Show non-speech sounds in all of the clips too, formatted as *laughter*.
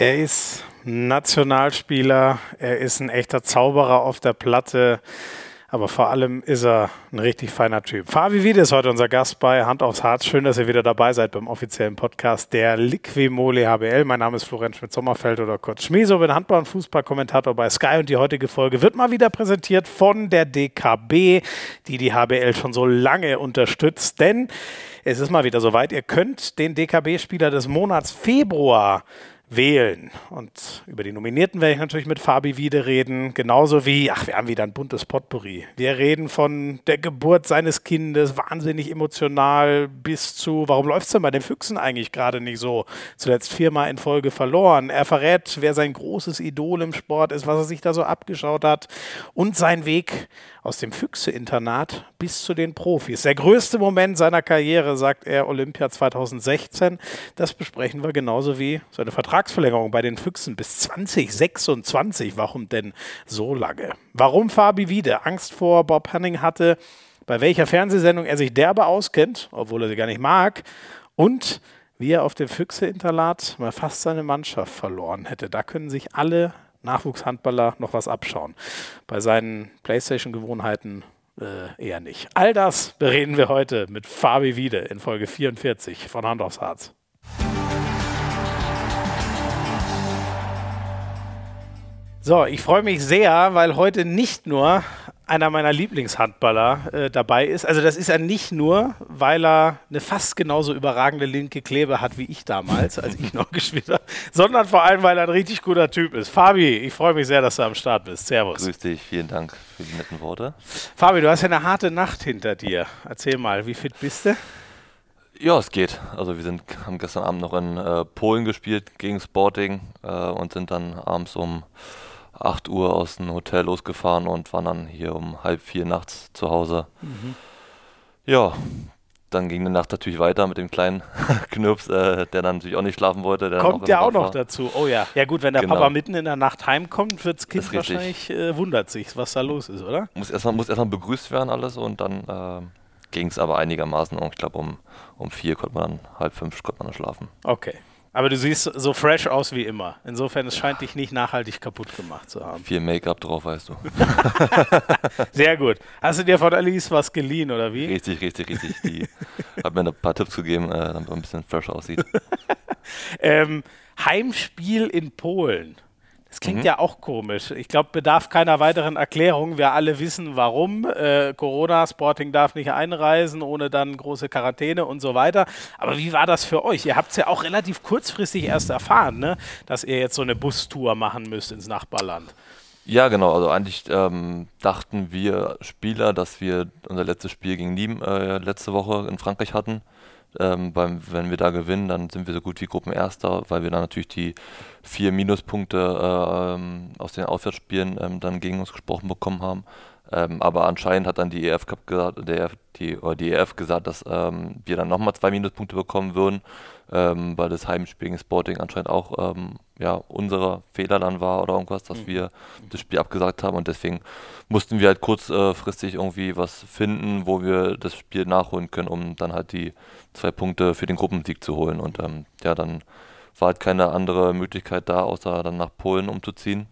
Er ist Nationalspieler, er ist ein echter Zauberer auf der Platte, aber vor allem ist er ein richtig feiner Typ. Fabi Wiede ist heute unser Gast bei Hand aufs Harz. Schön, dass ihr wieder dabei seid beim offiziellen Podcast der Liquimole HBL. Mein Name ist Florenz Schmidt-Sommerfeld oder kurz Schmieso, bin Handball- und Fußballkommentator bei Sky und die heutige Folge wird mal wieder präsentiert von der DKB, die die HBL schon so lange unterstützt, denn es ist mal wieder soweit. Ihr könnt den DKB-Spieler des Monats Februar wählen. Und über die Nominierten werde ich natürlich mit Fabi Wiede reden, genauso wie, ach, wir haben wieder ein buntes Potpourri. Wir reden von der Geburt seines Kindes, wahnsinnig emotional, bis zu, warum läuft es denn bei den Füchsen eigentlich gerade nicht so? Zuletzt viermal in Folge verloren. Er verrät, wer sein großes Idol im Sport ist, was er sich da so abgeschaut hat und sein Weg aus dem Füchse-Internat bis zu den Profis. Der größte Moment seiner Karriere, sagt er, Olympia 2016. Das besprechen wir genauso wie seine Vertragsverlängerung bei den Füchsen bis 2026. Warum denn so lange? Warum Fabi Wiede Angst vor Bob Hanning hatte, bei welcher Fernsehsendung er sich derbe auskennt, obwohl er sie gar nicht mag, und wie er auf dem Füchse-Internat mal fast seine Mannschaft verloren hätte. Da können sich alle Nachwuchshandballer noch was abschauen. Bei seinen Playstation-Gewohnheiten äh, eher nicht. All das bereden wir heute mit Fabi Wiede in Folge 44 von Hand aufs Harz. So, ich freue mich sehr, weil heute nicht nur einer meiner Lieblingshandballer äh, dabei ist. Also das ist er nicht nur, weil er eine fast genauso überragende linke Klebe hat wie ich damals, als ich *laughs* noch gespielt habe, sondern vor allem, weil er ein richtig guter Typ ist. Fabi, ich freue mich sehr, dass du am Start bist. Servus. Grüß dich, vielen Dank für die netten Worte. Fabi, du hast ja eine harte Nacht hinter dir. Erzähl mal, wie fit bist du? Ja, es geht. Also wir sind, haben gestern Abend noch in äh, Polen gespielt gegen Sporting äh, und sind dann abends um 8 Uhr aus dem Hotel losgefahren und waren dann hier um halb vier nachts zu Hause. Mhm. Ja, dann ging die Nacht natürlich weiter mit dem kleinen *laughs* Knirps, äh, der dann natürlich auch nicht schlafen wollte. kommt ja auch noch war. dazu. Oh ja. Ja gut, wenn der genau. Papa mitten in der Nacht heimkommt, wird das Kind wahrscheinlich äh, wundert sich, was da los ist, oder? Muss erstmal muss erst begrüßt werden alles und dann äh, ging es aber einigermaßen. Und ich glaube um, um vier konnte man dann, halb fünf konnte man dann schlafen. Okay. Aber du siehst so fresh aus wie immer. Insofern, es scheint dich nicht nachhaltig kaputt gemacht zu haben. Viel Make-up drauf, weißt du. *laughs* Sehr gut. Hast du dir von Alice was geliehen, oder wie? Richtig, richtig, richtig. Die *laughs* hat mir ein paar Tipps gegeben, äh, damit man ein bisschen fresh aussieht. *laughs* ähm, Heimspiel in Polen. Das klingt mhm. ja auch komisch. Ich glaube, bedarf keiner weiteren Erklärung. Wir alle wissen, warum. Äh, Corona, Sporting darf nicht einreisen, ohne dann große Quarantäne und so weiter. Aber wie war das für euch? Ihr habt es ja auch relativ kurzfristig erst erfahren, ne? dass ihr jetzt so eine Bustour machen müsst ins Nachbarland. Ja, genau. Also eigentlich ähm, dachten wir Spieler, dass wir unser letztes Spiel gegen Nîmes äh, letzte Woche in Frankreich hatten. Ähm, beim, wenn wir da gewinnen, dann sind wir so gut wie Gruppenerster, weil wir dann natürlich die vier Minuspunkte äh, ähm, aus den Auswärtsspielen ähm, dann gegen uns gesprochen bekommen haben. Ähm, aber anscheinend hat dann die EF Cup gesagt, der, die, oder die EF gesagt, dass ähm, wir dann nochmal zwei Minuspunkte bekommen würden, ähm, weil das Heimspiel gegen Sporting anscheinend auch ähm, ja, unser Fehler dann war oder irgendwas, dass mhm. wir das Spiel abgesagt haben. Und deswegen mussten wir halt kurzfristig irgendwie was finden, wo wir das Spiel nachholen können, um dann halt die zwei Punkte für den Gruppensieg zu holen. Und ähm, ja, dann war halt keine andere Möglichkeit da, außer dann nach Polen umzuziehen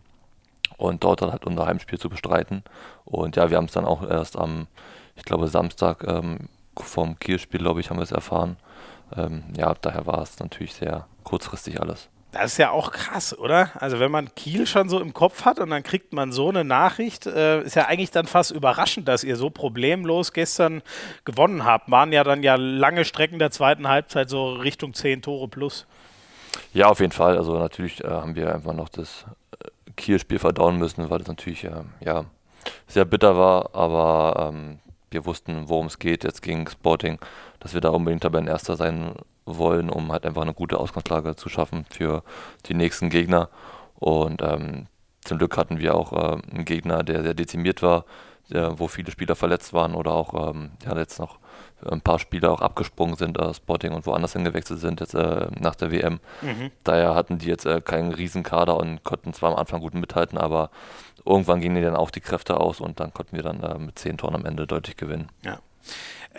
und dort dann halt unser Heimspiel zu bestreiten. Und ja, wir haben es dann auch erst am, ich glaube, Samstag ähm, vom Kielspiel, glaube ich, haben wir es erfahren. Ähm, ja, daher war es natürlich sehr kurzfristig alles. Das ist ja auch krass, oder? Also wenn man Kiel schon so im Kopf hat und dann kriegt man so eine Nachricht, äh, ist ja eigentlich dann fast überraschend, dass ihr so problemlos gestern gewonnen habt. Waren ja dann ja lange Strecken der zweiten Halbzeit so Richtung 10 Tore plus. Ja, auf jeden Fall. Also natürlich äh, haben wir einfach noch das Kiel-Spiel verdauen müssen, weil das natürlich äh, ja, sehr bitter war, aber ähm, wir wussten, worum es geht jetzt gegen Sporting, dass wir da unbedingt Tabellenerster sein wollen, um halt einfach eine gute Ausgangslage zu schaffen für die nächsten Gegner. Und ähm, zum Glück hatten wir auch äh, einen Gegner, der sehr dezimiert war, der, wo viele Spieler verletzt waren oder auch ähm, ja, jetzt noch ein paar Spieler auch abgesprungen sind, äh, Sporting und woanders hingewechselt sind jetzt äh, nach der WM. Mhm. Daher hatten die jetzt äh, keinen Riesenkader und konnten zwar am Anfang gut mithalten, aber irgendwann gingen dann auch die Kräfte aus und dann konnten wir dann äh, mit zehn Toren am Ende deutlich gewinnen. Ja.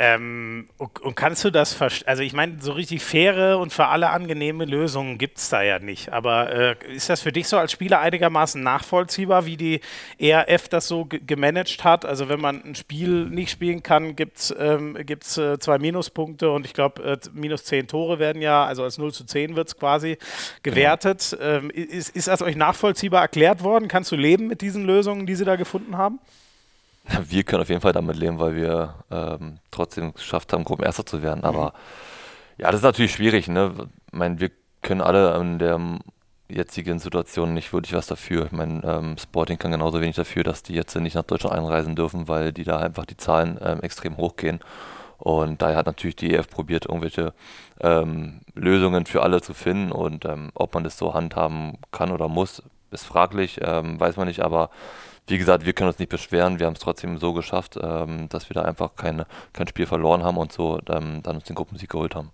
Ähm, und, und, kannst du das verstehen? Also ich meine, so richtig faire und für alle angenehme Lösungen gibt es da ja nicht. Aber äh, ist das für dich so als Spieler einigermaßen nachvollziehbar, wie die ERF das so gemanagt hat? Also wenn man ein Spiel nicht spielen kann, gibt es ähm, gibt's, äh, zwei Minuspunkte und ich glaube, äh, minus zehn Tore werden ja, also als 0 zu 10 wird es quasi gewertet. Genau. Ähm, ist, ist das euch nachvollziehbar erklärt worden? Kannst du leben mit diesen Lösungen, die sie da gefunden haben? Wir können auf jeden Fall damit leben, weil wir ähm, trotzdem geschafft haben, Gruppenerster zu werden. Aber mhm. ja, das ist natürlich schwierig. Ne? Ich meine, wir können alle in der jetzigen Situation nicht wirklich was dafür. Ich meine, ähm, Sporting kann genauso wenig dafür, dass die jetzt nicht nach Deutschland einreisen dürfen, weil die da einfach die Zahlen ähm, extrem hochgehen. Und daher hat natürlich die EF probiert, irgendwelche ähm, Lösungen für alle zu finden. Und ähm, ob man das so handhaben kann oder muss, ist fraglich, ähm, weiß man nicht. Aber wie gesagt, wir können uns nicht beschweren. Wir haben es trotzdem so geschafft, ähm, dass wir da einfach keine, kein Spiel verloren haben und so ähm, dann uns den Gruppensieg geholt haben.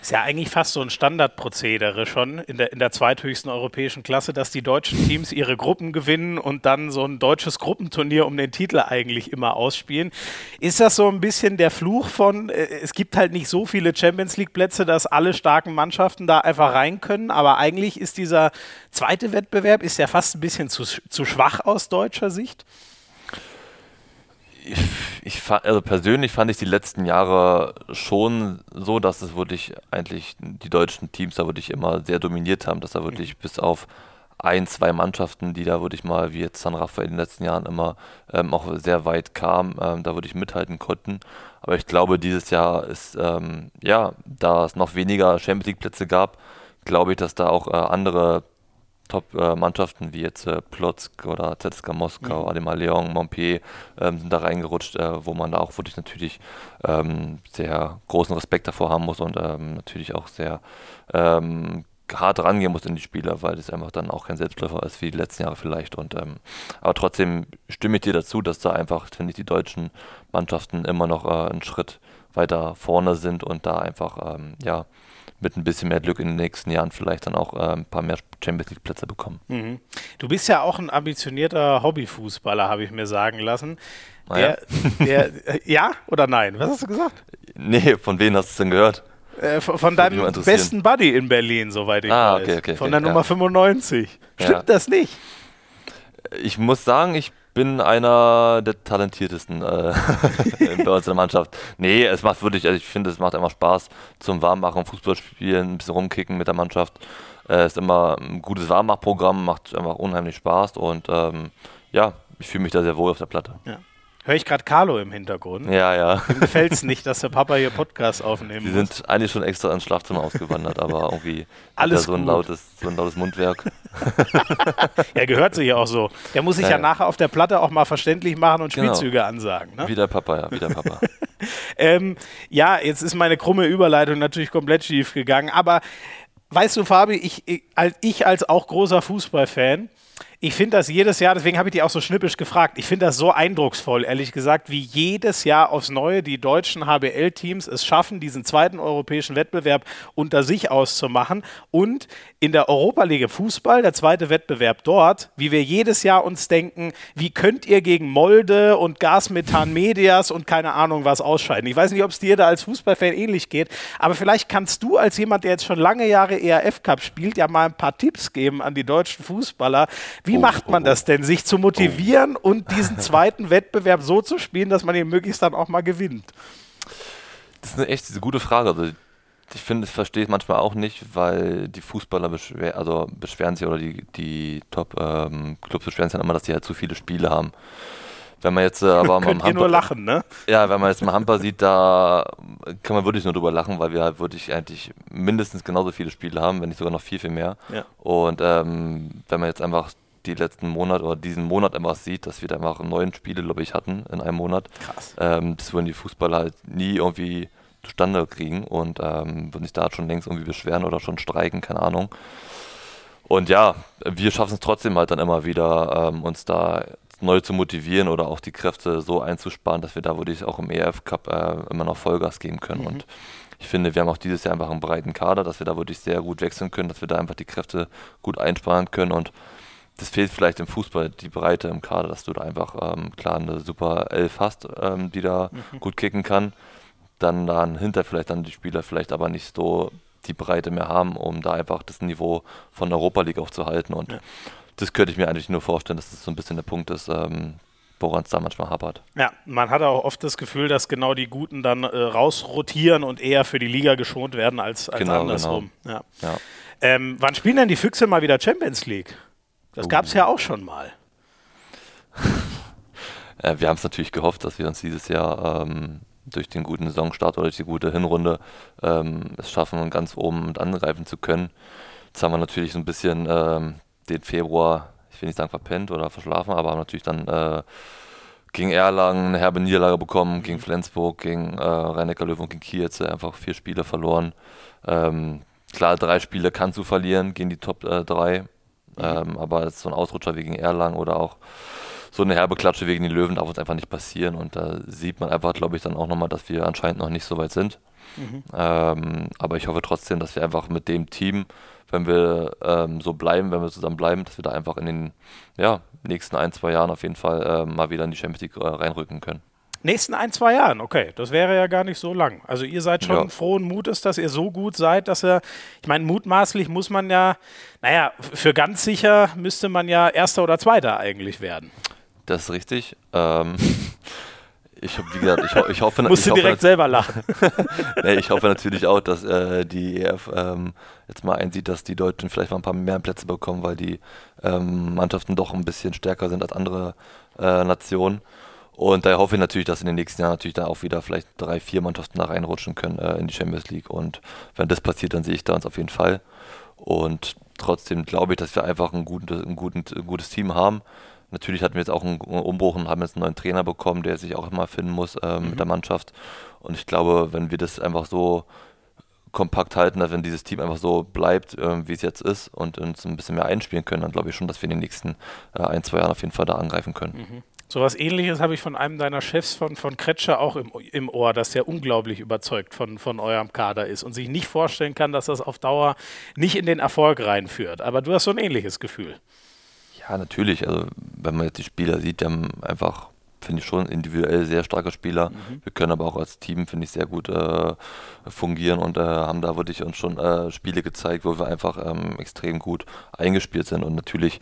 Ist ja eigentlich fast so ein Standardprozedere schon in der, in der zweithöchsten europäischen Klasse, dass die deutschen Teams ihre Gruppen gewinnen und dann so ein deutsches Gruppenturnier um den Titel eigentlich immer ausspielen. Ist das so ein bisschen der Fluch von, äh, es gibt halt nicht so viele Champions League-Plätze, dass alle starken Mannschaften da einfach rein können, aber eigentlich ist dieser zweite Wettbewerb ist ja fast ein bisschen zu, zu schwach aus deutscher Sicht? Ich, ich also persönlich fand ich die letzten Jahre schon so, dass es wirklich eigentlich die deutschen Teams da wirklich immer sehr dominiert haben, dass da wirklich mhm. bis auf ein, zwei Mannschaften, die da wirklich mal, wie jetzt San Rafael in den letzten Jahren immer ähm, auch sehr weit kam, ähm, da wirklich mithalten konnten. Aber ich glaube, dieses Jahr ist, ähm, ja, da es noch weniger Champions League Plätze gab, glaube ich, dass da auch äh, andere Top-Mannschaften wie jetzt äh, Plotzk oder ZSK Moskau, mhm. Ademar Leon, Montpellier ähm, sind da reingerutscht, äh, wo man da auch wirklich natürlich ähm, sehr großen Respekt davor haben muss und ähm, natürlich auch sehr ähm, hart rangehen muss in die Spieler, weil es einfach dann auch kein Selbstläufer ist wie die letzten Jahre vielleicht. Und ähm, aber trotzdem stimme ich dir dazu, dass da einfach, finde ich, die deutschen Mannschaften immer noch äh, einen Schritt weiter vorne sind und da einfach ähm, ja mit ein bisschen mehr Glück in den nächsten Jahren vielleicht dann auch äh, ein paar mehr Champions League Plätze bekommen. Mhm. Du bist ja auch ein ambitionierter Hobbyfußballer, habe ich mir sagen lassen. Ah, der, ja. Der, äh, ja oder nein? Was hast du gesagt? Nee, von wem hast du es denn gehört? Äh, von, von deinem besten Buddy in Berlin, soweit ich ah, weiß. Okay, okay, von der okay, Nummer ja. 95. Stimmt ja. das nicht? Ich muss sagen, ich bin einer der talentiertesten äh, *laughs* bei uns in der Mannschaft. Nee, es macht wirklich, also ich finde, es macht immer Spaß zum Warmmachen, Fußball spielen, ein bisschen rumkicken mit der Mannschaft. Es äh, ist immer ein gutes Warmmachprogramm, macht einfach unheimlich Spaß und ähm, ja, ich fühle mich da sehr wohl auf der Platte. Ja. Höre ich gerade Carlo im Hintergrund? Ja, ja. Ihm gefällt es nicht, dass der Papa hier Podcast aufnehmen Sie muss. sind eigentlich schon extra ins Schlafzimmer ausgewandert, aber irgendwie Alles so ein, lautes, so ein lautes Mundwerk. *laughs* er gehört sich ja auch so. Der muss sich ja, ja, nachher auf der Platte auch mal verständlich machen und genau. Spielzüge ansagen. Ne? Wie der Papa, ja, wie der Papa. *laughs* ähm, ja, jetzt ist meine krumme Überleitung natürlich komplett schief gegangen, aber weißt du, Fabi, ich, ich als auch großer Fußballfan, ich finde das jedes Jahr, deswegen habe ich dich auch so schnippisch gefragt, ich finde das so eindrucksvoll, ehrlich gesagt, wie jedes Jahr aufs Neue die deutschen HBL-Teams es schaffen, diesen zweiten europäischen Wettbewerb unter sich auszumachen und in der Europa League Fußball, der zweite Wettbewerb dort, wie wir jedes Jahr uns denken, wie könnt ihr gegen Molde und Gasmethan Medias und keine Ahnung was ausscheiden. Ich weiß nicht, ob es dir da als Fußballfan ähnlich geht, aber vielleicht kannst du als jemand, der jetzt schon lange Jahre ERF Cup spielt, ja mal ein paar Tipps geben an die deutschen Fußballer, wie oh, macht man oh, das denn, sich zu motivieren oh. und *laughs* diesen zweiten Wettbewerb so zu spielen, dass man ihn möglichst dann auch mal gewinnt? Das ist eine echt eine gute Frage. Also ich finde, das verstehe ich manchmal auch nicht, weil die Fußballer beschwer, also beschweren sich oder die, die Top-Clubs ähm, beschweren sich dann immer, dass sie halt zu viele Spiele haben. Wenn man jetzt äh, aber *laughs* mal Hamper, nur lachen, ne? Ja, wenn man jetzt mal Hamper sieht, da kann man wirklich nur drüber lachen, weil wir halt wirklich eigentlich mindestens genauso viele Spiele haben, wenn nicht sogar noch viel, viel mehr. Ja. Und ähm, wenn man jetzt einfach die letzten Monate oder diesen Monat einfach sieht, dass wir da einfach neun Spiele, glaube ich, hatten in einem Monat. Krass. Ähm, das würden die Fußballer halt nie irgendwie zustande kriegen und ähm, würden sich da schon längst irgendwie beschweren oder schon streiken, keine Ahnung. Und ja, wir schaffen es trotzdem halt dann immer wieder, ähm, uns da neu zu motivieren oder auch die Kräfte so einzusparen, dass wir da wirklich auch im EF Cup äh, immer noch Vollgas geben können. Mhm. Und ich finde, wir haben auch dieses Jahr einfach einen breiten Kader, dass wir da wirklich sehr gut wechseln können, dass wir da einfach die Kräfte gut einsparen können und das fehlt vielleicht im Fußball, die Breite im Kader, dass du da einfach ähm, klar eine super Elf hast, ähm, die da mhm. gut kicken kann. Dann dann hinter vielleicht dann die Spieler vielleicht aber nicht so die Breite mehr haben, um da einfach das Niveau von Europa League auch zu halten. Und ja. das könnte ich mir eigentlich nur vorstellen, dass das so ein bisschen der Punkt ist, ähm, woran es da manchmal hapert. Ja, man hat auch oft das Gefühl, dass genau die Guten dann äh, rausrotieren und eher für die Liga geschont werden als, als genau, andersrum. Genau. Ja. Ja. Ähm, wann spielen denn die Füchse mal wieder Champions League? Das uh. gab es ja auch schon mal. *laughs* äh, wir haben es natürlich gehofft, dass wir uns dieses Jahr ähm, durch den guten Saisonstart oder durch die gute Hinrunde ähm, es schaffen, ganz oben mit angreifen zu können. Jetzt haben wir natürlich so ein bisschen ähm, den Februar ich will nicht sagen verpennt oder verschlafen, aber natürlich dann äh, gegen Erlangen eine herbe Niederlage bekommen, gegen mhm. Flensburg, gegen äh, Rhein-Neckar-Löwen und gegen Kiel einfach vier Spiele verloren. Ähm, klar, drei Spiele kannst du verlieren gegen die Top 3, äh, mhm. ähm, aber so ein Ausrutscher wie gegen Erlangen oder auch so eine herbe Klatsche wegen den Löwen darf uns einfach nicht passieren und da sieht man einfach, glaube ich, dann auch nochmal, dass wir anscheinend noch nicht so weit sind. Mhm. Ähm, aber ich hoffe trotzdem, dass wir einfach mit dem Team wenn wir ähm, so bleiben, wenn wir zusammen bleiben, dass wir da einfach in den ja, nächsten ein, zwei Jahren auf jeden Fall äh, mal wieder in die Champions League äh, reinrücken können. Nächsten ein, zwei Jahren, okay. Das wäre ja gar nicht so lang. Also ihr seid schon ja. frohen Mutes, dass ihr so gut seid, dass ihr, ich meine, mutmaßlich muss man ja, naja, für ganz sicher müsste man ja Erster oder Zweiter eigentlich werden. Das ist richtig. Ähm, *laughs* ich, wie gesagt, ich, ich hoffe, Musst du direkt selber lachen. *laughs* nee, ich hoffe natürlich auch, dass äh, die EF ähm, jetzt mal einsieht, dass die Deutschen vielleicht mal ein paar mehr Plätze bekommen, weil die ähm, Mannschaften doch ein bisschen stärker sind als andere äh, Nationen. Und daher hoffe ich natürlich, dass in den nächsten Jahren natürlich da auch wieder vielleicht drei, vier Mannschaften da reinrutschen können äh, in die Champions League. Und wenn das passiert, dann sehe ich da uns auf jeden Fall. Und trotzdem glaube ich, dass wir einfach ein, gutes, ein, guten, ein gutes Team haben Natürlich hatten wir jetzt auch einen Umbruch und haben jetzt einen neuen Trainer bekommen, der sich auch immer finden muss äh, mhm. mit der Mannschaft. Und ich glaube, wenn wir das einfach so kompakt halten, dass wenn dieses Team einfach so bleibt, äh, wie es jetzt ist und uns ein bisschen mehr einspielen können, dann glaube ich schon, dass wir in den nächsten äh, ein, zwei Jahren auf jeden Fall da angreifen können. Mhm. So was ähnliches habe ich von einem deiner Chefs von, von Kretscher auch im, im Ohr, dass der unglaublich überzeugt von, von eurem Kader ist und sich nicht vorstellen kann, dass das auf Dauer nicht in den Erfolg reinführt. Aber du hast so ein ähnliches Gefühl. Ja, natürlich. Also, wenn man jetzt die Spieler sieht, die haben einfach, finde ich schon, individuell sehr starke Spieler. Mhm. Wir können aber auch als Team, finde ich, sehr gut äh, fungieren und äh, haben da wirklich uns schon äh, Spiele gezeigt, wo wir einfach ähm, extrem gut eingespielt sind. Und natürlich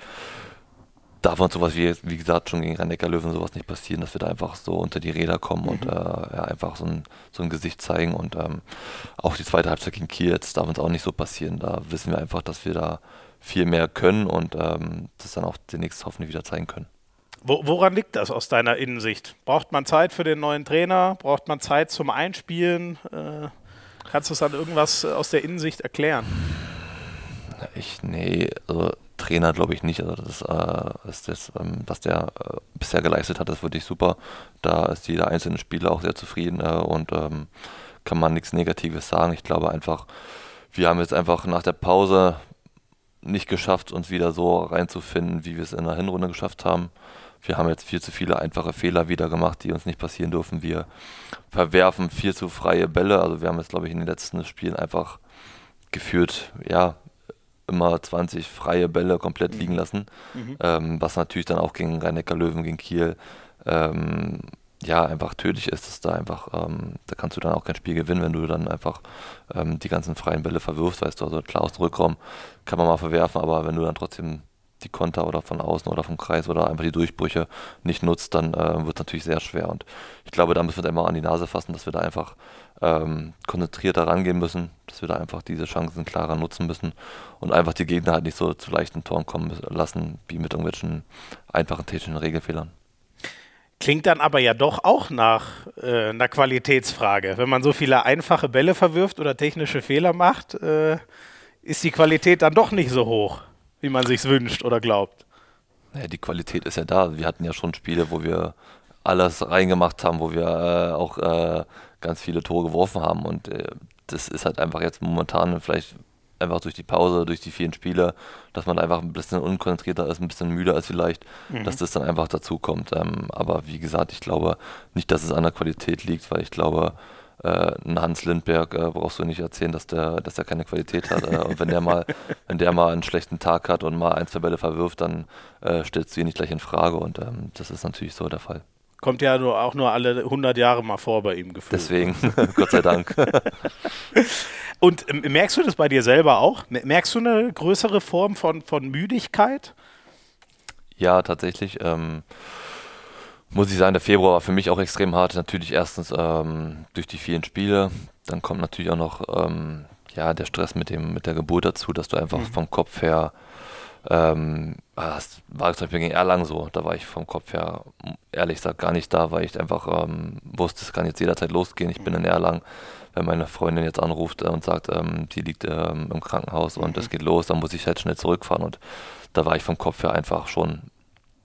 darf uns sowas wie, wie gesagt, schon gegen rhein löwen sowas nicht passieren, dass wir da einfach so unter die Räder kommen mhm. und äh, ja, einfach so ein, so ein Gesicht zeigen. Und ähm, auch die zweite Halbzeit gegen Kiel, jetzt darf uns auch nicht so passieren. Da wissen wir einfach, dass wir da viel mehr können und ähm, das dann auch demnächst hoffentlich wieder zeigen können. Wo, woran liegt das aus deiner Innensicht? Braucht man Zeit für den neuen Trainer? Braucht man Zeit zum Einspielen? Äh, kannst du es dann irgendwas aus der Innensicht erklären? Ich, nee, also Trainer glaube ich nicht. Also das äh, ist das, ähm, was der äh, bisher geleistet hat, das wirklich super. Da ist jeder einzelne Spieler auch sehr zufrieden äh, und ähm, kann man nichts Negatives sagen. Ich glaube einfach, wir haben jetzt einfach nach der Pause nicht geschafft, uns wieder so reinzufinden, wie wir es in der Hinrunde geschafft haben. Wir haben jetzt viel zu viele einfache Fehler wieder gemacht, die uns nicht passieren dürfen. Wir verwerfen viel zu freie Bälle. Also wir haben jetzt, glaube ich, in den letzten Spielen einfach geführt, ja, immer 20 freie Bälle komplett liegen mhm. lassen. Mhm. Ähm, was natürlich dann auch gegen Rhein-Neckar-Löwen, gegen Kiel ähm, ja, einfach tödlich ist, dass da einfach, ähm, da kannst du dann auch kein Spiel gewinnen, wenn du dann einfach ähm, die ganzen freien Bälle verwirfst, weißt du, also klar aus dem Rückraum kann man mal verwerfen, aber wenn du dann trotzdem die Konter oder von außen oder vom Kreis oder einfach die Durchbrüche nicht nutzt, dann äh, wird es natürlich sehr schwer. Und ich glaube, da müssen wir immer an die Nase fassen, dass wir da einfach ähm, konzentrierter rangehen müssen, dass wir da einfach diese Chancen klarer nutzen müssen und einfach die Gegner halt nicht so zu leichten Toren kommen lassen, wie mit irgendwelchen einfachen technischen Regelfehlern. Klingt dann aber ja doch auch nach äh, einer Qualitätsfrage. Wenn man so viele einfache Bälle verwirft oder technische Fehler macht, äh, ist die Qualität dann doch nicht so hoch, wie man sich wünscht oder glaubt. Naja, die Qualität ist ja da. Wir hatten ja schon Spiele, wo wir alles reingemacht haben, wo wir äh, auch äh, ganz viele Tore geworfen haben. Und äh, das ist halt einfach jetzt momentan vielleicht einfach durch die Pause, durch die vielen Spiele, dass man einfach ein bisschen unkonzentrierter ist, ein bisschen müder ist vielleicht, mhm. dass das dann einfach dazu kommt. Ähm, aber wie gesagt, ich glaube nicht, dass es an der Qualität liegt, weil ich glaube, äh, ein Hans Lindberg äh, brauchst du nicht erzählen, dass der, dass der keine Qualität hat. Äh, und wenn der mal, *laughs* wenn der mal einen schlechten Tag hat und mal ein, zwei Bälle verwirft, dann äh, stellst du ihn nicht gleich in Frage. Und ähm, das ist natürlich so der Fall. Kommt ja nur, auch nur alle 100 Jahre mal vor bei ihm gefühlt. Deswegen, *laughs* Gott sei Dank. *laughs* Und ähm, merkst du das bei dir selber auch? Merkst du eine größere Form von, von Müdigkeit? Ja, tatsächlich. Ähm, muss ich sagen, der Februar war für mich auch extrem hart. Natürlich erstens ähm, durch die vielen Spiele. Dann kommt natürlich auch noch ähm, ja, der Stress mit, dem, mit der Geburt dazu, dass du einfach mhm. vom Kopf her ähm, das war zum Beispiel gegen Erlangen so. Da war ich vom Kopf her ehrlich gesagt gar nicht da, weil ich einfach ähm, wusste, es kann jetzt jederzeit losgehen. Ich bin in Erlangen. Wenn meine Freundin jetzt anruft und sagt, ähm, die liegt ähm, im Krankenhaus und es mhm. geht los, dann muss ich halt schnell zurückfahren. Und da war ich vom Kopf her einfach schon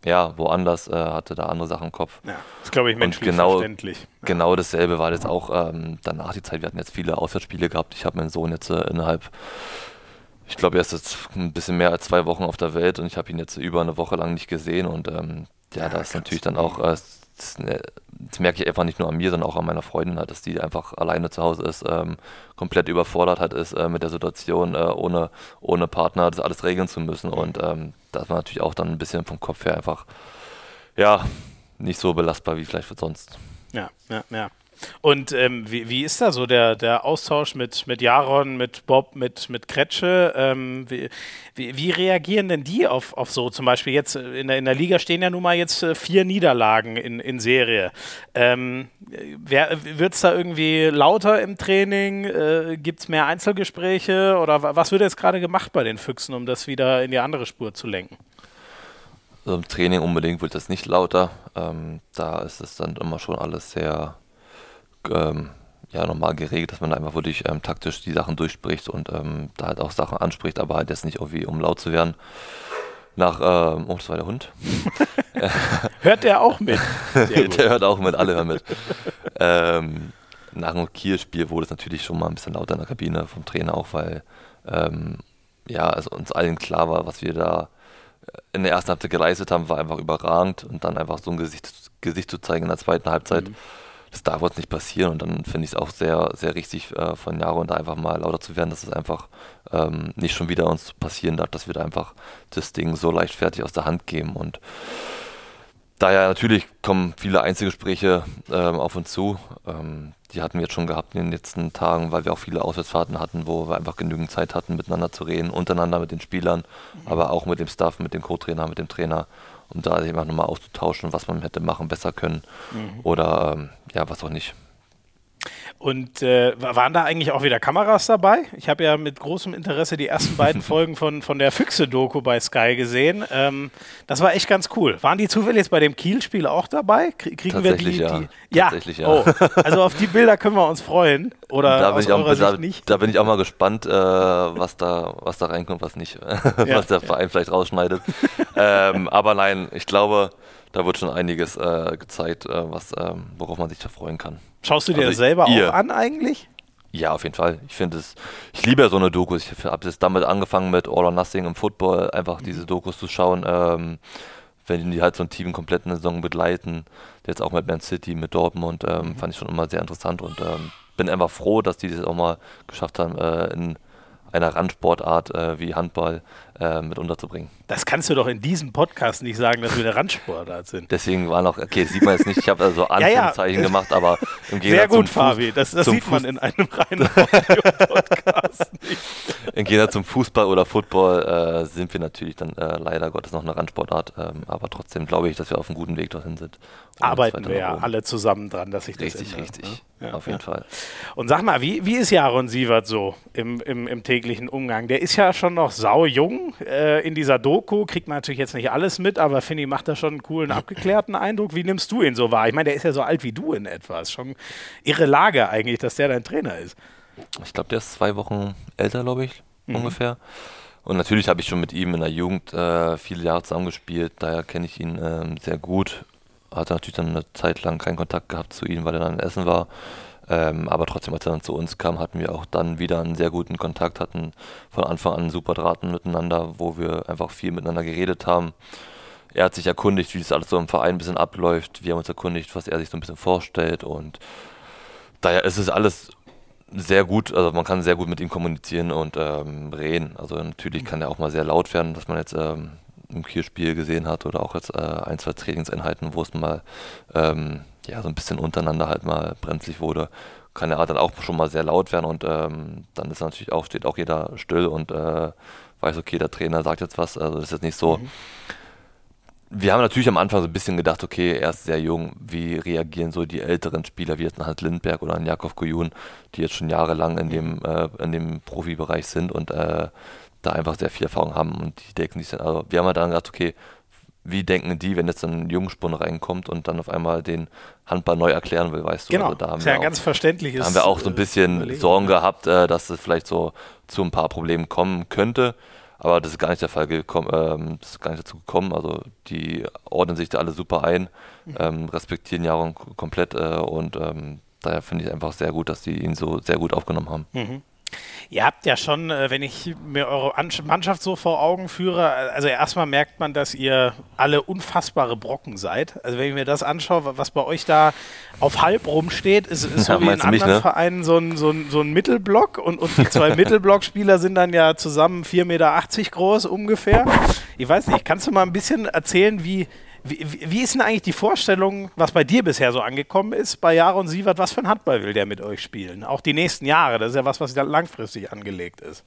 ja, woanders, äh, hatte da andere Sachen im Kopf. Ja, das glaube ich menschlich genau, verständlich. Genau dasselbe war jetzt auch ähm, danach die Zeit. Wir hatten jetzt viele Auswärtsspiele gehabt. Ich habe meinen Sohn jetzt äh, innerhalb, ich glaube, er ist jetzt ein bisschen mehr als zwei Wochen auf der Welt und ich habe ihn jetzt über eine Woche lang nicht gesehen und ähm, ja, ja, da ist natürlich dann auch, äh, das, ne, das, merke ich einfach nicht nur an mir, sondern auch an meiner Freundin, halt, dass die einfach alleine zu Hause ist, ähm, komplett überfordert hat ist äh, mit der Situation, äh, ohne, ohne Partner das alles regeln zu müssen und ähm, das war natürlich auch dann ein bisschen vom Kopf her einfach, ja, nicht so belastbar wie vielleicht sonst. Ja, ja, ja. Und ähm, wie, wie ist da so der, der Austausch mit, mit Jaron, mit Bob, mit, mit Kretsche? Ähm, wie, wie, wie, reagieren denn die auf, auf so zum Beispiel jetzt in der, in der Liga stehen ja nun mal jetzt äh, vier Niederlagen in, in Serie. Ähm, Wird es da irgendwie lauter im Training? Äh, Gibt es mehr Einzelgespräche? Oder was wird jetzt gerade gemacht bei den Füchsen, um das wieder in die andere Spur zu lenken? Also im Training unbedingt wird das nicht lauter. Ähm, da ist es dann immer schon alles sehr ähm, ja, normal geregelt, dass man da einfach wirklich ähm, taktisch die Sachen durchspricht und ähm, da halt auch Sachen anspricht, aber halt jetzt nicht irgendwie, um laut zu werden. Nach, ähm, oh, das war der Hund. *laughs* hört der auch mit? *laughs* der hört auch mit, alle hören mit. ähm, nach dem Kiel-Spiel wurde es natürlich schon mal ein bisschen lauter in der Kabine vom Trainer auch, weil ähm, ja, also uns allen klar war, was wir da in der ersten Halbzeit geleistet haben, war einfach überragend und dann einfach so ein Gesicht, Gesicht zu zeigen in der zweiten Halbzeit. Mhm das darf uns nicht passieren und dann finde ich es auch sehr, sehr richtig äh, von Jaro und da einfach mal lauter zu werden, dass es einfach ähm, nicht schon wieder uns passieren darf, dass wir da einfach das Ding so leichtfertig aus der Hand geben und daher natürlich kommen viele Einzelgespräche ähm, auf uns zu. Ähm, die hatten wir jetzt schon gehabt in den letzten Tagen, weil wir auch viele Auswärtsfahrten hatten, wo wir einfach genügend Zeit hatten, miteinander zu reden, untereinander mit den Spielern, mhm. aber auch mit dem Staff, mit dem Co-Trainer, mit dem Trainer um da sich einfach nochmal auszutauschen, was man hätte machen, besser können mhm. oder ähm, ja, was auch nicht. Und äh, waren da eigentlich auch wieder Kameras dabei? Ich habe ja mit großem Interesse die ersten beiden *laughs* Folgen von, von der Füchse-Doku bei Sky gesehen. Ähm, das war echt ganz cool. Waren die zufällig jetzt bei dem Kiel-Spiel auch dabei? Kriegen wir die, ja. die? Ja. Tatsächlich, ja. Oh, also auf die Bilder können wir uns freuen. Oder da bin, ich auch, da, da bin ich auch mal gespannt, äh, was, da, was da reinkommt, was nicht. *laughs* Ja, was der Verein vielleicht rausschneidet. ähm, aber nein, ich glaube, da wird schon einiges äh, gezeigt, äh, was, ähm, worauf man sich da freuen kann. Schaust du dir also selber ihr, an eigentlich? Ja, auf jeden Fall. Ich finde es, ich liebe ja so eine Dokus. Ich habe jetzt damit angefangen mit All or Nothing im Football, einfach mhm. diese Dokus zu schauen, ähm, wenn die halt so ein Team komplett eine Saison begleiten. Jetzt auch mit Man City, mit Dortmund, ähm, mhm. fand ich schon immer sehr interessant und ähm, bin einfach froh, dass die das auch mal geschafft haben, äh, in einer Randsportart äh, wie Handball äh, mit unterzubringen. Das kannst du doch in diesem Podcast nicht sagen, dass wir eine Randsportart sind. Deswegen war noch, okay, sieht man jetzt nicht, ich habe also Anführungszeichen *laughs* ja, ja. gemacht, aber im Gegensatz Sehr gut, zum Fabi, das, das sieht man in einem reinen Podcast *laughs* nicht. Im Gegensatz zum Fußball oder Football äh, sind wir natürlich dann äh, leider Gottes noch eine Randsportart, ähm, aber trotzdem glaube ich, dass wir auf einem guten Weg dorthin sind. Arbeiten wir ja alle zusammen dran, dass sich das Richtig, ändert, richtig, ne? Ja, auf jeden Fall. Und sag mal, wie, wie ist Jaron Sievert so im, im, im täglichen Umgang? Der ist ja schon noch sau jung, äh, in dieser Doku, kriegt man natürlich jetzt nicht alles mit, aber finde ich, macht da schon einen coolen, *laughs* abgeklärten Eindruck. Wie nimmst du ihn so wahr? Ich meine, der ist ja so alt wie du in etwas. Schon irre Lage eigentlich, dass der dein Trainer ist. Ich glaube, der ist zwei Wochen älter, glaube ich, mhm. ungefähr. Und natürlich habe ich schon mit ihm in der Jugend äh, viele Jahre zusammengespielt, daher kenne ich ihn äh, sehr gut. Hatte natürlich dann eine Zeit lang keinen Kontakt gehabt zu ihm, weil er dann in Essen war. Ähm, aber trotzdem, als er dann zu uns kam, hatten wir auch dann wieder einen sehr guten Kontakt, hatten von Anfang an super Drahten miteinander, wo wir einfach viel miteinander geredet haben. Er hat sich erkundigt, wie das alles so im Verein ein bisschen abläuft. Wir haben uns erkundigt, was er sich so ein bisschen vorstellt und daher ist es alles sehr gut, also man kann sehr gut mit ihm kommunizieren und ähm, reden. Also natürlich kann er auch mal sehr laut werden, dass man jetzt ähm, im Kielspiel gesehen hat oder auch jetzt äh, ein, zwei Trainingseinheiten, wo es mal ähm, ja, so ein bisschen untereinander halt mal brenzlig wurde, kann er dann auch schon mal sehr laut werden und ähm, dann ist natürlich auch, steht auch jeder still und äh, weiß, okay, der Trainer sagt jetzt was. Also das ist jetzt nicht so. Mhm. Wir haben natürlich am Anfang so ein bisschen gedacht, okay, er ist sehr jung, wie reagieren so die älteren Spieler wie jetzt ein Hans Lindberg oder ein Jakob Kujun, die jetzt schon jahrelang in dem, äh, in dem Profibereich sind und äh, da einfach sehr viel Erfahrung haben und die denken sich dann, also wir haben halt dann gedacht, okay, wie denken die, wenn jetzt ein Jungspund reinkommt und dann auf einmal den Handball neu erklären will, weißt du? Genau, also da haben ist ja ein ganz verständliches. Da haben wir auch so ein bisschen äh, Sorgen gehabt, äh, dass es vielleicht so zu ein paar Problemen kommen könnte. Aber das ist gar nicht der Fall gekommen, ähm, das ist gar nicht dazu gekommen. Also die ordnen sich da alle super ein, mhm. ähm, respektieren Jaron komplett äh, und ähm, daher finde ich einfach sehr gut, dass die ihn so sehr gut aufgenommen haben. Mhm. Ihr habt ja schon, äh, wenn ich mir eure Mannschaft so vor Augen führe, also erstmal merkt man, dass ihr alle unfassbare Brocken seid. Also wenn ich mir das anschaue, was bei euch da auf halb rumsteht, ist, ist *laughs* so ja, wie in anderen mich, ne? Vereinen so ein, so, ein, so ein Mittelblock und, und die zwei *laughs* Mittelblockspieler sind dann ja zusammen 4,80 Meter groß ungefähr. Ich weiß nicht, kannst du mal ein bisschen erzählen, wie, wie, wie, ist denn eigentlich die Vorstellung, was bei dir bisher so angekommen ist, bei Jaron Sievert, was für ein Handball will der mit euch spielen? Auch die nächsten Jahre, das ist ja was, was langfristig angelegt ist.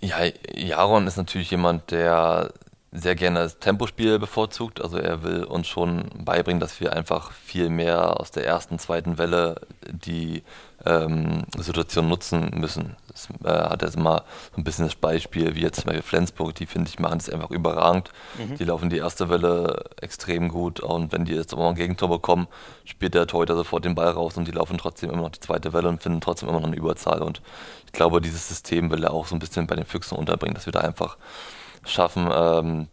Ja, Jaron ist natürlich jemand, der sehr gerne das Tempospiel bevorzugt. Also er will uns schon beibringen, dass wir einfach viel mehr aus der ersten, zweiten Welle die ähm, Situation nutzen müssen. Das äh, hat jetzt mal so ein bisschen das Beispiel, wie jetzt zum Beispiel Flensburg, die finde ich machen das einfach überragend. Mhm. Die laufen die erste Welle extrem gut und wenn die jetzt aber mal ein Gegentor bekommen, spielt der Torhüter sofort den Ball raus und die laufen trotzdem immer noch die zweite Welle und finden trotzdem immer noch eine Überzahl. Und ich glaube, dieses System will er auch so ein bisschen bei den Füchsen unterbringen, dass wir da einfach schaffen, ähm,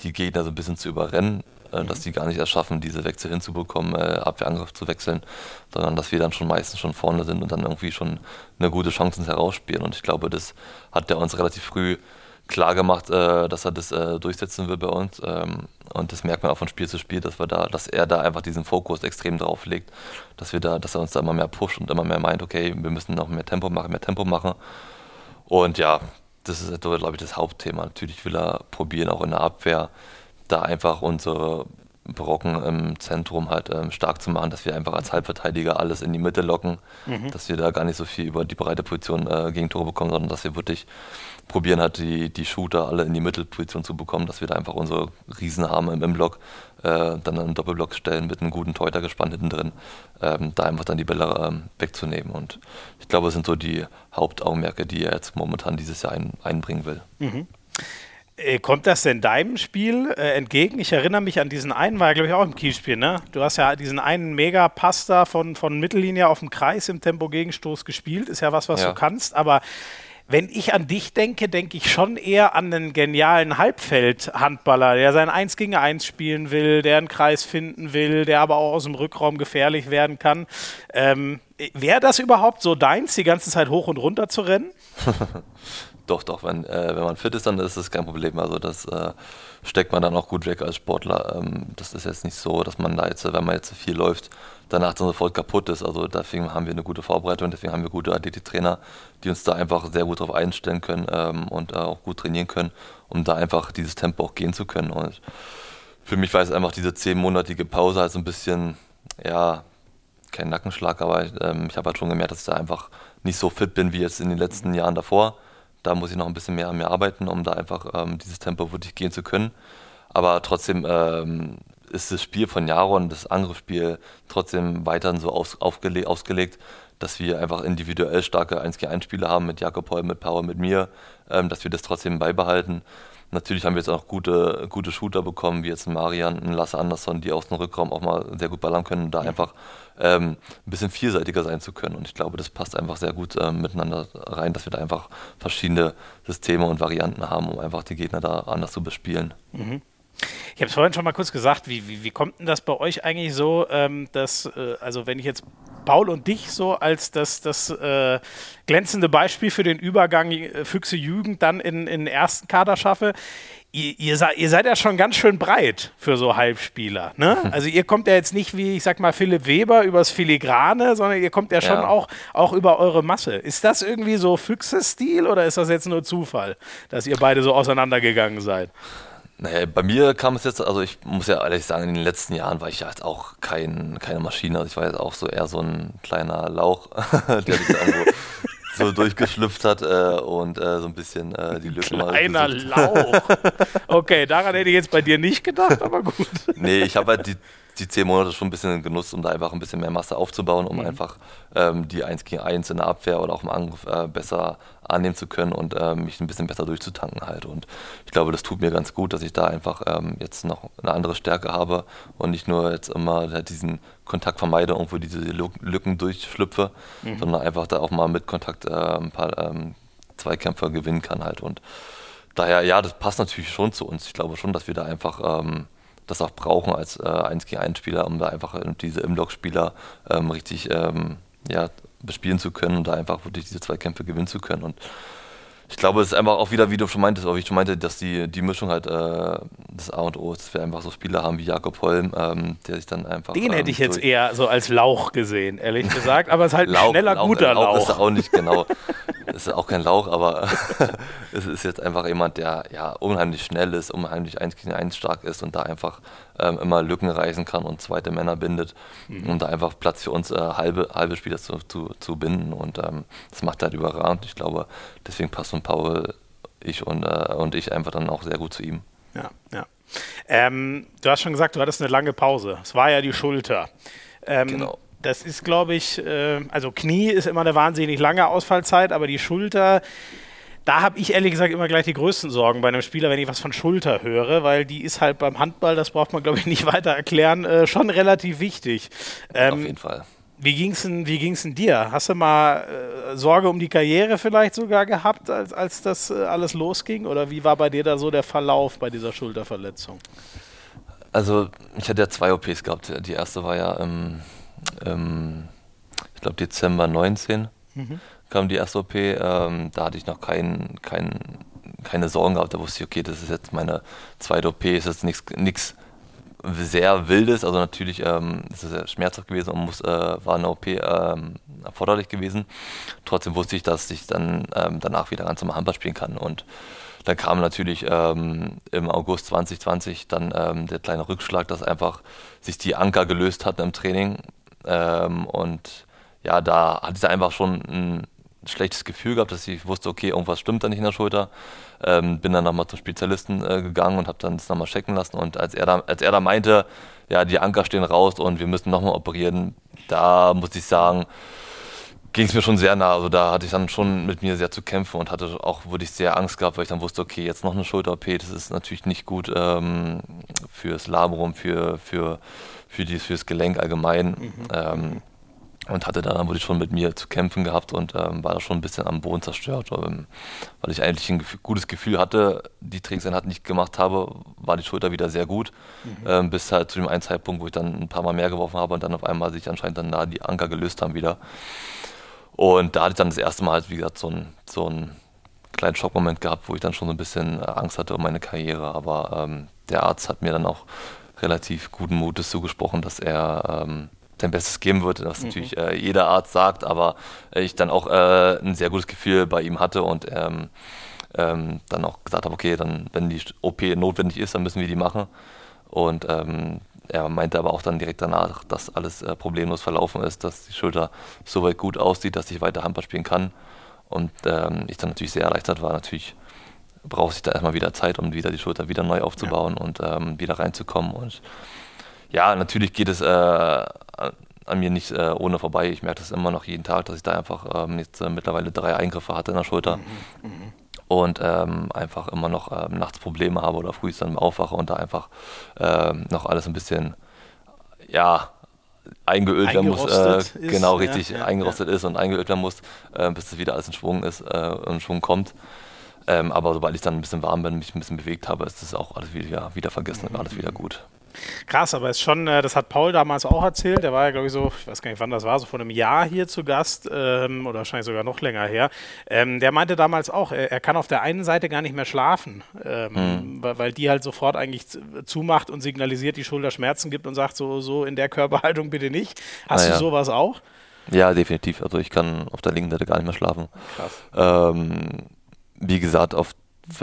die Gegner so ein bisschen zu überrennen äh, dass die gar nicht erst schaffen, diese Wechsel hinzubekommen, äh, Abwehrangriff zu wechseln, sondern dass wir dann schon meistens schon vorne sind und dann irgendwie schon eine gute Chance herausspielen. Und ich glaube, das hat er uns relativ früh klar gemacht, äh, dass er das äh, durchsetzen will bei uns. Ähm, und das merkt man auch von Spiel zu Spiel, dass wir da, dass er da einfach diesen Fokus extrem drauf legt, dass wir da, dass er uns da immer mehr pusht und immer mehr meint, okay, wir müssen noch mehr Tempo machen, mehr Tempo machen. Und ja, das ist, glaube ich, das Hauptthema. Natürlich will er probieren, auch in der Abwehr da einfach unsere Brocken im Zentrum halt ähm, stark zu machen, dass wir einfach als Halbverteidiger alles in die Mitte locken, mhm. dass wir da gar nicht so viel über die breite Position äh, gegen Tore bekommen, sondern dass wir wirklich probieren halt die, die Shooter alle in die Mittelposition zu bekommen, dass wir da einfach unsere Riesen haben im, im Block, äh, dann einen Doppelblock stellen mit einem guten Teuter gespannt hinten drin, ähm, da einfach dann die Bälle ähm, wegzunehmen. Und ich glaube, das sind so die Hauptaugenmerke, die er jetzt momentan dieses Jahr ein, einbringen will. Mhm. Äh, kommt das denn deinem Spiel äh, entgegen? Ich erinnere mich an diesen einen, war glaube ich auch im Kielspiel, ne? Du hast ja diesen einen Mega-Pass da von, von Mittellinie auf dem Kreis im Tempo-Gegenstoß gespielt. Ist ja was, was ja. du kannst. Aber wenn ich an dich denke, denke ich schon eher an einen genialen Halbfeld-Handballer, der sein 1 gegen 1 spielen will, der einen Kreis finden will, der aber auch aus dem Rückraum gefährlich werden kann. Ähm, Wäre das überhaupt so deins, die ganze Zeit hoch und runter zu rennen? *laughs* Doch, doch, wenn, äh, wenn man fit ist, dann ist das kein Problem. Also das äh, steckt man dann auch gut weg als Sportler. Ähm, das ist jetzt nicht so, dass man da jetzt, wenn man jetzt viel läuft, danach dann sofort kaputt ist. Also deswegen haben wir eine gute Vorbereitung, deswegen haben wir gute Athletiktrainer, die uns da einfach sehr gut darauf einstellen können ähm, und äh, auch gut trainieren können, um da einfach dieses Tempo auch gehen zu können. Und für mich war es einfach diese zehnmonatige Pause halt so ein bisschen, ja, kein Nackenschlag, aber ähm, ich habe halt schon gemerkt, dass ich da einfach nicht so fit bin wie jetzt in den letzten Jahren davor da muss ich noch ein bisschen mehr an mir arbeiten, um da einfach ähm, dieses Tempo wirklich gehen zu können. Aber trotzdem ähm, ist das Spiel von Jaron, das Angriffsspiel, trotzdem weiterhin so aus, aufgele ausgelegt, dass wir einfach individuell starke 1 gegen 1 Spiele haben mit Jakob Heul, mit Power, mit mir, ähm, dass wir das trotzdem beibehalten. Natürlich haben wir jetzt auch gute, gute Shooter bekommen, wie jetzt ein Marian, ein Lasse Andersson, die aus dem Rückraum auch mal sehr gut ballern können, da einfach ähm, ein bisschen vielseitiger sein zu können. Und ich glaube, das passt einfach sehr gut ähm, miteinander rein, dass wir da einfach verschiedene Systeme und Varianten haben, um einfach die Gegner da anders zu bespielen. Mhm. Ich habe es vorhin schon mal kurz gesagt, wie, wie, wie, kommt denn das bei euch eigentlich so, ähm, dass, äh, also wenn ich jetzt Paul und dich so als das, das äh, glänzende Beispiel für den Übergang äh, Füchse Jugend dann in, in den ersten Kader schaffe, ihr, ihr, seid, ihr, seid ja schon ganz schön breit für so Halbspieler. Ne? Also ihr kommt ja jetzt nicht wie, ich sag mal, Philipp Weber übers Filigrane, sondern ihr kommt ja schon ja. Auch, auch über eure Masse. Ist das irgendwie so Füchse-Stil oder ist das jetzt nur Zufall, dass ihr beide so auseinandergegangen seid? Naja, bei mir kam es jetzt, also ich muss ja ehrlich sagen, in den letzten Jahren war ich ja jetzt auch kein, keine Maschine. Also ich war jetzt auch so eher so ein kleiner Lauch, *laughs* der sich irgendwo so durchgeschlüpft hat äh, und äh, so ein bisschen äh, die Lücken Kleiner Lauch. Okay, daran hätte ich jetzt bei dir nicht gedacht, aber gut. Nee, ich habe halt die, die zehn Monate schon ein bisschen genutzt, um da einfach ein bisschen mehr Masse aufzubauen, um mhm. einfach ähm, die 1 gegen 1 in der Abwehr oder auch im Angriff äh, besser annehmen zu können und äh, mich ein bisschen besser durchzutanken halt. Und ich glaube, das tut mir ganz gut, dass ich da einfach ähm, jetzt noch eine andere Stärke habe und nicht nur jetzt immer diesen Kontakt vermeide, irgendwo diese Lücken durchschlüpfe, mhm. sondern einfach da auch mal mit Kontakt äh, ein paar ähm, Zweikämpfer gewinnen kann halt. Und daher, ja, das passt natürlich schon zu uns. Ich glaube schon, dass wir da einfach ähm, das auch brauchen als äh, 1 gegen 1 Spieler, um da einfach diese Im-Block-Spieler ähm, richtig ähm, ja, bespielen zu können und da einfach wirklich diese zwei Kämpfe gewinnen zu können. Und ich glaube, es ist einfach auch wieder, wie du schon meintest, wie ich schon meinte, dass die, die Mischung halt äh, das A und O ist, dass wir einfach so Spieler haben wie Jakob Holm, ähm, der sich dann einfach. Den ähm, hätte ich jetzt eher so als Lauch gesehen, ehrlich gesagt, aber es ist halt ein schneller, Lauch, guter Lauch. Lauch ist auch nicht genau. ist auch kein Lauch, aber *laughs* es ist jetzt einfach jemand, der ja unheimlich schnell ist, unheimlich 1 gegen 1 stark ist und da einfach ähm, immer Lücken reißen kann und zweite Männer bindet, mhm. um da einfach Platz für uns äh, halbe, halbe Spieler zu, zu, zu binden. Und ähm, das macht halt überragend. Ich glaube, deswegen passt und Paul, ich und, äh, und ich einfach dann auch sehr gut zu ihm. Ja, ja. Ähm, du hast schon gesagt, du hattest eine lange Pause. Es war ja die Schulter. Ähm, genau. Das ist, glaube ich, äh, also Knie ist immer eine wahnsinnig lange Ausfallzeit, aber die Schulter, da habe ich ehrlich gesagt immer gleich die größten Sorgen bei einem Spieler, wenn ich was von Schulter höre, weil die ist halt beim Handball, das braucht man, glaube ich, *laughs* nicht weiter erklären, äh, schon relativ wichtig. Ähm, Auf jeden Fall. Wie ging es denn, denn dir? Hast du mal äh, Sorge um die Karriere vielleicht sogar gehabt, als, als das äh, alles losging? Oder wie war bei dir da so der Verlauf bei dieser Schulterverletzung? Also, ich hatte ja zwei OPs gehabt. Die erste war ja im, im ich glaube, Dezember 19. Mhm kam die erste OP, ähm, da hatte ich noch kein, kein, keine Sorgen gehabt. Da wusste ich, okay, das ist jetzt meine zweite OP, ist jetzt nichts sehr Wildes. Also natürlich ähm, ist es sehr schmerzhaft gewesen und muss, äh, war eine OP ähm, erforderlich gewesen. Trotzdem wusste ich, dass ich dann ähm, danach wieder ganz normal Handball spielen kann. Und dann kam natürlich ähm, im August 2020 dann ähm, der kleine Rückschlag, dass einfach sich die Anker gelöst hatten im Training. Ähm, und ja, da hatte ich einfach schon ein schlechtes Gefühl gehabt, dass ich wusste, okay, irgendwas stimmt da nicht in der Schulter. Ähm, bin dann nochmal zum Spezialisten äh, gegangen und habe dann das nochmal checken lassen. Und als er, da, als er da meinte, ja, die Anker stehen raus und wir müssen nochmal operieren, da muss ich sagen, ging es mir schon sehr nah. Also da hatte ich dann schon mit mir sehr zu kämpfen und hatte auch wirklich sehr Angst gehabt, weil ich dann wusste, okay, jetzt noch eine Schulter-OP, das ist natürlich nicht gut ähm, fürs Labrum, für, für, für, die, fürs Gelenk allgemein. Mhm. Ähm, und hatte dann wirklich schon mit mir zu kämpfen gehabt und ähm, war da schon ein bisschen am Boden zerstört, ähm, weil ich eigentlich ein Gefühl, gutes Gefühl hatte, die Trainingseinheit nicht gemacht habe, war die Schulter wieder sehr gut, mhm. ähm, bis halt zu dem einen Zeitpunkt, wo ich dann ein paar Mal mehr geworfen habe und dann auf einmal sich anscheinend dann da die Anker gelöst haben wieder. Und da hatte ich dann das erste Mal halt, wie gesagt, so einen so kleinen Schockmoment gehabt, wo ich dann schon so ein bisschen äh, Angst hatte um meine Karriere, aber ähm, der Arzt hat mir dann auch relativ guten Mutes zugesprochen, dass er sein Bestes geben wird, was mhm. natürlich äh, jeder Arzt sagt, aber ich dann auch äh, ein sehr gutes Gefühl bei ihm hatte und ähm, ähm, dann auch gesagt habe, okay, dann wenn die OP notwendig ist, dann müssen wir die machen. Und ähm, er meinte aber auch dann direkt danach, dass alles äh, problemlos verlaufen ist, dass die Schulter soweit gut aussieht, dass ich weiter Handball spielen kann. Und ähm, ich dann natürlich sehr erleichtert war. Natürlich braucht sich da erstmal wieder Zeit, um wieder die Schulter wieder neu aufzubauen ja. und ähm, wieder reinzukommen. Und ja, natürlich geht es äh, an mir nicht äh, ohne vorbei. Ich merke das immer noch jeden Tag, dass ich da einfach ähm, jetzt äh, mittlerweile drei Eingriffe hatte in der Schulter. Mhm, mhm. Und ähm, einfach immer noch ähm, nachts Probleme habe oder früh dann aufwache und da einfach ähm, noch alles ein bisschen, ja, eingeölt werden muss, äh, ist, genau richtig ja, ja, eingerostet ja. ist und eingeölt werden muss, äh, bis es wieder alles in Schwung ist, äh, in Schwung kommt. Ähm, aber sobald ich dann ein bisschen warm bin, mich ein bisschen bewegt habe, ist das auch alles wieder, wieder vergessen und alles wieder gut. Krass, aber es ist schon, äh, das hat Paul damals auch erzählt, der war ja, glaube ich, so, ich weiß gar nicht, wann das war, so vor einem Jahr hier zu Gast ähm, oder wahrscheinlich sogar noch länger her. Ähm, der meinte damals auch, er, kann auf der einen Seite gar nicht mehr schlafen, ähm, mhm. weil, die halt sofort eigentlich zumacht und signalisiert, die Schulter Schmerzen gibt und sagt, so, so in der Körperhaltung bitte nicht. Hast naja. du sowas auch? Ja, definitiv. Also ich kann auf der linken Seite gar nicht mehr schlafen. Krass. Ähm, wie gesagt, auf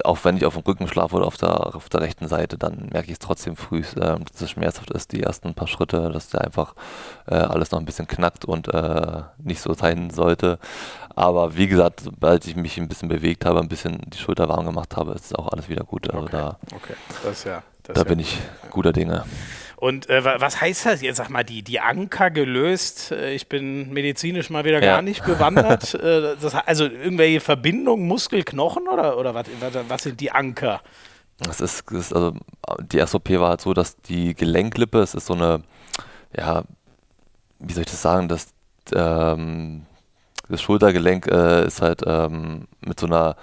auch wenn ich auf dem Rücken schlafe oder auf der, auf der rechten Seite, dann merke ich es trotzdem früh, äh, dass es schmerzhaft ist, die ersten paar Schritte, dass der einfach äh, alles noch ein bisschen knackt und äh, nicht so sein sollte. Aber wie gesagt, sobald ich mich ein bisschen bewegt habe, ein bisschen die Schulter warm gemacht habe, ist auch alles wieder gut. Also okay. da, okay. das ja, das da ja bin ich guter Dinge. Und äh, was heißt das jetzt? Sag mal, die, die Anker gelöst. Äh, ich bin medizinisch mal wieder ja. gar nicht bewandert. *laughs* äh, das, also irgendwelche Verbindungen, Muskel, Knochen oder, oder was, was sind die Anker? Das ist, das ist, also die SOP war halt so, dass die Gelenklippe, es ist so eine, ja, wie soll ich das sagen, das, ähm, das Schultergelenk äh, ist halt ähm, mit so einer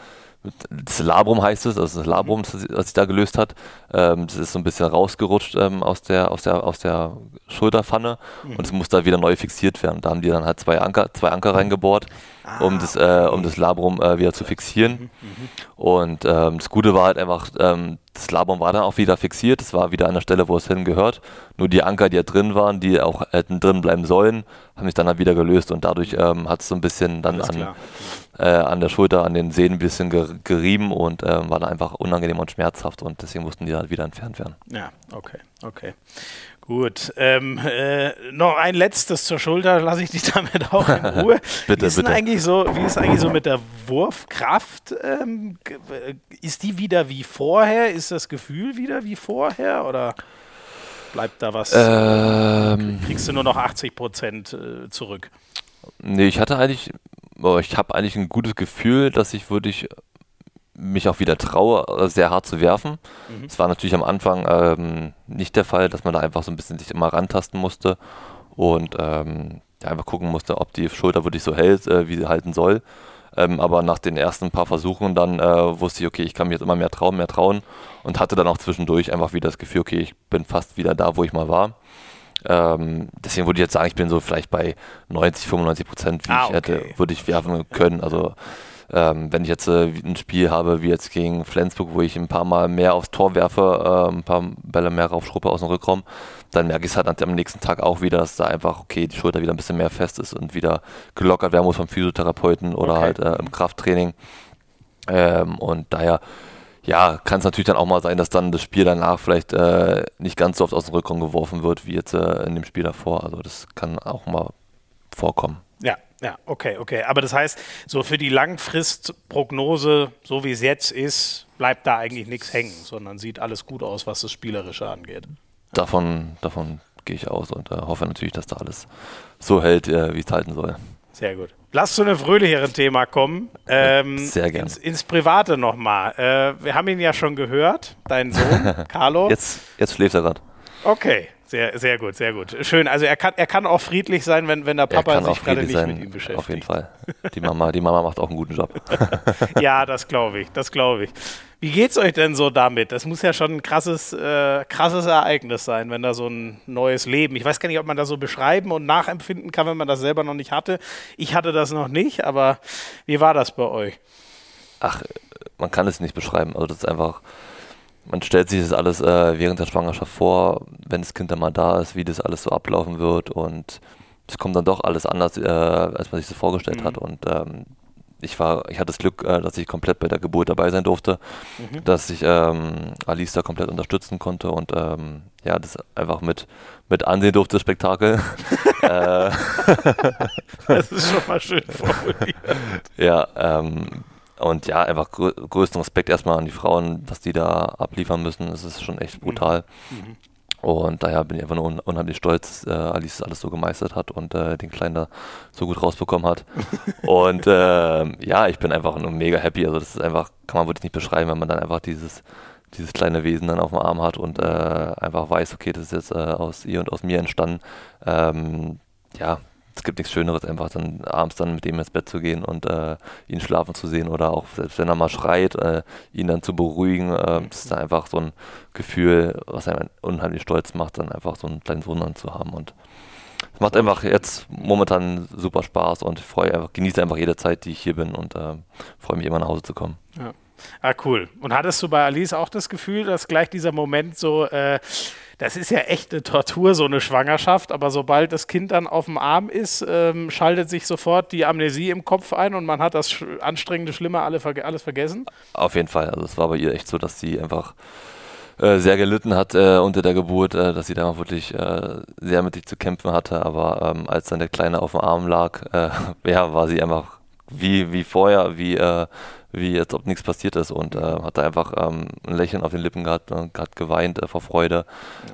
Labrum heißt es, also das Labrum, das, das sich da gelöst hat, ähm, das ist so ein bisschen rausgerutscht ähm, aus, der, aus, der, aus der Schulterpfanne mhm. und es muss da wieder neu fixiert werden. Da haben die dann halt zwei Anker, zwei Anker reingebohrt, ah, um, das, äh, um das Labrum äh, wieder zu fixieren. Mhm. Mhm. Und ähm, das Gute war halt einfach, ähm, das Labrum war dann auch wieder fixiert, es war wieder an der Stelle, wo es hingehört. Nur die Anker, die da drin waren, die auch hätten drin bleiben sollen, haben sich dann halt wieder gelöst und dadurch ähm, hat es so ein bisschen dann an, äh, an der Schulter, an den Sehnen ein bisschen gerieben und ähm, war dann einfach unangenehm und schmerzhaft und deswegen mussten die halt wieder entfernt werden. Ja, okay, okay. Gut, ähm, äh, noch ein letztes zur Schulter, lasse ich dich damit auch in *laughs* Ruhe. bitte, wie ist bitte. Eigentlich so, wie ist eigentlich so mit der Wurfkraft? Ähm, äh, ist die wieder wie vorher? Ist das Gefühl wieder wie vorher oder bleibt da was? Ähm, kriegst du nur noch 80 Prozent äh, zurück? Nee, ich hatte eigentlich, ich habe eigentlich ein gutes Gefühl, dass ich wirklich mich auch wieder traue, äh, sehr hart zu werfen. Es mhm. war natürlich am Anfang ähm, nicht der Fall, dass man da einfach so ein bisschen sich immer rantasten musste und ähm, ja, einfach gucken musste, ob die Schulter wirklich so hält, äh, wie sie halten soll. Ähm, aber nach den ersten paar Versuchen dann äh, wusste ich, okay, ich kann mir jetzt immer mehr trauen, mehr trauen und hatte dann auch zwischendurch einfach wieder das Gefühl, okay, ich bin fast wieder da, wo ich mal war. Ähm, deswegen würde ich jetzt sagen, ich bin so vielleicht bei 90, 95 Prozent, wie ah, okay. ich hätte, würde ich werfen können. Also ähm, wenn ich jetzt äh, ein Spiel habe, wie jetzt gegen Flensburg, wo ich ein paar Mal mehr aufs Tor werfe, äh, ein paar Bälle mehr raufschruppe aus dem Rückraum, dann merke ich es halt am nächsten Tag auch wieder, dass da einfach, okay, die Schulter wieder ein bisschen mehr fest ist und wieder gelockert werden muss vom Physiotherapeuten oder okay. halt äh, im Krafttraining. Ähm, und daher, ja, kann es natürlich dann auch mal sein, dass dann das Spiel danach vielleicht äh, nicht ganz so oft aus dem Rückraum geworfen wird, wie jetzt äh, in dem Spiel davor. Also das kann auch mal vorkommen. Ja, ja, okay, okay. Aber das heißt, so für die Langfristprognose, so wie es jetzt ist, bleibt da eigentlich nichts hängen, sondern sieht alles gut aus, was das Spielerische angeht. Davon, davon gehe ich aus und äh, hoffe natürlich, dass da alles so hält, äh, wie es halten soll. Sehr gut. Lass zu einem fröhlicheren Thema kommen. Ähm, Sehr gerne. Ins, ins Private nochmal. Äh, wir haben ihn ja schon gehört, deinen Sohn, *laughs* Carlo. Jetzt, jetzt schläft er gerade. Okay, sehr, sehr gut, sehr gut. Schön. Also er kann, er kann auch friedlich sein, wenn, wenn der Papa sich gerade nicht sein, mit ihm beschäftigt. Auf jeden Fall. Die Mama, die Mama macht auch einen guten Job. *laughs* ja, das glaube ich, das glaube ich. Wie geht's euch denn so damit? Das muss ja schon ein krasses, äh, krasses Ereignis sein, wenn da so ein neues Leben. Ich weiß gar nicht, ob man das so beschreiben und nachempfinden kann, wenn man das selber noch nicht hatte. Ich hatte das noch nicht, aber wie war das bei euch? Ach, man kann es nicht beschreiben. Also das ist einfach man stellt sich das alles äh, während der Schwangerschaft vor, wenn das Kind dann mal da ist, wie das alles so ablaufen wird und es kommt dann doch alles anders, äh, als man sich das vorgestellt mhm. hat und ähm, ich war, ich hatte das Glück, äh, dass ich komplett bei der Geburt dabei sein durfte, mhm. dass ich ähm, Alice da komplett unterstützen konnte und ähm, ja, das einfach mit, mit ansehen durfte, das Spektakel. *laughs* Äh, das ist schon mal schön formuliert. ja, ähm, und ja, einfach grö größten Respekt erstmal an die Frauen, was die da abliefern müssen. Das ist schon echt brutal. Mhm. Und daher bin ich einfach nur un unheimlich stolz, dass äh, Alice alles so gemeistert hat und äh, den Kleinen da so gut rausbekommen hat. *laughs* und äh, ja, ich bin einfach nur mega happy. Also das ist einfach, kann man wirklich nicht beschreiben, wenn man dann einfach dieses, dieses kleine Wesen dann auf dem Arm hat und äh, einfach weiß, okay, das ist jetzt äh, aus ihr und aus mir entstanden. Ähm, ja, es gibt nichts Schöneres, einfach dann abends dann mit ihm ins Bett zu gehen und äh, ihn schlafen zu sehen oder auch selbst wenn er mal schreit, äh, ihn dann zu beruhigen. Äh, das ist dann einfach so ein Gefühl, was einen unheimlich stolz macht, dann einfach so einen kleinen Sohn dann zu haben und es macht einfach jetzt momentan super Spaß und ich freue einfach, genieße einfach jede Zeit, die ich hier bin und äh, freue mich immer nach Hause zu kommen. Ja. Ah, cool. Und hattest du bei Alice auch das Gefühl, dass gleich dieser Moment so, äh, das ist ja echt eine Tortur, so eine Schwangerschaft, aber sobald das Kind dann auf dem Arm ist, ähm, schaltet sich sofort die Amnesie im Kopf ein und man hat das anstrengende, Schlimme alle, alles vergessen? Auf jeden Fall. Also es war bei ihr echt so, dass sie einfach äh, sehr gelitten hat äh, unter der Geburt, äh, dass sie da wirklich äh, sehr mit sich zu kämpfen hatte. Aber ähm, als dann der Kleine auf dem Arm lag, äh, *laughs* ja, war sie einfach wie, wie vorher, wie äh, wie als ob nichts passiert ist und äh, hat da einfach ähm, ein Lächeln auf den Lippen gehabt, und hat geweint äh, vor Freude,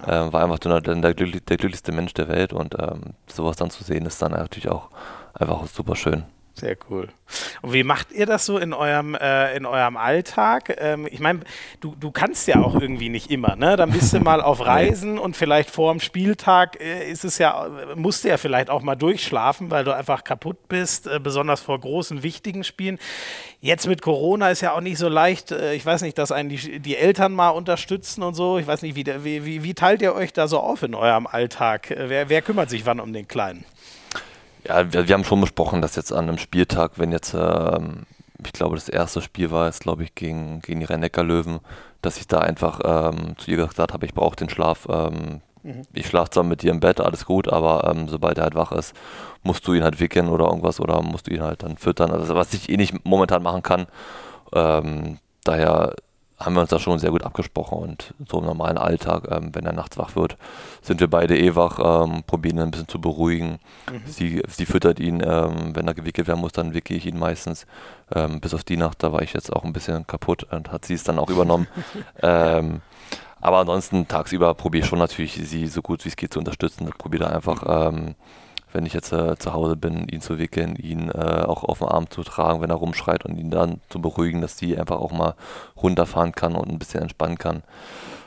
ja. äh, war einfach der, der, der, glücklichste Mensch der Welt und ähm, sowas dann zu sehen ist dann natürlich auch einfach super schön. Sehr cool. Und wie macht ihr das so in eurem, äh, in eurem Alltag? Ähm, ich meine, du, du kannst ja auch irgendwie nicht immer, ne? Dann bist du mal auf *laughs* Reisen und vielleicht vor dem Spieltag äh, ist es ja, musst du ja vielleicht auch mal durchschlafen, weil du einfach kaputt bist, äh, besonders vor großen, wichtigen Spielen. Jetzt mit Corona ist ja auch nicht so leicht, äh, ich weiß nicht, dass einen die, die Eltern mal unterstützen und so. Ich weiß nicht, wie, wie, wie teilt ihr euch da so auf in eurem Alltag? Äh, wer, wer kümmert sich wann um den Kleinen? Ja, wir, wir, haben schon besprochen, dass jetzt an einem Spieltag, wenn jetzt, ähm, ich glaube, das erste Spiel war jetzt, glaube ich, gegen, gegen die rhein löwen dass ich da einfach ähm, zu ihr gesagt habe, ich brauche den Schlaf. Ähm, mhm. Ich schlafe zwar mit dir im Bett, alles gut, aber ähm, sobald er halt wach ist, musst du ihn halt wickeln oder irgendwas oder musst du ihn halt dann füttern. Also was ich eh nicht momentan machen kann. Ähm, daher haben wir uns da schon sehr gut abgesprochen und so im normalen Alltag, ähm, wenn er nachts wach wird, sind wir beide eh wach, ähm, probieren ihn ein bisschen zu beruhigen. Mhm. Sie, sie füttert ihn, ähm, wenn er gewickelt werden muss, dann wicke ich ihn meistens. Ähm, bis auf die Nacht, da war ich jetzt auch ein bisschen kaputt und hat sie es dann auch übernommen. *laughs* Ähm, aber ansonsten tagsüber probiere ich schon natürlich, sie so gut wie es geht zu unterstützen. Probiere da einfach ähm, wenn ich jetzt äh, zu Hause bin, ihn zu wickeln, ihn äh, auch auf den Arm zu tragen, wenn er rumschreit und ihn dann zu beruhigen, dass die einfach auch mal runterfahren kann und ein bisschen entspannen kann.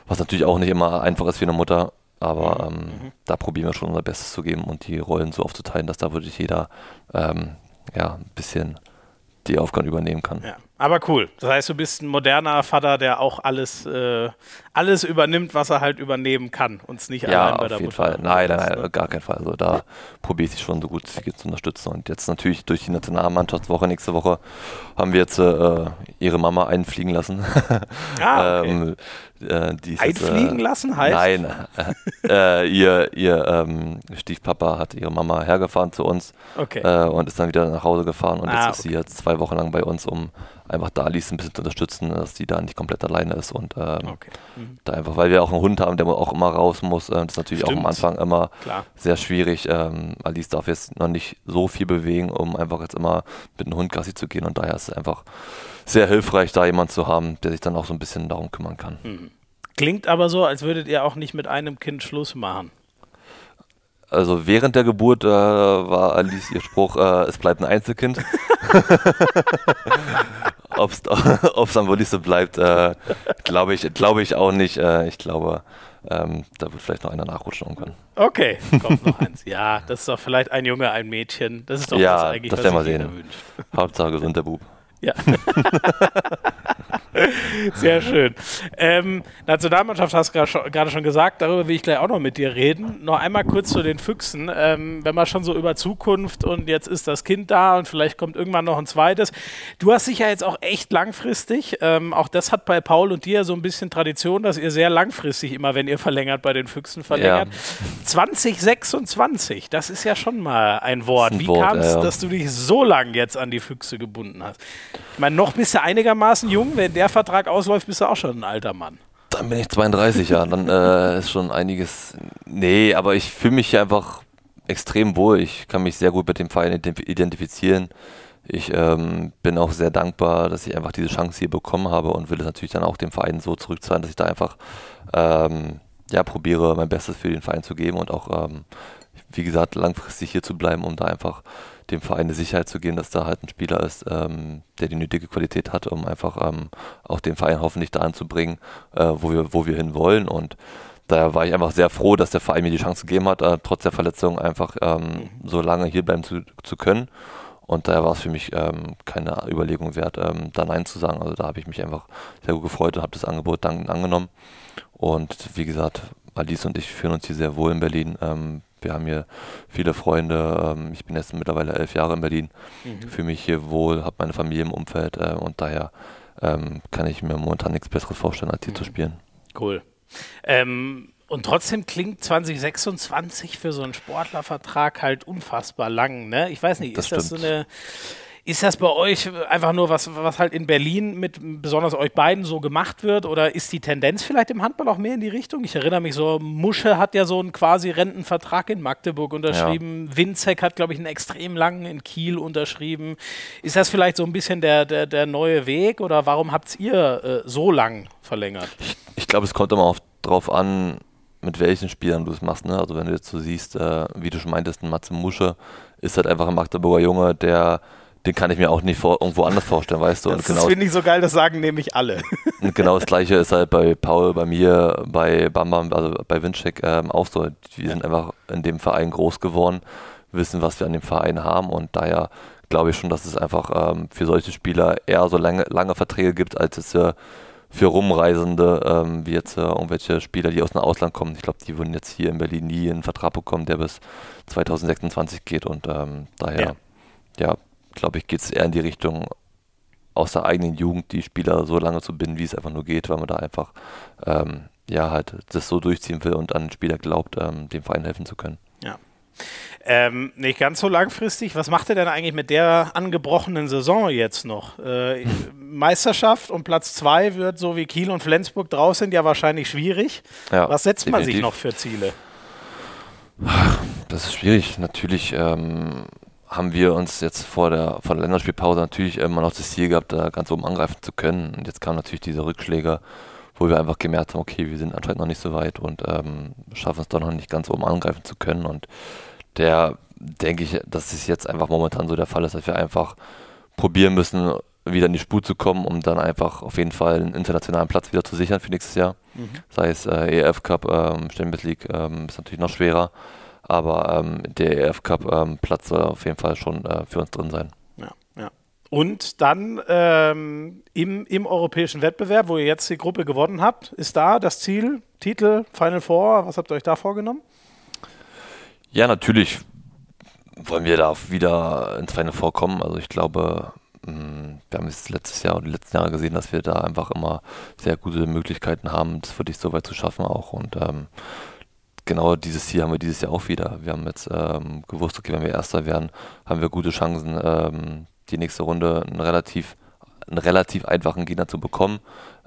Was natürlich auch nicht immer einfach ist für eine Mutter, aber mhm. ähm, mhm. da probieren wir schon unser Bestes zu geben und die Rollen so aufzuteilen, dass da wirklich jeder ähm, ja, ein bisschen die Aufgaben übernehmen kann. Ja. Aber cool. Das heißt, du bist ein moderner Vater, der auch alles, äh, alles übernimmt, was er halt übernehmen kann und es nicht ja, allein bei der Mutter. Fall. Nein, nein, nein, ne? gar keinen Fall. Also da probiere ich schon so gut es geht zu unterstützen. Und jetzt natürlich durch die Nationalmannschaftswoche nächste Woche haben wir jetzt äh, ihre Mama einfliegen lassen. *laughs* Ah, okay. ähm, äh, Einfliegen äh, lassen heißt? Nein, äh, ihr, ihr ähm, Stiefpapa hat ihre Mama hergefahren zu uns okay. Äh, und ist dann wieder nach Hause gefahren und ah, jetzt ist okay. sie jetzt zwei Wochen lang bei uns, um einfach da Alice ein bisschen zu unterstützen, dass sie da nicht komplett alleine ist und ähm, okay. mhm. da einfach, weil wir auch einen Hund haben, der auch immer raus muss, äh, das ist natürlich Stimmt. auch am Anfang immer Klar. sehr schwierig. Ähm, Alice darf jetzt noch nicht so viel bewegen, um einfach jetzt immer mit dem Hund Gassi zu gehen und daher ist es einfach sehr hilfreich, da jemand zu haben, der sich dann auch so ein bisschen darum kümmern kann. Mhm. Klingt aber so, als würdet ihr auch nicht mit einem Kind Schluss machen. Also während der Geburt äh, war Alice ihr Spruch, äh, es bleibt ein Einzelkind. Ob es dann wirklich so bleibt, äh, glaube ich, glaub ich auch nicht. Äh, ich glaube, ähm, da wird vielleicht noch einer nachrutschen irgendwann. Okay, kommt noch *laughs* eins. Ja, das ist doch vielleicht ein Junge, ein Mädchen. Das ist doch ja, das eigentlich, das was sich jeder wünscht. Hauptsache gesund der Bub. Ja. *laughs* Sehr schön. Ähm, Nationalmannschaft hast du gerade schon gesagt, darüber will ich gleich auch noch mit dir reden. Noch einmal kurz zu den Füchsen. Ähm, wenn man schon so über Zukunft und jetzt ist das Kind da und vielleicht kommt irgendwann noch ein zweites. Du hast dich ja jetzt auch echt langfristig, ähm, auch das hat bei Paul und dir so ein bisschen Tradition, dass ihr sehr langfristig immer, wenn ihr verlängert, bei den Füchsen verlängert. Ja. 2026, das ist ja schon mal ein Wort. Ein Wie kam es, ja. dass du dich so lang jetzt an die Füchse gebunden hast? Ich meine, noch bist du einigermaßen jung, wenn der Vertrag ausläuft, bist du auch schon ein alter Mann. Dann bin ich 32, ja. Dann äh, ist schon einiges. Nee, aber ich fühle mich einfach extrem wohl. Ich kann mich sehr gut mit dem Verein identifizieren. Ich ähm, bin auch sehr dankbar, dass ich einfach diese Chance hier bekommen habe und will es natürlich dann auch dem Verein so zurückzahlen, dass ich da einfach ähm, ja, probiere, mein Bestes für den Verein zu geben und auch, ähm, wie gesagt, langfristig hier zu bleiben, um da einfach dem Verein eine Sicherheit zu geben, dass da halt ein Spieler ist, ähm, der die nötige Qualität hat, um einfach ähm, auch den Verein hoffentlich dahin zu bringen, äh, wo wir, wo wir hin wollen. Und daher war ich einfach sehr froh, dass der Verein mir die Chance gegeben hat, äh, trotz der Verletzung einfach ähm, mhm. so lange hier bleiben zu, zu können. Und daher war es für mich ähm, keine Überlegung wert, ähm, da Nein zu sagen. Also da habe ich mich einfach sehr gut gefreut und habe das Angebot dann angenommen. Und wie gesagt, Alice und ich fühlen uns hier sehr wohl in Berlin. Ähm, wir haben hier viele Freunde. Ähm, ich bin jetzt mittlerweile elf Jahre in Berlin. Mhm. Fühle mich hier wohl, habe meine Familie im Umfeld äh, und daher ähm, kann ich mir momentan nichts Besseres vorstellen, als hier mhm. zu spielen. Cool. Ähm, und trotzdem klingt 2026 für so einen Sportlervertrag halt unfassbar lang. Ne? Ich weiß nicht, das ist das so eine. Ist das bei euch einfach nur was, was halt in Berlin mit besonders euch beiden so gemacht wird? Oder ist die Tendenz vielleicht im Handball auch mehr in die Richtung? Ich erinnere mich so, Musche hat ja so einen quasi Rentenvertrag in Magdeburg unterschrieben. Ja. Winzek hat, glaube ich, einen extrem langen in Kiel unterschrieben. Ist das vielleicht so ein bisschen der, der, der neue Weg oder warum habt ihr äh, so lang verlängert? Ich, ich glaube, es kommt immer auch drauf an, mit welchen Spielern du es machst. Ne? Also wenn du jetzt so siehst, äh, wie du schon meintest, ein Matze Musche ist halt einfach ein Magdeburger Junge, der den kann ich mir auch nicht vor, irgendwo anders vorstellen, weißt du. Und das genau, finde ich so geil, das sagen nämlich alle. *laughs* Und genau das gleiche ist halt bei Paul, bei mir, bei Bambam, also bei Winczek ähm, auch so. Wir sind einfach in dem Verein groß geworden, wissen, was wir an dem Verein haben und daher glaube ich schon, dass es einfach ähm, für solche Spieler eher so lange, lange Verträge gibt, als es äh, für Rumreisende, ähm, wie jetzt äh, irgendwelche Spieler, die aus dem Ausland kommen. Ich glaube, die würden jetzt hier in Berlin nie einen Vertrag bekommen, der bis 2026 geht. Und ähm, daher, ja, ja glaube ich, geht es eher in die Richtung, aus der eigenen Jugend die Spieler so lange zu binden, wie es einfach nur geht, weil man da einfach ähm, ja halt das so durchziehen will und an den Spieler glaubt, ähm, dem Verein helfen zu können. Ja. Ähm, nicht ganz so langfristig. Was macht er denn eigentlich mit der angebrochenen Saison jetzt noch? Äh, Meisterschaft und Platz zwei wird, so wie Kiel und Flensburg draus sind, ja wahrscheinlich schwierig. Ja, Was setzt definitiv. man sich noch für Ziele? Das ist schwierig. Natürlich ähm, haben wir uns jetzt vor der, vor der Länderspielpause natürlich immer noch das Ziel gehabt, da ganz oben angreifen zu können. Und jetzt kamen natürlich diese Rückschläge, wo wir einfach gemerkt haben, okay, wir sind anscheinend noch nicht so weit und ähm, schaffen es doch noch nicht ganz oben angreifen zu können. Und der denke ich, dass es jetzt einfach momentan so der Fall ist, dass wir einfach probieren müssen, wieder in die Spur zu kommen, um dann einfach auf jeden Fall einen internationalen Platz wieder zu sichern für nächstes Jahr. Mhm. Sei es äh, EF Cup, ähm, Champions League, ähm, ist natürlich noch schwerer. Aber ähm, der EF Cup ähm, soll auf jeden Fall schon äh, für uns drin sein. Ja, ja. Und dann ähm, im, im europäischen Wettbewerb, wo ihr jetzt die Gruppe gewonnen habt, ist da das Ziel, Titel, Final Four. Was habt ihr euch da vorgenommen? Ja, natürlich wollen wir da wieder ins Final Four kommen. Also ich glaube, mm, wir haben es letztes Jahr und die letzten Jahre gesehen, dass wir da einfach immer sehr gute Möglichkeiten haben, das wirklich so weit zu schaffen auch. Und ähm, genau dieses Ziel haben wir dieses Jahr auch wieder. Wir haben jetzt ähm, gewusst, okay, wenn wir Erster werden, haben wir gute Chancen, ähm, die nächste Runde einen relativ, einen relativ einfachen Gegner zu bekommen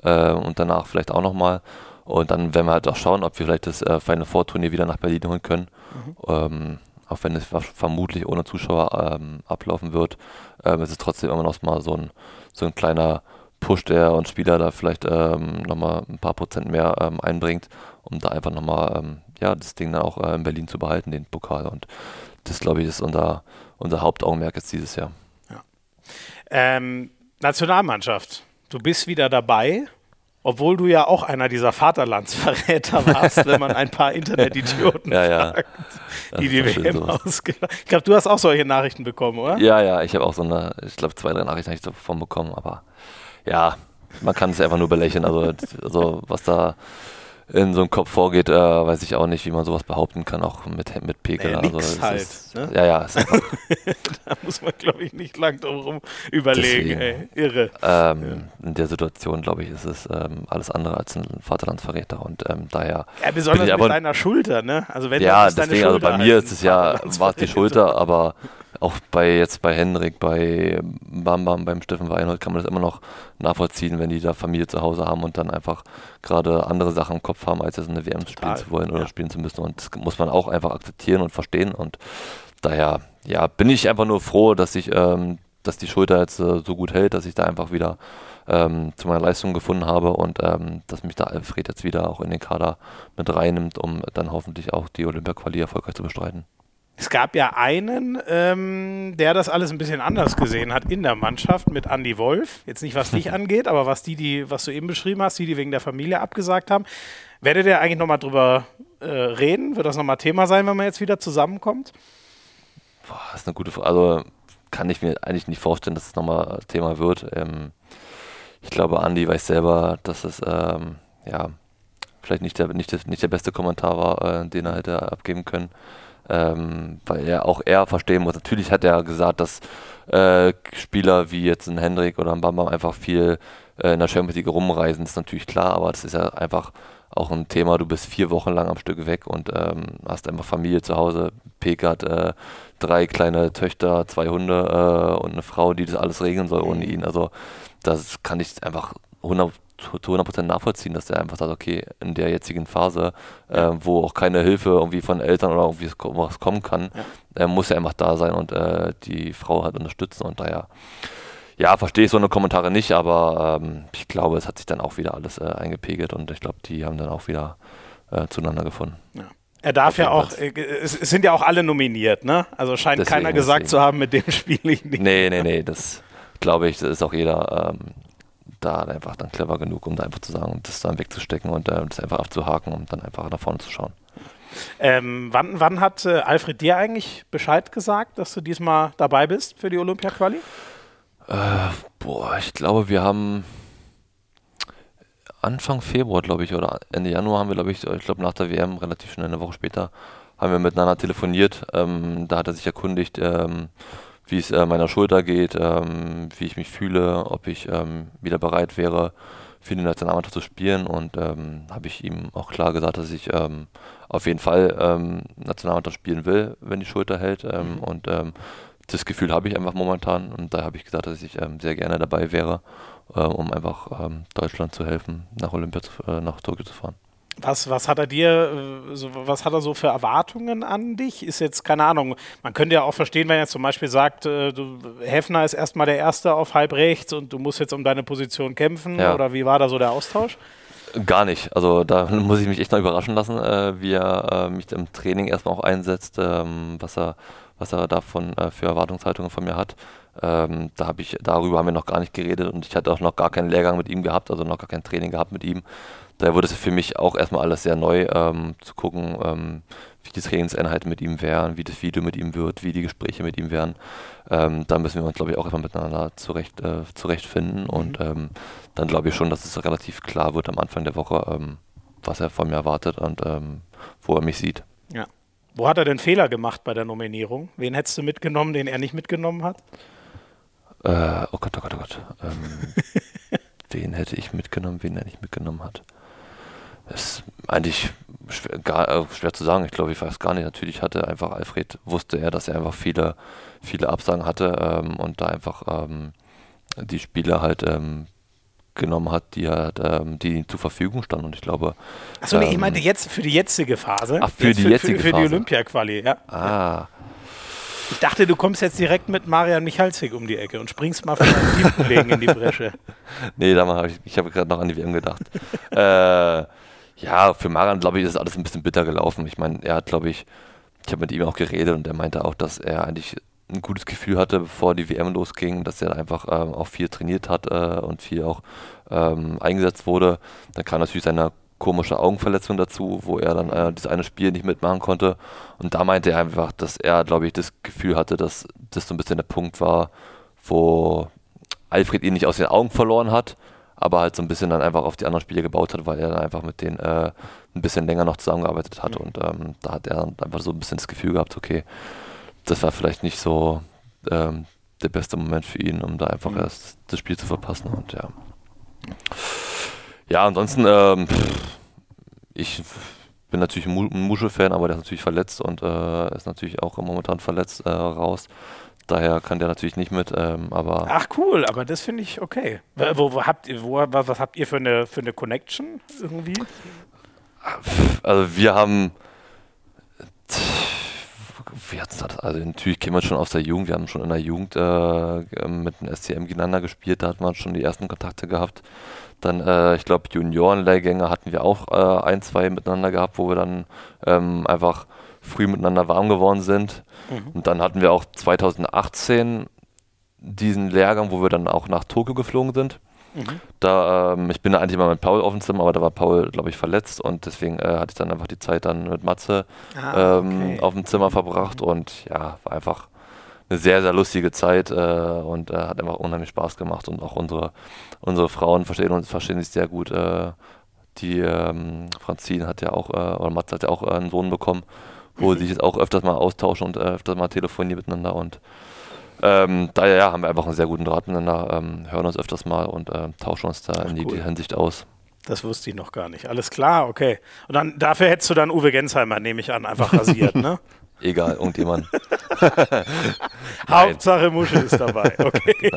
äh, und danach vielleicht auch nochmal. Und dann werden wir halt auch schauen, ob wir vielleicht das äh, Final Four Turnier wieder nach Berlin holen können. Mhm. Ähm, auch wenn es vermutlich ohne Zuschauer ähm, ablaufen wird, ähm, ist es trotzdem immer noch mal so ein, so ein kleiner Push, der uns Spieler da vielleicht ähm, nochmal ein paar Prozent mehr ähm, einbringt, um da einfach nochmal ähm, ja, das Ding dann auch äh, in Berlin zu behalten, den Pokal. Und das, glaube ich, ist unser, unser Hauptaugenmerk jetzt dieses Jahr. Ja. Ähm, Nationalmannschaft, du bist wieder dabei, obwohl du ja auch einer dieser Vaterlandsverräter *laughs* warst, wenn man ein paar Internetidioten ja, ja. fragt, die die WM ausgelassen Ich glaube, du hast auch solche Nachrichten bekommen, oder? Ja, ja, ich habe auch so eine, ich glaube, zwei, drei Nachrichten habe ich davon bekommen, aber ja, man kann es einfach nur belächeln. Also, also was da in so einem Kopf vorgeht, äh, weiß ich auch nicht, wie man sowas behaupten kann, auch mit, mit Pegel. Naja, also, halt, ist, ne? Ja, ja. *laughs* da muss man, glaube ich, nicht lang drum überlegen. Ey, irre. Ähm, ja. In der Situation, glaube ich, ist es ähm, alles andere als ein Vaterlandsverräter und ähm, daher. Ja, besonders mit deiner Schulter, ne? Also wenn ja, deswegen, also bei mir ist es ja, war es die Schulter, aber auch bei jetzt bei Henrik, bei Bam Bam, beim Steffen Weinhold kann man das immer noch nachvollziehen, wenn die da Familie zu Hause haben und dann einfach gerade andere Sachen im Kopf haben, als jetzt eine WM spielen zu wollen oder ja. spielen zu müssen. Und das muss man auch einfach akzeptieren und verstehen. Und daher, ja, bin ich einfach nur froh, dass ich, ähm, dass die Schulter jetzt äh, so gut hält, dass ich da einfach wieder ähm, zu meiner Leistung gefunden habe und ähm, dass mich da Alfred jetzt wieder auch in den Kader mit reinnimmt, um dann hoffentlich auch die Olympia-Quali erfolgreich zu bestreiten. Es gab ja einen, ähm, der das alles ein bisschen anders gesehen hat in der Mannschaft mit Andy Wolf. Jetzt nicht, was dich *laughs* angeht, aber was die, die, was du eben beschrieben hast, die, die wegen der Familie abgesagt haben. Werdet ihr eigentlich nochmal drüber äh, reden? Wird das nochmal Thema sein, wenn man jetzt wieder zusammenkommt? Boah, das ist eine gute Frage. Also kann ich mir eigentlich nicht vorstellen, dass es nochmal Thema wird. Ähm, ich glaube, Andy weiß selber, dass es ähm, ja vielleicht nicht der, nicht, der, nicht der beste Kommentar war, äh, den er hätte abgeben können ähm, weil er auch er verstehen muss. Natürlich hat er gesagt, dass äh, Spieler wie jetzt ein Hendrik oder ein Bambam einfach viel äh, in der Champions League rumreisen, ist natürlich klar, aber das ist ja einfach auch ein Thema. Du bist vier Wochen lang am Stück weg und ähm, hast einfach Familie zu Hause. Pek hat äh, drei kleine Töchter, zwei Hunde äh, und eine Frau, die das alles regeln soll ohne ihn. Also das kann ich einfach 100 zu 100% nachvollziehen, dass er einfach sagt, okay, in der jetzigen Phase, äh, wo auch keine Hilfe irgendwie von Eltern oder irgendwie was kommen kann, ja. äh, muss er einfach da sein und äh, die Frau halt unterstützen und daher, ja, verstehe ich so eine Kommentare nicht, aber ähm, ich glaube, es hat sich dann auch wieder alles äh, eingepegelt und ich glaube, die haben dann auch wieder äh, zueinander gefunden. Ja. Er darf ja auch, äh, es, sind ja auch alle nominiert, ne? Also scheint deswegen, keiner gesagt deswegen. zu haben, mit dem *laughs* spiele ich nicht. Nee, nee, nee, das glaube ich, das ist auch jeder ähm, da einfach dann clever genug, um da einfach zu sagen, das dann wegzustecken und äh, das einfach abzuhaken und dann einfach nach vorne zu schauen. Ähm, wann, wann hat äh, Alfred dir eigentlich Bescheid gesagt, dass du diesmal dabei bist für die Olympia-Quali? Äh, boah, ich glaube, wir haben Anfang Februar, glaube ich, oder Ende Januar haben wir, glaube ich, ich glaube nach der WM, relativ schnell eine Woche später, haben wir miteinander telefoniert. Ähm, da hat er sich erkundigt, ähm, wie es äh, meiner Schulter geht, ähm, wie ich mich fühle, ob ich ähm, wieder bereit wäre, für die Nationalmannschaft zu spielen. Und ähm, habe ich ihm auch klar gesagt, dass ich ähm, auf jeden Fall ähm, Nationalmannschaft spielen will, wenn die Schulter hält. Ähm, mhm. Und das Gefühl habe ich einfach momentan. Und da habe ich gesagt, dass ich sehr gerne dabei wäre, äh, um einfach Deutschland zu helfen, nach Olympia, zu, äh, nach Tokio zu fahren. Was, was hat er dir, äh, so, was hat er so für Erwartungen an dich? Ist jetzt, keine Ahnung, man könnte ja auch verstehen, wenn er zum Beispiel sagt, äh, du, Hefner ist erstmal der Erste auf halb rechts und du musst jetzt um deine Position kämpfen ja. oder wie war da so der Austausch? Gar nicht. Also da *laughs* muss ich mich echt noch überraschen lassen, äh, wie er mich im Training erstmal auch einsetzt, ähm, was er, was er davon äh, für Erwartungshaltungen von mir hat. Ähm, da habe ich, darüber haben wir noch gar nicht geredet und ich hatte auch noch gar keinen Lehrgang mit ihm gehabt, also noch gar kein Training gehabt mit ihm. Daher wurde es für mich auch erstmal alles sehr neu, ähm, zu gucken, ähm, wie die Trainingseinheiten mit ihm wären, wie das Video mit ihm wird, wie die Gespräche mit ihm wären. Ähm, da müssen wir uns, glaube ich, auch erstmal miteinander zurecht, äh, zurechtfinden. Mhm. Und ähm, dann glaube ich schon, dass es relativ klar wird am Anfang der Woche, ähm, was er von mir erwartet und ähm, wo er mich sieht. Ja. Wo hat er denn Fehler gemacht bei der Nominierung? Wen hättest du mitgenommen, den er nicht mitgenommen hat? Äh, oh Gott, oh Gott, oh Gott. *laughs* wen hätte ich mitgenommen, wen er nicht mitgenommen hat? Ist eigentlich schwer, gar, äh, schwer zu sagen. Ich glaube, ich weiß gar nicht. Natürlich hatte einfach Alfred, wusste er, dass er einfach viele, viele Absagen hatte ähm, und da einfach ähm, die Spieler halt ähm, genommen hat, die halt, ähm, die zur Verfügung standen. Und ich glaube. Achso, nee, ich meinte ähm, jetzt für die jetzige Phase. Ach, für die jetzige für, für, für die Olympia-Quali, ja. Ah. Ich dachte, du kommst jetzt direkt mit Marian Michalzig um die Ecke und springst mal von deinem Teamkollegen in die Bresche. *laughs* Nee, da habe ich, ich habe gerade noch an die WM gedacht. *laughs* äh, ja, für Marian, glaube ich, ist alles ein bisschen bitter gelaufen. Ich meine, er hat, glaube ich, ich habe mit ihm auch geredet und er meinte auch, dass er eigentlich ein gutes Gefühl hatte, bevor die WM losging, dass er einfach ähm, auch viel trainiert hat äh, und viel auch ähm, eingesetzt wurde. Dann kam natürlich seine komische Augenverletzung dazu, wo er dann äh, das eine Spiel nicht mitmachen konnte. Und da meinte er einfach, dass er, glaube ich, das Gefühl hatte, dass das so ein bisschen der Punkt war, wo Alfred ihn nicht aus den Augen verloren hat, aber halt so ein bisschen dann einfach auf die anderen Spiele gebaut hat, weil er dann einfach mit denen äh, ein bisschen länger noch zusammengearbeitet hat mhm. und ähm, da hat er dann einfach so ein bisschen das Gefühl gehabt, okay, das war vielleicht nicht so ähm, der beste Moment für ihn, um da einfach mhm. erst das Spiel zu verpassen und ja. Ja, ansonsten, ähm, ich bin natürlich ein Muschel-Fan, aber der ist natürlich verletzt und äh, ist natürlich auch momentan verletzt äh, raus. Daher kann der natürlich nicht mit, ähm, aber. Ach cool, aber das finde ich okay. Wo, wo, habt ihr, wo, was, was habt ihr für eine, für eine Connection irgendwie? Also wir haben. Wie hat's das? Also natürlich kennen wir schon aus der Jugend. Wir haben schon in der Jugend äh, mit dem SCM gegeneinander gespielt. Da hat man schon die ersten Kontakte gehabt. Dann, äh, ich glaube, Juniorenlehrgänge hatten wir auch äh, ein, zwei miteinander gehabt, wo wir dann ähm, einfach früh miteinander warm geworden sind. Mhm. Und dann hatten wir auch 2018 diesen Lehrgang, wo wir dann auch nach Tokio geflogen sind. Mhm. Da, ähm, ich bin da eigentlich mal mit Paul auf dem Zimmer, aber da war Paul, glaube ich, verletzt und deswegen äh, hatte ich dann einfach die Zeit dann mit Matze ah, ähm, okay. auf dem Zimmer verbracht und ja, war einfach eine sehr, sehr lustige Zeit äh, und äh, hat einfach unheimlich Spaß gemacht und auch unsere, unsere Frauen verstehen uns verstehen sich sehr gut. Äh, die ähm, Franzine hat ja auch, äh, oder Matze hat ja auch einen Sohn bekommen, wo mhm. sie sich jetzt auch öfters mal austauschen und äh, öfters mal telefonieren miteinander und ähm, daher ja, haben wir einfach einen sehr guten Draht miteinander, ähm, hören uns öfters mal und äh, tauschen uns da Ach, in die, cool. die, Hinsicht aus. Das wusste ich noch gar nicht. Alles klar, okay. Und dann dafür hättest du dann Uwe Gensheimer, nehme ich an, einfach rasiert, *laughs* ne? Egal, irgendjemand. *laughs* Hauptsache Muschel ist dabei. *laughs* Okay.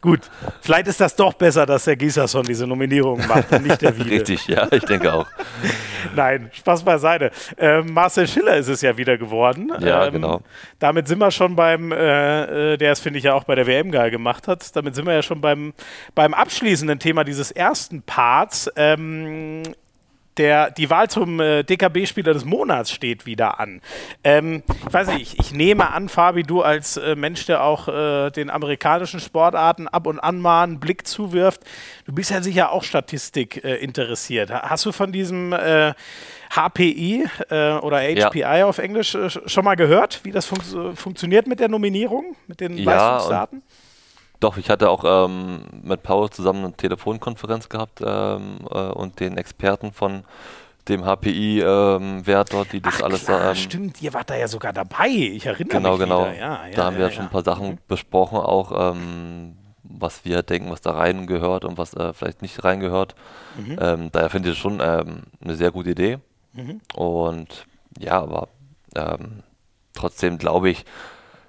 Gut, vielleicht ist das doch besser, dass der Gieserson diese Nominierung macht und nicht der Wiede. Richtig, ja, ich denke auch. *laughs* Nein, Spaß beiseite. Ähm, Marcel Schiller ist es ja wieder geworden. Ja, ähm, genau. Damit sind wir schon beim, äh, äh der es, finde ich, ja auch bei der WM geil gemacht hat, damit sind wir ja schon beim, beim abschließenden Thema dieses ersten Parts. Ähm, der, die Wahl zum äh, DKB-Spieler des Monats steht wieder an. Ähm, ich weiß nicht, ich, nehme an, Fabi, du als äh, Mensch, der auch äh, den amerikanischen Sportarten ab und an mal einen Blick zuwirft, du bist ja sicher auch Statistik äh, interessiert. Hast du von diesem HPI äh, äh, oder HPI ja. auf Englisch schon mal gehört, wie das fun funktioniert mit der Nominierung, mit den ja, Leistungsdaten? Doch, ich hatte auch ähm, mit Paul zusammen eine Telefonkonferenz gehabt ähm, äh, und den Experten von dem HPI-Wert ähm, dort, die das Ach, alles klar, ähm, Stimmt, ihr wart da ja sogar dabei. Ich erinnere genau, mich. Genau, genau. Ja, ja, da haben wir ja, schon ein paar Sachen mhm. besprochen, auch ähm, was wir denken, was da rein gehört und was äh, vielleicht nicht reingehört. Mhm. Ähm, daher finde ich schon eine sehr gute Idee. Mhm. Und ja, aber trotzdem glaube ich,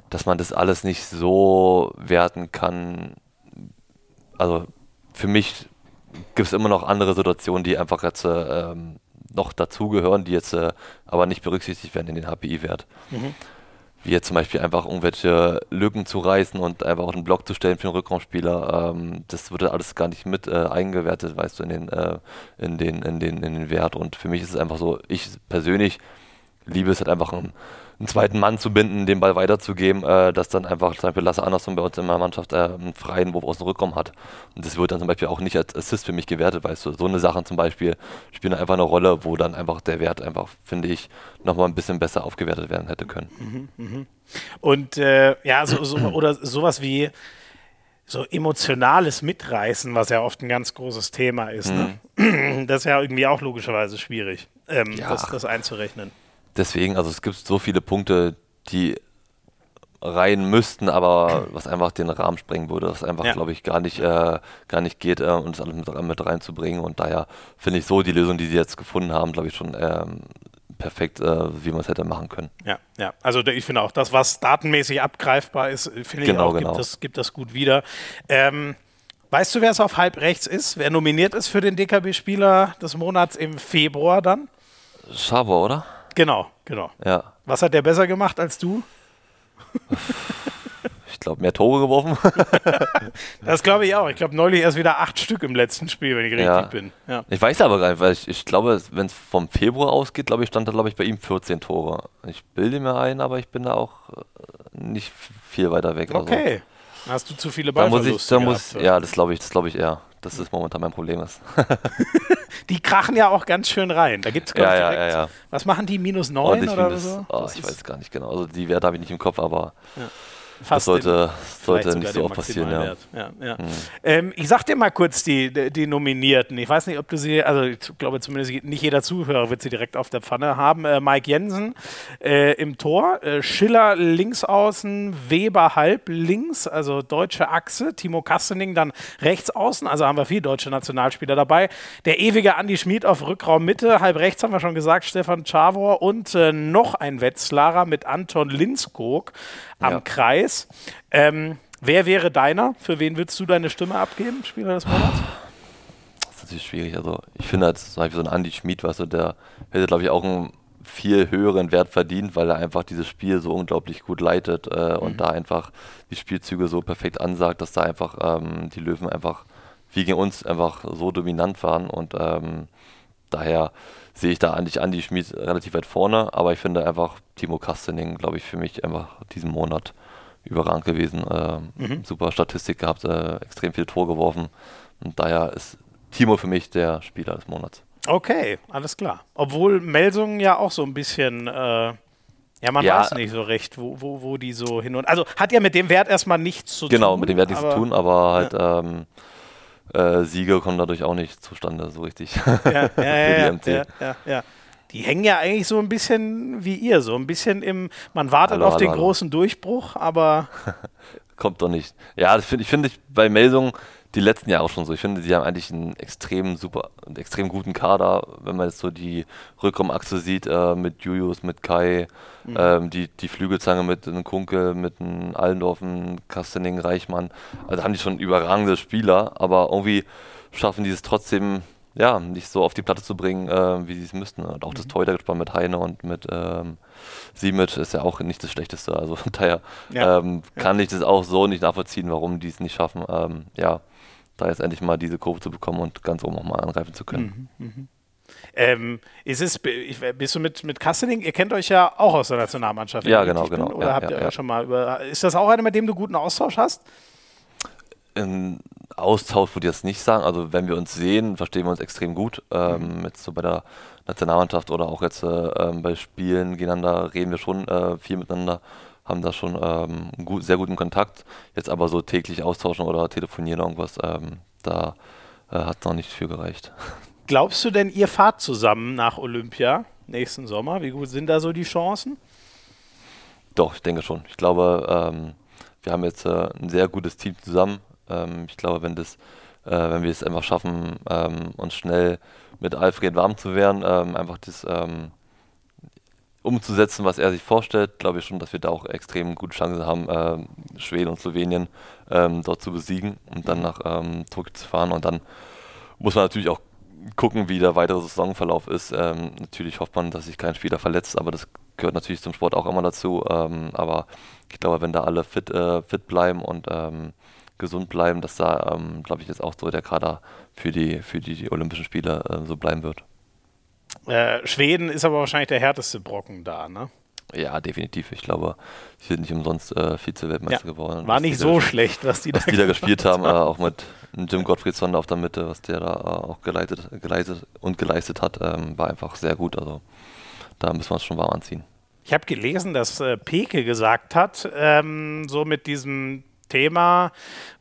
dass man das alles nicht so werten kann. Also für mich gibt es immer noch andere Situationen, die einfach jetzt äh, noch dazugehören, die jetzt äh, aber nicht berücksichtigt werden in den HPI-Wert. Mhm. Wie jetzt zum Beispiel einfach irgendwelche Lücken zu reißen und einfach auch einen Block zu stellen für einen Rückraumspieler. Ähm, das wird alles gar nicht mit äh, eingewertet, weißt du, in den, äh, in, den, in, den, in den Wert. Und für mich ist es einfach so, ich persönlich liebe es halt einfach ein einen zweiten Mann zu binden, den Ball weiterzugeben, äh, dass dann einfach zum Beispiel Lasse Andersson bei uns in meiner Mannschaft äh, einen freien Wurf aus dem Rückraum hat. Und das wird dann zum Beispiel auch nicht als Assist für mich gewertet, weißt du. So eine Sachen zum Beispiel spielen einfach eine Rolle, wo dann einfach der Wert einfach, finde ich, nochmal ein bisschen besser aufgewertet werden hätte können. Mhm, mh. Und äh, ja, so, so, *clears throat* oder sowas wie so emotionales Mitreißen, was ja oft ein ganz großes Thema ist. Ne? Mhm. Ne? *clears throat* Das ist ja irgendwie auch logischerweise schwierig, ähm, ja. das, das einzurechnen deswegen, also es gibt so viele Punkte, die rein müssten, aber was einfach den Rahmen sprengen würde, was einfach, ja. glaube ich, gar nicht, äh, gar nicht geht, äh, uns alles mit, mit, reinzubringen. Und daher finde ich so die Lösung, die sie jetzt gefunden haben, glaube ich, schon ähm, perfekt, äh, wie man es hätte machen können. Ja, ja. Also ich finde auch, das, was datenmäßig abgreifbar ist, finde ich genau, auch, genau. Gibt, das, gibt das gut wieder. Ähm, weißt du, wer es auf halb rechts ist? Wer nominiert ist für den DKB-Spieler des Monats im Februar dann? Schabo, oder? Genau, genau. Ja. Was hat der besser gemacht als du? ich glaube, mehr Tore geworfen. *laughs* das glaube ich auch. Ich glaube, neulich erst wieder acht Stück im letzten Spiel, wenn ich richtig ja. bin. Ja. Ich weiß aber gar nicht, weil ich, ich glaube, wenn es vom Februar ausgeht, glaube ich, stand da, glaube ich, bei ihm 14 Tore. Ich bilde mir ein, aber ich bin da auch äh, nicht viel weiter weg. Okay. Also. Hast du zu viele Ballverluste da muss ich, da muss, Ja, das glaube ich, das glaube ich eher. Das ist momentan mein Problem ist. *laughs* die krachen ja auch ganz schön rein. Da gibt es, ja, ja, ja, ja, Was machen die? Minus 9 oh, oder so? Oh, ich weiß gar nicht genau. Also die Werte habe ich nicht im Kopf, aber Fast das sollte, sollte nicht so oft passieren. Ja. Ja, ja. Mhm. Ähm, ich sag dir mal kurz die, die Nominierten. Ich weiß nicht, ob du sie, also ich glaube zumindest nicht jeder Zuhörer wird sie direkt auf der Pfanne haben. Äh, Mike Jensen äh, im Tor, äh, Schiller links außen, Weber halb links, also deutsche Achse, Timo Kastening dann rechts außen, also haben wir vier deutsche Nationalspieler dabei. Der ewige Andi Schmid auf Rückraum Mitte, halb rechts haben wir schon gesagt, Stefan Czavor und äh, noch ein Wetzlarer mit Anton Linskog am ja. Kreis. Ähm, wer wäre deiner? Für wen willst du deine Stimme abgeben, Spieler des Monats? Das ist natürlich schwierig. Also ich finde halt so ein Andy Schmid, weißt du, der hätte, glaube ich, auch einen viel höheren Wert verdient, weil er einfach dieses Spiel so unglaublich gut leitet äh, mhm. und da einfach die Spielzüge so perfekt ansagt, dass da einfach ähm, die Löwen einfach wie gegen uns einfach so dominant waren und ähm, daher sehe ich da eigentlich Andy Schmid relativ weit vorne, aber ich finde einfach Timo Kastening, glaube ich, für mich einfach diesen Monat überragend gewesen. Äh, mhm. Super Statistik gehabt, äh, extrem viel Tor geworfen. Und daher ist Timo für mich der Spieler des Monats. Okay, alles klar. Obwohl Melsungen ja auch so ein bisschen, äh, ja, man ja, weiß nicht so recht, wo, wo, wo die so hin und. Also hat ja mit dem Wert erstmal nichts zu genau, tun. Genau, mit dem Wert nichts zu tun, aber halt ja. ähm, äh, Siege kommen dadurch auch nicht zustande, so richtig. Ja, ja, *laughs* ja, ja, ja, ja, Die hängen ja eigentlich so ein bisschen wie ihr, so ein bisschen im, man wartet hallo, auf hallo, den hallo. großen Durchbruch, aber. *laughs* Kommt doch nicht. Ja, das finde ich, find ich bei Meldungen die letzten Jahre schon so. Ich finde, sie haben eigentlich einen extrem super, einen extrem guten Kader, wenn man jetzt so die Rückraumachse sieht, äh, mit Julius, mit Kai, mhm. ähm, die, die Flügelzange mit einem Kunke, mit einem Allendorf, einem Kastening, Reichmann. Also haben die schon überragende Spieler, aber irgendwie schaffen die es trotzdem, ja, nicht so auf die Platte zu bringen, äh, wie sie es müssten. Und auch mhm. das Torhütergespann mit Heine und mit ähm, Simic ist ja auch nicht das Schlechteste. Also daher ja. ähm, kann ja. ich das auch so nicht nachvollziehen, warum die es nicht schaffen. Ähm, ja, da jetzt endlich mal diese Kurve zu bekommen und ganz oben auch mal angreifen zu können. Mhm, mh. Ähm, ist es, bist du mit, mit Kassening, ihr kennt euch ja auch aus der Nationalmannschaft. Ja, genau, genau. Oder ja, habt ihr ja. schon mal über, ist das auch einer, mit dem du guten Austausch hast? Ein Austausch würde ich jetzt nicht sagen. Also wenn wir uns sehen, verstehen wir uns extrem gut. Ähm, mhm. Jetzt so bei der Nationalmannschaft oder auch jetzt äh, ähm, bei Spielen gegeneinander reden wir schon äh, viel miteinander haben da schon ähm, gut, sehr guten Kontakt. Jetzt aber so täglich austauschen oder telefonieren irgendwas, ähm, da äh, hat noch nicht viel gereicht. *laughs* Glaubst du denn, ihr fahrt zusammen nach Olympia nächsten Sommer? Wie gut sind da so die Chancen? Doch, ich denke schon. Ich glaube, ähm, wir haben jetzt äh, ein sehr gutes Team zusammen. Ähm, ich glaube, wenn das, äh, wenn wir es einfach schaffen, ähm, uns schnell mit Alfred warm zu werden, ähm, einfach das umzusetzen, was er sich vorstellt, glaube ich schon, dass wir da auch extrem gute Chancen haben, äh, Schweden und Slowenien ähm, dort zu besiegen und dann nach ähm, Tokio zu fahren. Und dann muss man natürlich auch gucken, wie der weitere Saisonverlauf ist. Ähm, natürlich hofft man, dass sich kein Spieler verletzt, aber das gehört natürlich zum Sport auch immer dazu. Ähm, aber ich glaube, wenn da alle fit, äh, fit bleiben und ähm, gesund bleiben, dass da, ähm, glaube ich, jetzt auch so der Kader für die, für die, die Olympischen Spiele äh, so bleiben wird. Äh, Schweden ist aber wahrscheinlich der härteste Brocken da, ne? Ja, definitiv. Ich glaube, sie sind nicht umsonst äh, Vize-Weltmeister ja, geworden. War nicht so schlecht, was die was da, die da gespielt haben, *laughs* äh, auch mit Jim Gottfriedsson auf der Mitte, was der da äh, auch geleitet, geleitet und geleistet hat, ähm, war einfach sehr gut. Also da müssen wir uns schon warm anziehen. Ich habe gelesen, dass äh, Peke gesagt hat, ähm, so mit diesem Thema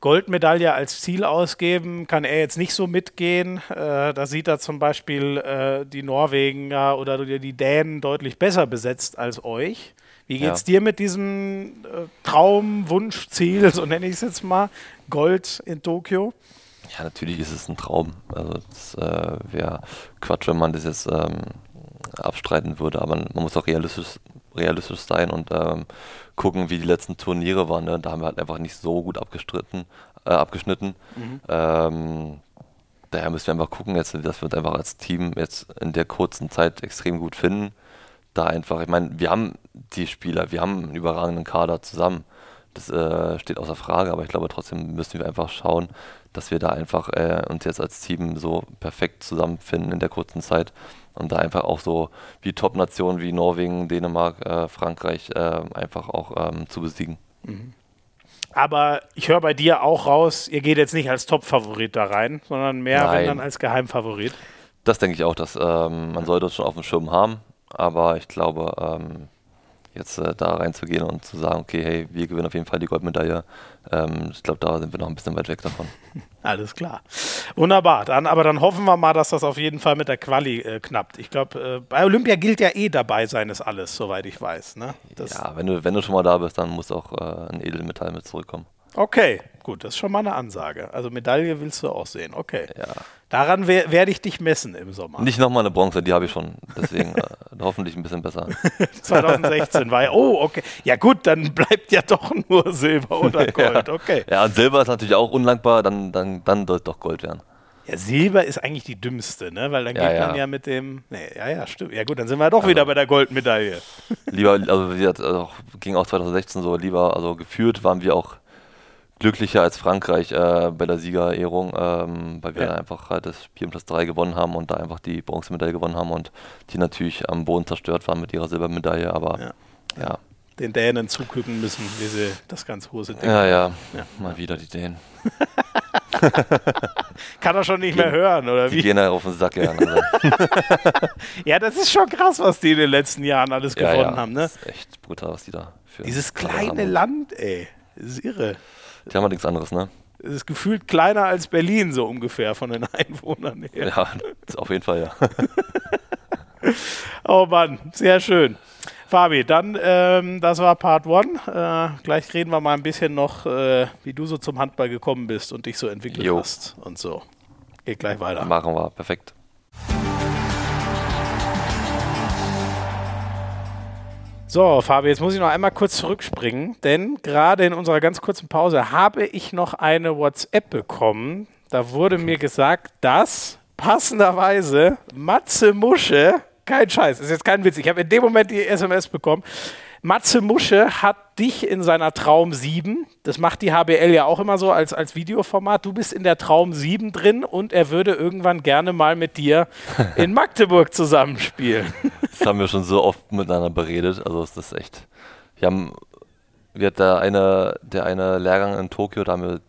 Goldmedaille als Ziel ausgeben, kann er jetzt nicht so mitgehen. Äh, da sieht er zum Beispiel äh, die Norwegen oder die Dänen deutlich besser besetzt als euch. Wie geht es ja. dir mit diesem äh, Traum, Wunsch, Ziel, so nenne ich es jetzt mal, Gold in Tokio? Ja, natürlich ist es ein Traum. Also das äh, wäre Quatsch, wenn man das jetzt ähm, abstreiten würde, aber man muss auch realistisch, realistisch sein und ähm, gucken, wie die letzten Turniere waren. Ne? Da haben wir halt einfach nicht so gut abgestritten, äh, abgeschnitten. Mhm. Ähm, daher müssen wir einfach gucken, jetzt, dass wir uns einfach als Team jetzt in der kurzen Zeit extrem gut finden. Da einfach, ich meine, wir haben die Spieler, wir haben einen überragenden Kader zusammen. Das äh, steht außer Frage, aber ich glaube trotzdem müssen wir einfach schauen, dass wir da einfach äh, uns jetzt als Team so perfekt zusammenfinden in der kurzen Zeit und da einfach auch so wie Top-Nationen wie Norwegen, Dänemark, äh, Frankreich äh, einfach auch ähm, zu besiegen. Mhm. Aber ich höre bei dir auch raus, ihr geht jetzt nicht als Top-Favorit da rein, sondern mehr, Nein. wenn dann als Geheimfavorit. Das denke ich auch, dass ähm, man sollte es schon auf dem Schirm haben, aber ich glaube, ähm, jetzt äh, da reinzugehen und zu sagen, okay, hey, wir gewinnen auf jeden Fall die Goldmedaille. Ähm, ich glaube, da sind wir noch ein bisschen weit weg davon. *laughs* Alles klar. Wunderbar. Dann, aber dann hoffen wir mal, dass das auf jeden Fall mit der Quali äh, knappt. Ich glaube, äh, bei Olympia gilt ja eh dabei sein ist alles, soweit ich weiß. Ne? ja, wenn du, wenn du schon mal da bist, dann muss auch äh, ein Edelmetall mit zurückkommen. Okay, gut, das ist schon mal eine Ansage. Also Medaille willst du auch sehen, okay. Ja. Daran wer, werde ich dich messen im Sommer. Nicht nochmal eine Bronze, die habe ich schon. Deswegen äh, *laughs* hoffentlich ein bisschen besser. *laughs* 2016 war ja, oh, okay. Ja gut, dann bleibt ja doch nur Silber *laughs* oder Gold, okay. Ja, und Silber ist natürlich auch unlangbar, dann, dann, dann wird doch Gold werden. Ja, Silber ist eigentlich die dümmste, ne? Weil dann ja, geht man ja. mit dem. Nee, ja, ja, stimmt. Ja, gut, dann sind wir doch also, wieder bei der Goldmedaille. Lieber, also, wie gesagt, also ging auch 2016 so, lieber, also geführt waren wir auch glücklicher als Frankreich äh, bei der Siegerehrung, ähm, weil wir Ja. einfach halt das Spiel um Platz 3 gewonnen haben und da einfach die Bronzemedaille gewonnen haben und die natürlich am Boden zerstört waren mit ihrer Silbermedaille, aber Ja. ja, Den Dänen zugucken müssen, wie sie das ganz große Ding. ja, ja, Ja. mal wieder die Dänen. *laughs* Kann er schon nicht mehr hören, oder Die wie? gehen ja auf den Sack, ja. *laughs* Also, Ja, das ist schon krass, was die in den letzten Jahren alles gewonnen haben, ne? Das ist echt brutal, was die da für Dieses kleine. Land, ey. Das ist irre. Die haben ja nichts anderes, ne? Es ist gefühlt kleiner als Berlin, so ungefähr von den *laughs* Einwohnern her. Ja, auf jeden Fall, ja. *laughs* Oh Mann, sehr schön. Fabi, dann, ähm, das war Part 1. Äh, gleich reden wir mal ein bisschen noch, äh, wie du so zum Handball gekommen bist und dich so entwickelt Jo. hast und so. Geht gleich weiter. Machen wir, perfekt. So, Fabi, jetzt muss ich noch einmal kurz zurückspringen, denn gerade in unserer ganz kurzen Pause habe ich noch eine WhatsApp bekommen. Da wurde mir gesagt, dass passenderweise Matze Musche, kein Scheiß, ist jetzt kein Witz, ich habe in dem Moment die SMS bekommen. Matze Musche hat dich in seiner Traum 7, das macht die HBL ja auch immer so als, als Videoformat, du bist in der Traum 7 drin und er würde irgendwann gerne mal mit dir *laughs* in Magdeburg zusammenspielen. Das haben wir schon so oft miteinander beredet. Also ist echt. Wir haben, wir hat der eine, der eine Lehrgang in Tokio, da haben wir,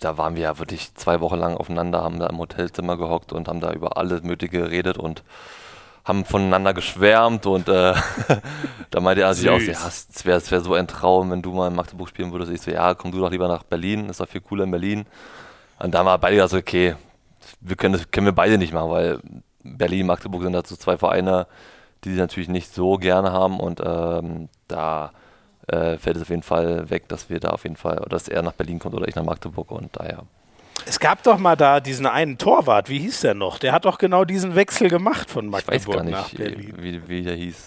da waren wir ja wirklich zwei Wochen lang aufeinander, haben da im Hotelzimmer gehockt und haben da über alles Mögliche geredet und haben voneinander geschwärmt und äh, *laughs* da meinte er sich auch, ja, es wäre wär so ein Traum, wenn du mal in Magdeburg spielen würdest. Ich so, ja, komm du doch lieber nach Berlin, ist doch viel cooler in Berlin. Und da waren beide so, okay, wir können das können wir beide nicht machen, weil Berlin, Magdeburg sind dazu zwei Vereine, die sie natürlich nicht so gerne haben und ähm, da äh, fällt es auf jeden Fall weg, dass wir da auf jeden Fall, oder dass er nach Berlin kommt oder ich nach Magdeburg und daher. Es gab doch mal da diesen einen Torwart, wie hieß der noch? Der hat doch genau diesen Wechsel gemacht von Ich weiß Magdeburg gar nach nicht, Berlin. wie, wie der hieß. *laughs*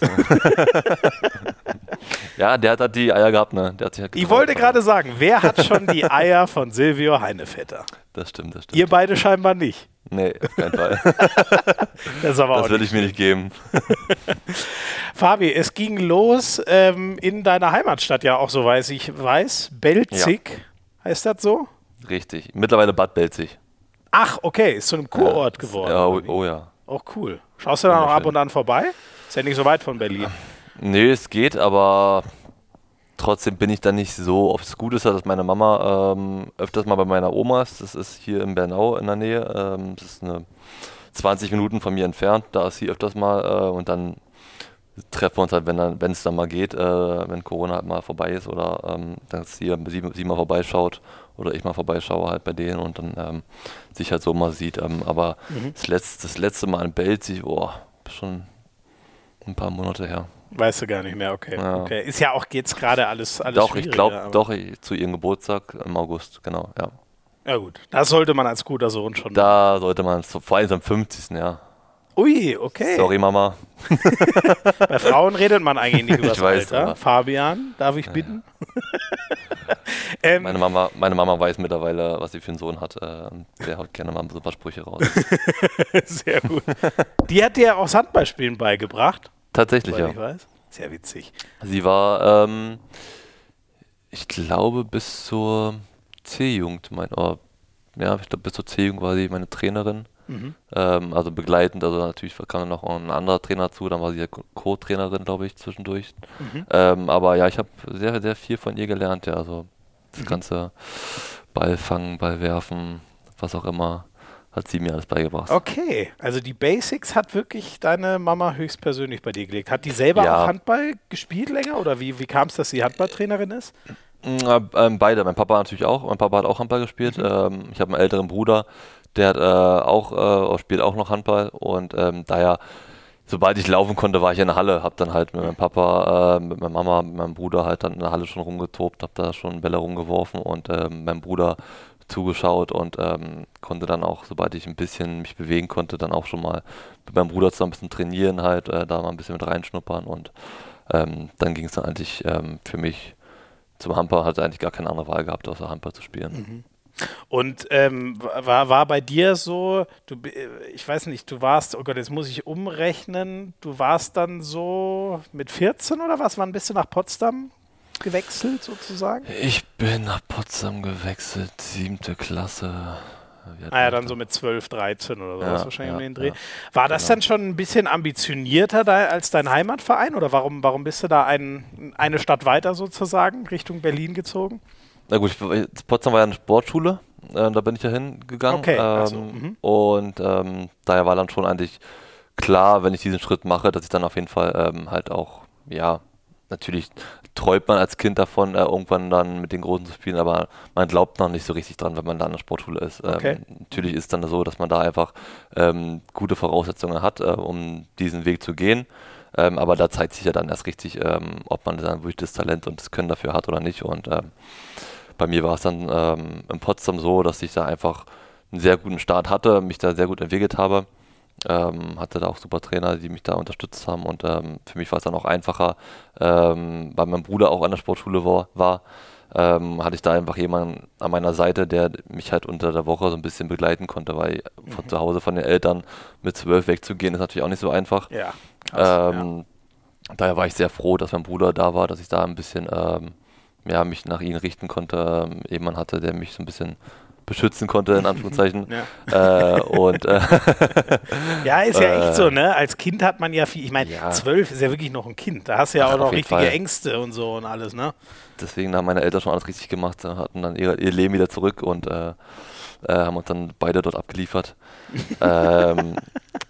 ja, der hat halt die Eier gehabt, ne? Der hat sich halt Ich wollte gerade sagen, wer hat schon die Eier von Silvio Heinevetter? Das stimmt, das stimmt. Ihr beide scheinbar nicht. nee, auf keinen Fall. *laughs* Das aber Das will nicht. ich mir nicht geben. *laughs* Fabi, es ging los ähm, in deiner Heimatstadt ja auch, so weiß ich weiß. Belzig, heißt das so? Richtig. Mittlerweile Bad Belzig. Ach, okay, ist zu einem Kurort Ja, geworden. Ja, oh, oh ja. Auch cool. Schaust du da noch ab und an vorbei? Ist ja nicht so weit von Berlin. Nee, es geht, aber trotzdem bin ich da nicht so oft. Das Gute ist ja, dass meine Mama ähm, öfters mal bei meiner Oma ist. Das ist hier in Bernau in der Nähe. Ähm, das ist eine 20 Minuten von mir entfernt. Da ist sie öfters mal äh, und dann treffen wir uns halt, wenn dann- wenn es dann mal geht, äh, wenn Corona halt mal vorbei ist oder ähm, dass sie, sie, sie mal vorbeischaut oder ich mal vorbeischaue halt bei denen und dann ähm, sich halt so mal sieht. Ähm, aber das, letzte, das letzte Mal in Belzig, oh, schon ein paar Monate her. Weißt du gar nicht mehr, okay. Ja. okay. Ist ja auch jetzt gerade alles, alles Doch, ich glaube, doch, ich, zu ihrem Geburtstag im August, genau, ja. Ja gut, das sollte man als guter Sohn schon Da sollte man, vor allem am 50. Ja. Ui, okay. Sorry, Mama. *laughs* Bei Frauen redet man eigentlich nicht *laughs* über das weiß, Alter. aber- Fabian, darf ich bitten? *laughs* ähm, Meine Mama, meine Mama weiß mittlerweile, was sie für einen Sohn hat. Äh, der haut gerne mal so ein paar Sprüche raus. sehr gut. Die hat dir auch das Handballspielen beigebracht, Tatsächlich, ja. ich weiß. Sehr witzig. Sie war, ähm, ich glaube, bis zur C-Jugend, mein, oh, ja, ich glaube, bis zur C-Jugend war sie meine Trainerin. Mhm. Ähm, also begleitend, also natürlich kam dann noch ein anderer Trainer zu, dann war sie ja Co- Co-Trainerin, glaube ich, zwischendurch. Mhm. Ähm, aber ja, ich habe sehr, sehr viel von ihr gelernt, ja, also das Mhm. ganze Ball fangen, Ball werfen, was auch immer, hat sie mir alles beigebracht. Okay, also die Basics hat wirklich deine Mama höchstpersönlich bei dir gelegt. Hat die selber Ja. auch Handball gespielt länger oder wie, wie kam es, dass sie Handballtrainerin ist? Ja, ähm, beide. Mein Papa natürlich auch. Mein Papa hat auch Handball gespielt. Mhm. Ähm, ich habe einen älteren Bruder, der hat äh, auch äh, spielt auch noch Handball und ähm, daher, sobald ich laufen konnte, war ich in der Halle. Hab dann halt mit meinem Papa, äh, mit meiner Mama, mit meinem Bruder halt dann in der Halle schon rumgetobt, hab da schon Bälle rumgeworfen und ähm, meinem Bruder zugeschaut und ähm, konnte dann auch, sobald ich ein bisschen mich bewegen konnte, dann auch schon mal mit meinem Bruder zusammen ein bisschen trainieren halt, äh, da mal ein bisschen mit reinschnuppern und ähm, dann ging es dann eigentlich ähm, für mich zum Handball hat eigentlich gar keine andere Wahl gehabt, außer Handball zu spielen. Und ähm, war, war bei dir so, du, bi- ich weiß nicht, du warst, oh Gott, jetzt muss ich umrechnen, du warst dann so mit 14 oder was? Wann bist du nach Potsdam gewechselt sozusagen? Ich bin nach Potsdam gewechselt, siebte Klasse. Ah ja, dann so mit 12, 13 oder sowas Ja, wahrscheinlich ja, um den Dreh. ja. War das Genau. dann schon ein bisschen ambitionierter da als dein Heimatverein oder warum, warum bist du da ein, eine Stadt weiter sozusagen Richtung Berlin gezogen? Na gut, ich, Potsdam war ja eine Sportschule, äh, da bin ich ja hingegangen. Okay, ähm, ach so, mhm. Und ähm, daher war dann schon eigentlich klar, wenn ich diesen Schritt mache, dass ich dann auf jeden Fall ähm, halt auch, ja, natürlich träumt man als Kind davon, äh, irgendwann dann mit den Großen zu spielen, aber man glaubt noch nicht so richtig dran, wenn man da an der Sportschule ist. Ähm, Okay. Natürlich ist dann so, dass man da einfach ähm, gute Voraussetzungen hat, äh, um diesen Weg zu gehen. Ähm, aber da zeigt sich ja dann erst richtig, ähm, ob man dann wirklich das Talent und das Können dafür hat oder nicht. Und ähm, bei mir war es dann ähm, in Potsdam so, dass ich da einfach einen sehr guten Start hatte, mich da sehr gut entwickelt habe. Ähm, hatte da auch super Trainer, die mich da unterstützt haben und ähm, für mich war es dann auch einfacher, ähm, weil mein Bruder auch an der Sportschule war, war ähm, hatte ich da einfach jemanden an meiner Seite, der mich halt unter der Woche so ein bisschen begleiten konnte, weil von zu Hause von den Eltern mit zwölf wegzugehen ist natürlich auch nicht so einfach. Ja. krass, Ähm, Daher war ich sehr froh, dass mein Bruder da war, dass ich da ein bisschen ähm, ja, mich nach ihm richten konnte. Ähm, jemand hatte, der mich so ein bisschen beschützen konnte, in Anführungszeichen. *laughs* Ja. äh, und äh, *laughs* Ja, ist ja Äh, echt so, ne? Als Kind hat man ja viel, ich meine, Ja. zwölf ist ja wirklich noch ein Kind. Da hast du ja Ach, auch noch richtige Fall. Ängste und so und alles, ne? deswegen haben meine Eltern schon alles richtig gemacht, äh, hatten dann ihre, ihr Leben wieder zurück und äh, äh, haben uns dann beide dort abgeliefert. ähm,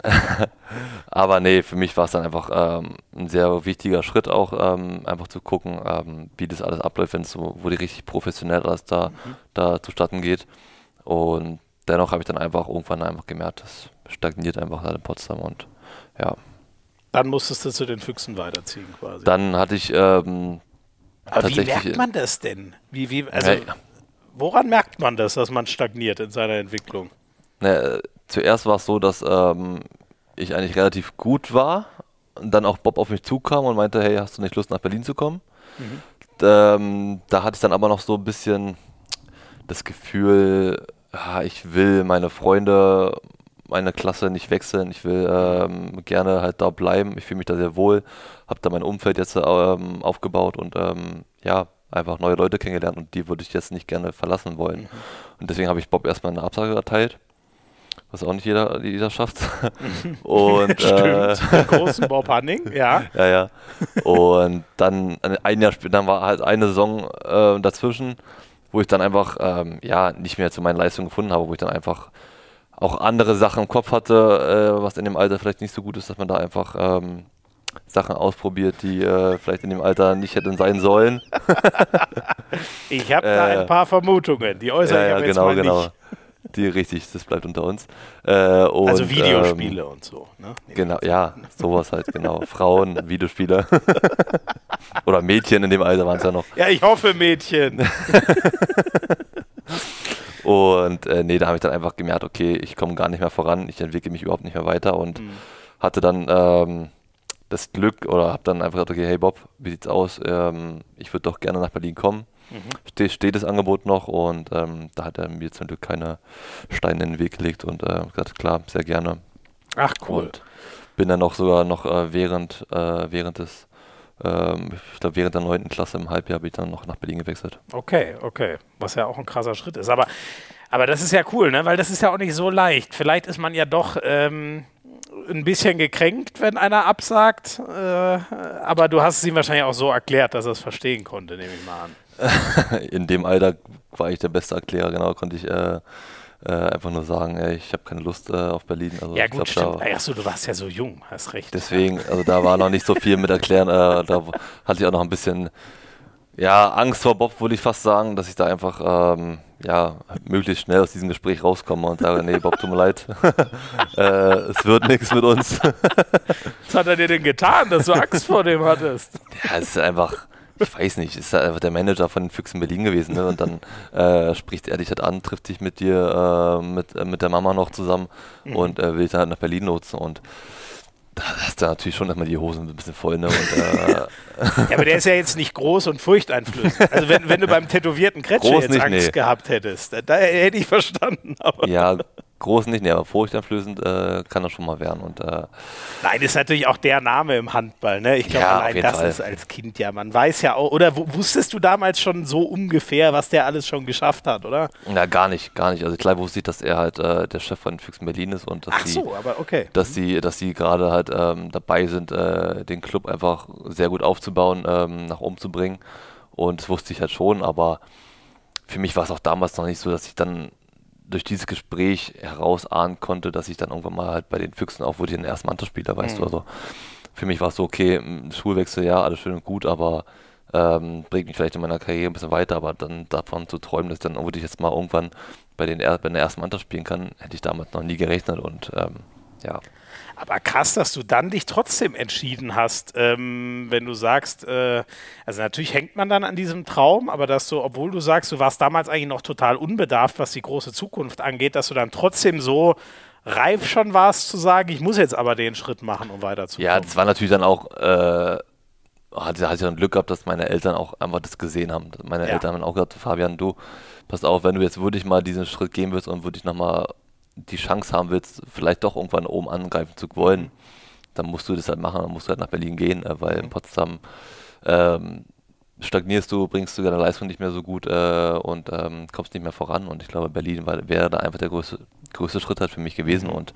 *laughs* aber nee, für mich war es dann einfach ähm, ein sehr wichtiger Schritt auch, ähm, einfach zu gucken, ähm, wie das alles abläuft, wenn es so, wo die richtig professionell alles da, da zustatten geht. Und dennoch habe ich dann einfach irgendwann einfach gemerkt, das stagniert einfach halt in Potsdam und ja, Dann musstest du zu den Füchsen weiterziehen quasi. dann hatte ich ähm, Aber wie merkt man das denn? Wie, wie, also, Ja, woran merkt man das, dass man stagniert in seiner Entwicklung? Ne, zuerst war es so, dass ähm, ich eigentlich relativ gut war und dann auch Bob auf mich zukam und meinte, hey, hast du nicht Lust nach Berlin zu kommen? Ähm, da hatte ich dann aber noch so ein bisschen das Gefühl, ah, ich will meine Freunde, meine Klasse nicht wechseln, ich will ähm, gerne halt da bleiben, ich fühle mich da sehr wohl, habe da mein Umfeld jetzt ähm, aufgebaut und ähm, ja, einfach neue Leute kennengelernt und die würde ich jetzt nicht gerne verlassen wollen. Und deswegen habe ich Bob erstmal eine Absage erteilt, was auch nicht jeder, jeder schafft. *laughs* und äh, Stimmt, den großen Bob Hanning, *laughs* ja. ja, ja. Und dann ein Jahr später, dann war halt eine Saison äh, dazwischen, wo ich dann einfach ähm, ja nicht mehr zu meinen Leistungen gefunden habe, wo ich dann einfach auch andere Sachen im Kopf hatte, äh, was in dem Alter vielleicht nicht so gut ist, dass man da einfach ähm, Sachen ausprobiert, die äh, vielleicht in dem Alter nicht hätten sein sollen. *laughs* Ich habe da Äh, ein paar Vermutungen, die äußere ich ja, ja, aber jetzt genau, mal genau. nicht. Die richtig, das bleibt unter uns. Äh, und, Also ähm, Videospiele und so. Ne? Genau, ja, sowas halt, genau. Frauen, Videospiele. *laughs* Oder Mädchen in dem Alter waren es ja noch. Ja, ich hoffe, Mädchen. *laughs* Und äh, nee, da habe ich dann einfach gemerkt, okay, ich komme gar nicht mehr voran, ich entwickle mich überhaupt nicht mehr weiter und Mhm. hatte dann ähm, das Glück oder habe dann einfach gesagt, okay, hey Bob, wie sieht's aus? Ähm, ich würde doch gerne nach Berlin kommen. Mhm. Ste steht das Angebot noch und ähm, da hat er mir zum Glück keine Steine in den Weg gelegt und äh, gesagt, klar, sehr gerne. Ach, cool. Und bin dann noch sogar noch äh, während, äh, während des, ähm, ich glaube während der 9. Klasse im Halbjahr bin ich dann noch nach Berlin gewechselt. Okay, okay. Was ja auch ein krasser Schritt ist. Aber, aber das ist ja cool, ne? Weil das ist ja auch nicht so leicht. Vielleicht ist man ja doch ähm, ein bisschen gekränkt, wenn einer absagt. Äh, aber du hast es ihm wahrscheinlich auch so erklärt, dass er es verstehen konnte, nehme ich mal an. *laughs* in dem Alter war ich der beste Erklärer, genau, konnte ich äh, äh, einfach nur sagen, ey, ich habe keine Lust äh, auf Berlin. Also Ja, gut, glaub, stimmt. Achso, du warst ja so jung, hast recht. deswegen, also da war noch nicht so viel mit erklären, äh, da *laughs* hatte ich auch noch ein bisschen ja, Angst vor Bob, würde ich fast sagen, dass ich da einfach ähm, ja, möglichst schnell aus diesem Gespräch rauskomme und sage, nee, Bob, tut mir leid, *laughs* äh, es wird nichts mit uns. Was hat er dir denn getan, dass du Angst vor dem hattest? Ja, es ist einfach, ich weiß nicht, ist einfach der Manager von den Füchsen Berlin gewesen. Ne? Und dann äh, spricht er dich halt an, trifft dich mit dir, äh, mit, äh, mit der Mama noch zusammen und äh, will dich dann halt nach Berlin nutzen. Und da hast du natürlich schon erstmal die Hosen ein bisschen voll. Ne? Und, äh, *laughs* Ja, aber der ist ja jetzt nicht groß und furchteinflößend. Also wenn, wenn du beim tätowierten Kretsche jetzt nicht, Angst nee. gehabt hättest, da, da hätte ich verstanden. Aber ja, groß nicht, nee, aber furchteinflößend äh, kann das schon mal werden. Und, äh, Nein, ist natürlich auch der Name im Handball. Ne? Ich glaube, ja, allein das Fall. ist als Kind ja, man weiß ja auch, oder wusstest du damals schon so ungefähr, was der alles schon geschafft hat, oder? Ja, gar nicht, gar nicht. Also klar wusste ich, dass er halt äh, der Chef von Füchsen Berlin ist und dass Ach so, die, aber okay. Dass sie, dass sie gerade halt ähm, dabei sind, äh, den Club einfach sehr gut aufzubauen, ähm, nach oben zu bringen. Und das wusste ich halt schon, aber für mich war es auch damals noch nicht so, dass ich dann durch dieses Gespräch herausahnen konnte, dass ich dann irgendwann mal halt bei den Füchsen auch wurde ich den ersten Mannschaftsspieler, weißt mhm. du. Also für mich war es so, okay, Schulwechsel, ja, alles schön und gut, aber ähm, bringt mich vielleicht in meiner Karriere ein bisschen weiter, aber dann davon zu träumen, dass ich dann würde ich jetzt mal irgendwann bei, den, bei der ersten Mannschaft spielen kann, hätte ich damals noch nie gerechnet und ähm, ja. Aber krass, dass du dann dich trotzdem entschieden hast, ähm, wenn du sagst, äh, also natürlich hängt man dann an diesem Traum, aber dass du, obwohl du sagst, du warst damals eigentlich noch total unbedarft, was die große Zukunft angeht, dass du dann trotzdem so reif schon warst zu sagen, ich muss jetzt aber den Schritt machen, um weiterzukommen. Ja, das war natürlich dann auch, äh, hatte, hatte ich dann Glück gehabt, dass meine Eltern auch einfach das gesehen haben. Meine ja. Eltern haben auch gesagt, Fabian, du, pass auf, wenn du jetzt wirklich mal diesen Schritt gehen willst und wirklich nochmal die Chance haben willst, vielleicht doch irgendwann oben angreifen zu wollen, dann musst du das halt machen, dann musst du halt nach Berlin gehen, äh, weil in Potsdam ähm, stagnierst du, bringst du deine Leistung nicht mehr so gut äh, und ähm, kommst nicht mehr voran. Und ich glaube, Berlin wäre da einfach der größte, größte Schritt halt für mich gewesen. Und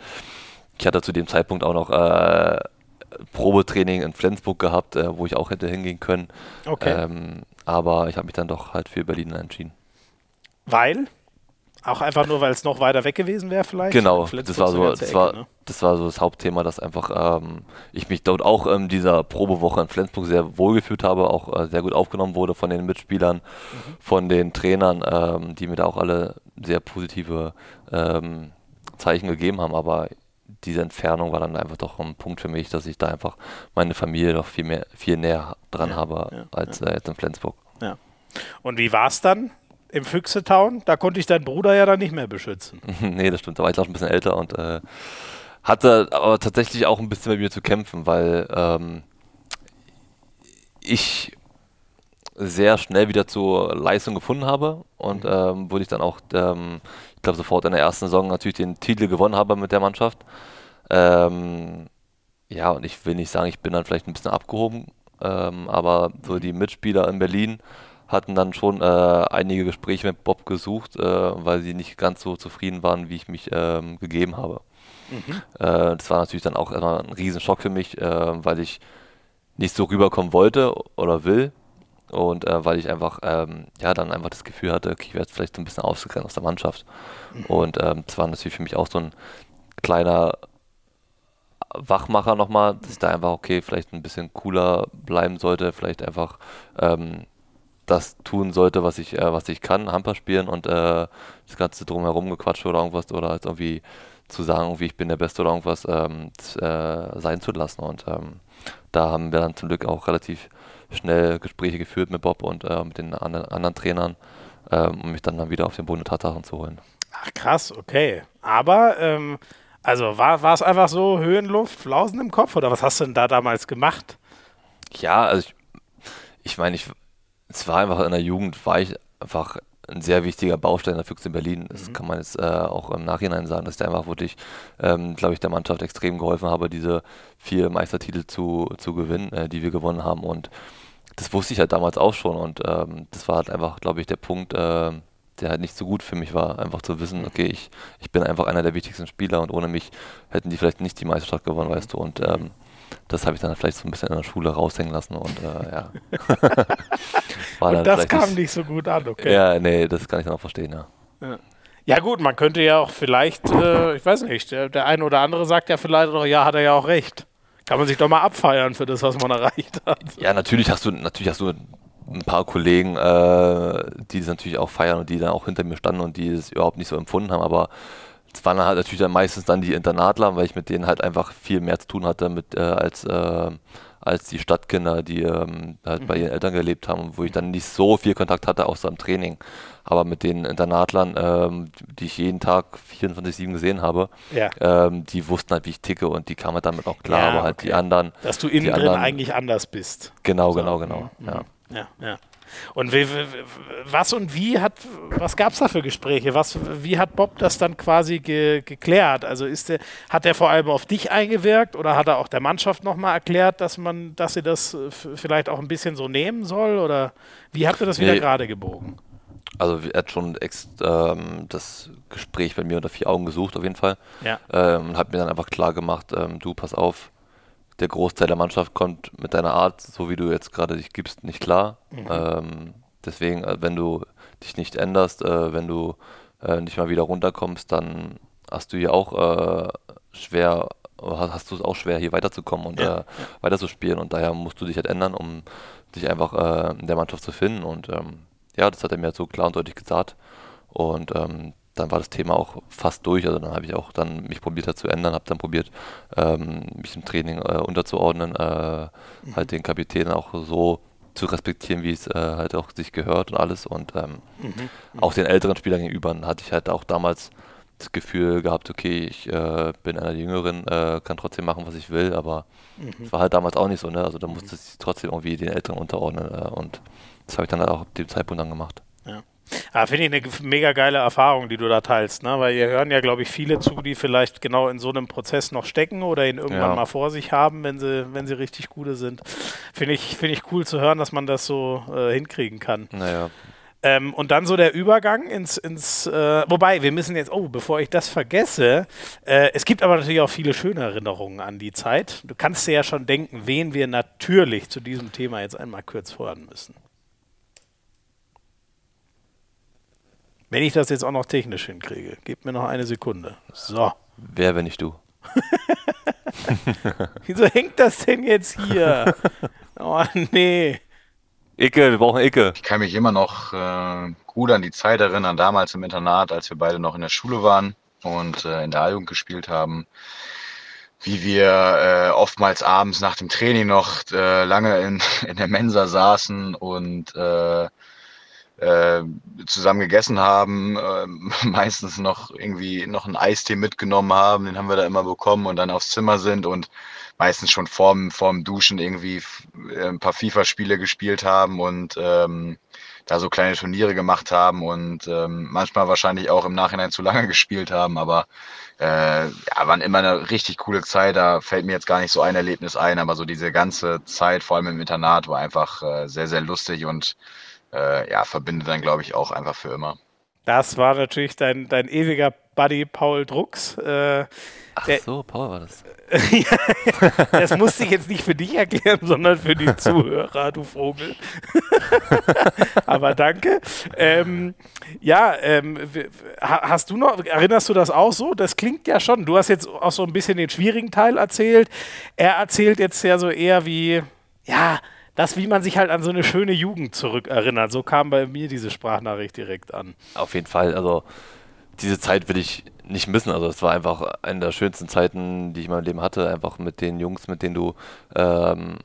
ich hatte zu dem Zeitpunkt auch noch äh, Probetraining in Flensburg gehabt, äh, wo ich auch hätte hingehen können. Okay. Ähm, aber ich habe mich dann doch halt für Berlin entschieden. Weil? Auch einfach nur, weil es noch weiter weg gewesen wäre vielleicht? Genau, das war, so, das, Ecke, war, ne? das war so das Hauptthema, dass einfach ähm, ich mich dort auch in ähm, dieser Probewoche in Flensburg sehr wohl gefühlt habe, auch äh, sehr gut aufgenommen wurde von den Mitspielern, mhm. von den Trainern, ähm, die mir da auch alle sehr positive ähm, Zeichen gegeben haben, aber diese Entfernung war dann einfach doch ein Punkt für mich, dass ich da einfach meine Familie noch viel mehr, viel näher dran ja, habe ja, als ja. Äh, jetzt in Flensburg. Ja. Und wie war es dann? Im Füchsetown, da konnte ich deinen Bruder ja dann nicht mehr beschützen. *laughs* nee, das stimmt. Da war ich auch ein bisschen älter und äh, hatte aber tatsächlich auch ein bisschen mit mir zu kämpfen, weil ähm, ich sehr schnell wieder zur Leistung gefunden habe und mhm. ähm, wurde ich dann auch, ähm, ich glaube, sofort in der ersten Saison natürlich den Titel gewonnen habe mit der Mannschaft. Ähm, ja, und ich will nicht sagen, ich bin dann vielleicht ein bisschen abgehoben, ähm, aber so mhm. die Mitspieler in Berlin hatten dann schon äh, einige Gespräche mit Bob gesucht, äh, weil sie nicht ganz so zufrieden waren, wie ich mich ähm, gegeben habe. Mhm. Äh, das war natürlich dann auch immer ein Riesenschock für mich, äh, weil ich nicht so rüberkommen wollte oder will. Und äh, weil ich einfach, ähm, ja, dann einfach das Gefühl hatte, okay, ich werde vielleicht so ein bisschen ausgegrenzt aus der Mannschaft. Mhm. Und ähm, das war natürlich für mich auch so ein kleiner Wachmacher nochmal, dass ich da einfach, okay, vielleicht ein bisschen cooler bleiben sollte, vielleicht einfach ähm, das tun sollte, was ich, äh, was ich kann, Hamper spielen und äh, das Ganze drumherum gequatscht oder irgendwas oder halt irgendwie zu sagen, irgendwie ich bin der Beste oder irgendwas ähm, äh, sein zu lassen. Und ähm, da haben wir dann zum Glück auch relativ schnell Gespräche geführt mit Bob und äh, mit den anderen, anderen Trainern, ähm, um mich dann, dann wieder auf den Boden der Tatsachen zu holen. Ach krass, okay. Aber ähm, also war, war es einfach so Höhenluft, Flausen im Kopf oder was hast du denn da damals gemacht? Ja, also ich, ich meine, ich es war einfach in der Jugend, war ich einfach ein sehr wichtiger Baustein der Füchse in Berlin. Das mhm. kann man jetzt äh, auch im Nachhinein sagen, dass der einfach wirklich, ähm, glaube ich, der Mannschaft extrem geholfen habe, diese vier Meistertitel zu, zu gewinnen, äh, die wir gewonnen haben. Und das wusste ich halt damals auch schon. Und ähm, das war halt einfach, glaube ich, der Punkt, äh, der halt nicht so gut für mich war, einfach zu wissen, okay, ich, ich bin einfach einer der wichtigsten Spieler und ohne mich hätten die vielleicht nicht die Meisterschaft gewonnen, weißt du. Und ähm, das habe ich dann vielleicht so ein bisschen in der Schule raushängen lassen und äh, ja. *laughs* und das kam nicht, so gut an, okay. Ja, nee, das kann ich dann auch verstehen, ja. Ja, ja gut, man könnte ja auch vielleicht, äh, ich weiß nicht, der, der eine oder andere sagt ja vielleicht doch, ja, hat er ja auch recht. Kann man sich doch mal abfeiern für das, was man erreicht hat. Ja, natürlich hast du, natürlich hast du ein paar Kollegen, äh, die das natürlich auch feiern und die dann auch hinter mir standen und die es überhaupt nicht so empfunden haben, aber es waren halt natürlich dann meistens dann die Internatler, weil ich mit denen halt einfach viel mehr zu tun hatte mit, äh, als, äh, als die Stadtkinder, die ähm, halt mhm. bei ihren Eltern gelebt haben, wo ich dann nicht so viel Kontakt hatte, außer im Training. Aber mit den Internatlern, ähm, die ich jeden Tag 24-7 gesehen habe, ja. ähm, die wussten halt, wie ich ticke und die kamen damit auch klar, ja, aber halt okay. die anderen. Dass du innen drin eigentlich anders bist. Genau, so. genau, genau. Mhm. Ja. ja, ja. Und wie, was und wie hat, was gab es da für Gespräche? Was, wie hat Bob das dann quasi ge, geklärt? Also ist der, hat er vor allem auf dich eingewirkt oder hat er auch der Mannschaft nochmal erklärt, dass man, dass sie das vielleicht auch ein bisschen so nehmen soll? Oder wie habt ihr das wieder gerade gebogen? Also er hat schon ex, ähm, das Gespräch bei mir unter vier Augen gesucht, auf jeden Fall. Ja. Ähm, und hat mir dann einfach klar gemacht, ähm, du pass auf, der Großteil der Mannschaft kommt mit deiner Art, so wie du jetzt gerade dich gibst, nicht klar. Mhm. Ähm, deswegen, äh, wenn du dich nicht änderst, äh, wenn du äh, nicht mal wieder runterkommst, dann hast du hier auch äh, schwer, hast du es auch schwer, hier weiterzukommen und ja, äh, weiterzuspielen. Und daher musst du dich halt ändern, um dich einfach äh, in der Mannschaft zu finden. Und ähm, ja, das hat er mir so klar und deutlich gesagt. Und ähm, dann war das Thema auch fast durch. Also dann habe ich auch dann mich probiert halt zu ändern, habe dann probiert, ähm, mich im Training äh, unterzuordnen, äh, mhm. halt den Kapitän auch so zu respektieren, wie es äh, halt auch sich gehört und alles. Und ähm, mhm. Mhm. auch den älteren Spielern gegenüber hatte ich halt auch damals das Gefühl gehabt, okay, ich äh, bin einer der Jüngeren, äh, kann trotzdem machen, was ich will, aber es mhm. war halt damals auch nicht so, ne? Also da musste ich trotzdem irgendwie den Älteren unterordnen äh, und das habe ich dann halt auch ab dem Zeitpunkt dann gemacht. Ja. Ja, Finde ich eine mega geile Erfahrung, die du da teilst, ne? weil ihr hören ja, glaube ich, viele zu, die vielleicht genau in so einem Prozess noch stecken oder ihn irgendwann ja. mal vor sich haben, wenn sie, wenn sie richtig gute sind. Finde ich, find ich cool zu hören, dass man das so äh, hinkriegen kann. Naja. Ähm, und dann so der Übergang ins, ins äh, wobei, wir müssen jetzt, oh, bevor ich das vergesse, äh, es gibt aber natürlich auch viele schöne Erinnerungen an die Zeit. Du kannst dir ja schon denken, wen wir natürlich zu diesem Thema jetzt einmal kurz fordern müssen. Wenn ich das jetzt auch noch technisch hinkriege, gib mir noch eine Sekunde. So. Wer, wenn nicht du? *laughs* Wieso hängt das denn jetzt hier? *laughs* Oh, nee. Icke, wir brauchen Icke. Ich kann mich immer noch äh, gut an die Zeit erinnern, damals im Internat, als wir beide noch in der Schule waren und äh, in der A-Jugend gespielt haben, wie wir äh, oftmals abends nach dem Training noch äh, lange in, *laughs* in der Mensa saßen und äh, zusammen gegessen haben, äh, *laughs* meistens noch irgendwie noch einen Eistee mitgenommen haben, den haben wir da immer bekommen und dann aufs Zimmer sind und meistens schon vorm, vorm Duschen irgendwie äh, ein paar FIFA-Spiele gespielt haben und ähm, da so kleine Turniere gemacht haben und ähm, manchmal wahrscheinlich auch im Nachhinein zu lange *laughs* gespielt haben, aber äh, ja, waren immer eine richtig coole Zeit. Da fällt mir jetzt gar nicht so ein Erlebnis ein, aber so diese ganze Zeit, vor allem im Internat, war einfach äh, sehr, sehr lustig und äh, ja, verbindet dann, glaube ich, auch einfach für immer. Das war natürlich dein, dein ewiger Buddy Paul Drucks. Äh, Ach der, so, Paul war das. *laughs* das musste ich jetzt nicht für dich erklären, sondern für die Zuhörer, du Vogel. *laughs* Aber danke. Ähm, ja, ähm, hast du noch, erinnerst du das auch so? Das klingt ja schon. Du hast jetzt auch so ein bisschen den schwierigen Teil erzählt. Er erzählt jetzt ja so eher wie, ja, das, wie man sich halt an so eine schöne Jugend zurückerinnert. So kam bei mir diese Sprachnachricht direkt an. Auf jeden Fall. Also diese Zeit will ich nicht missen. Also es war einfach eine der schönsten Zeiten, die ich in meinem Leben hatte. Einfach mit den Jungs, mit denen du ähm,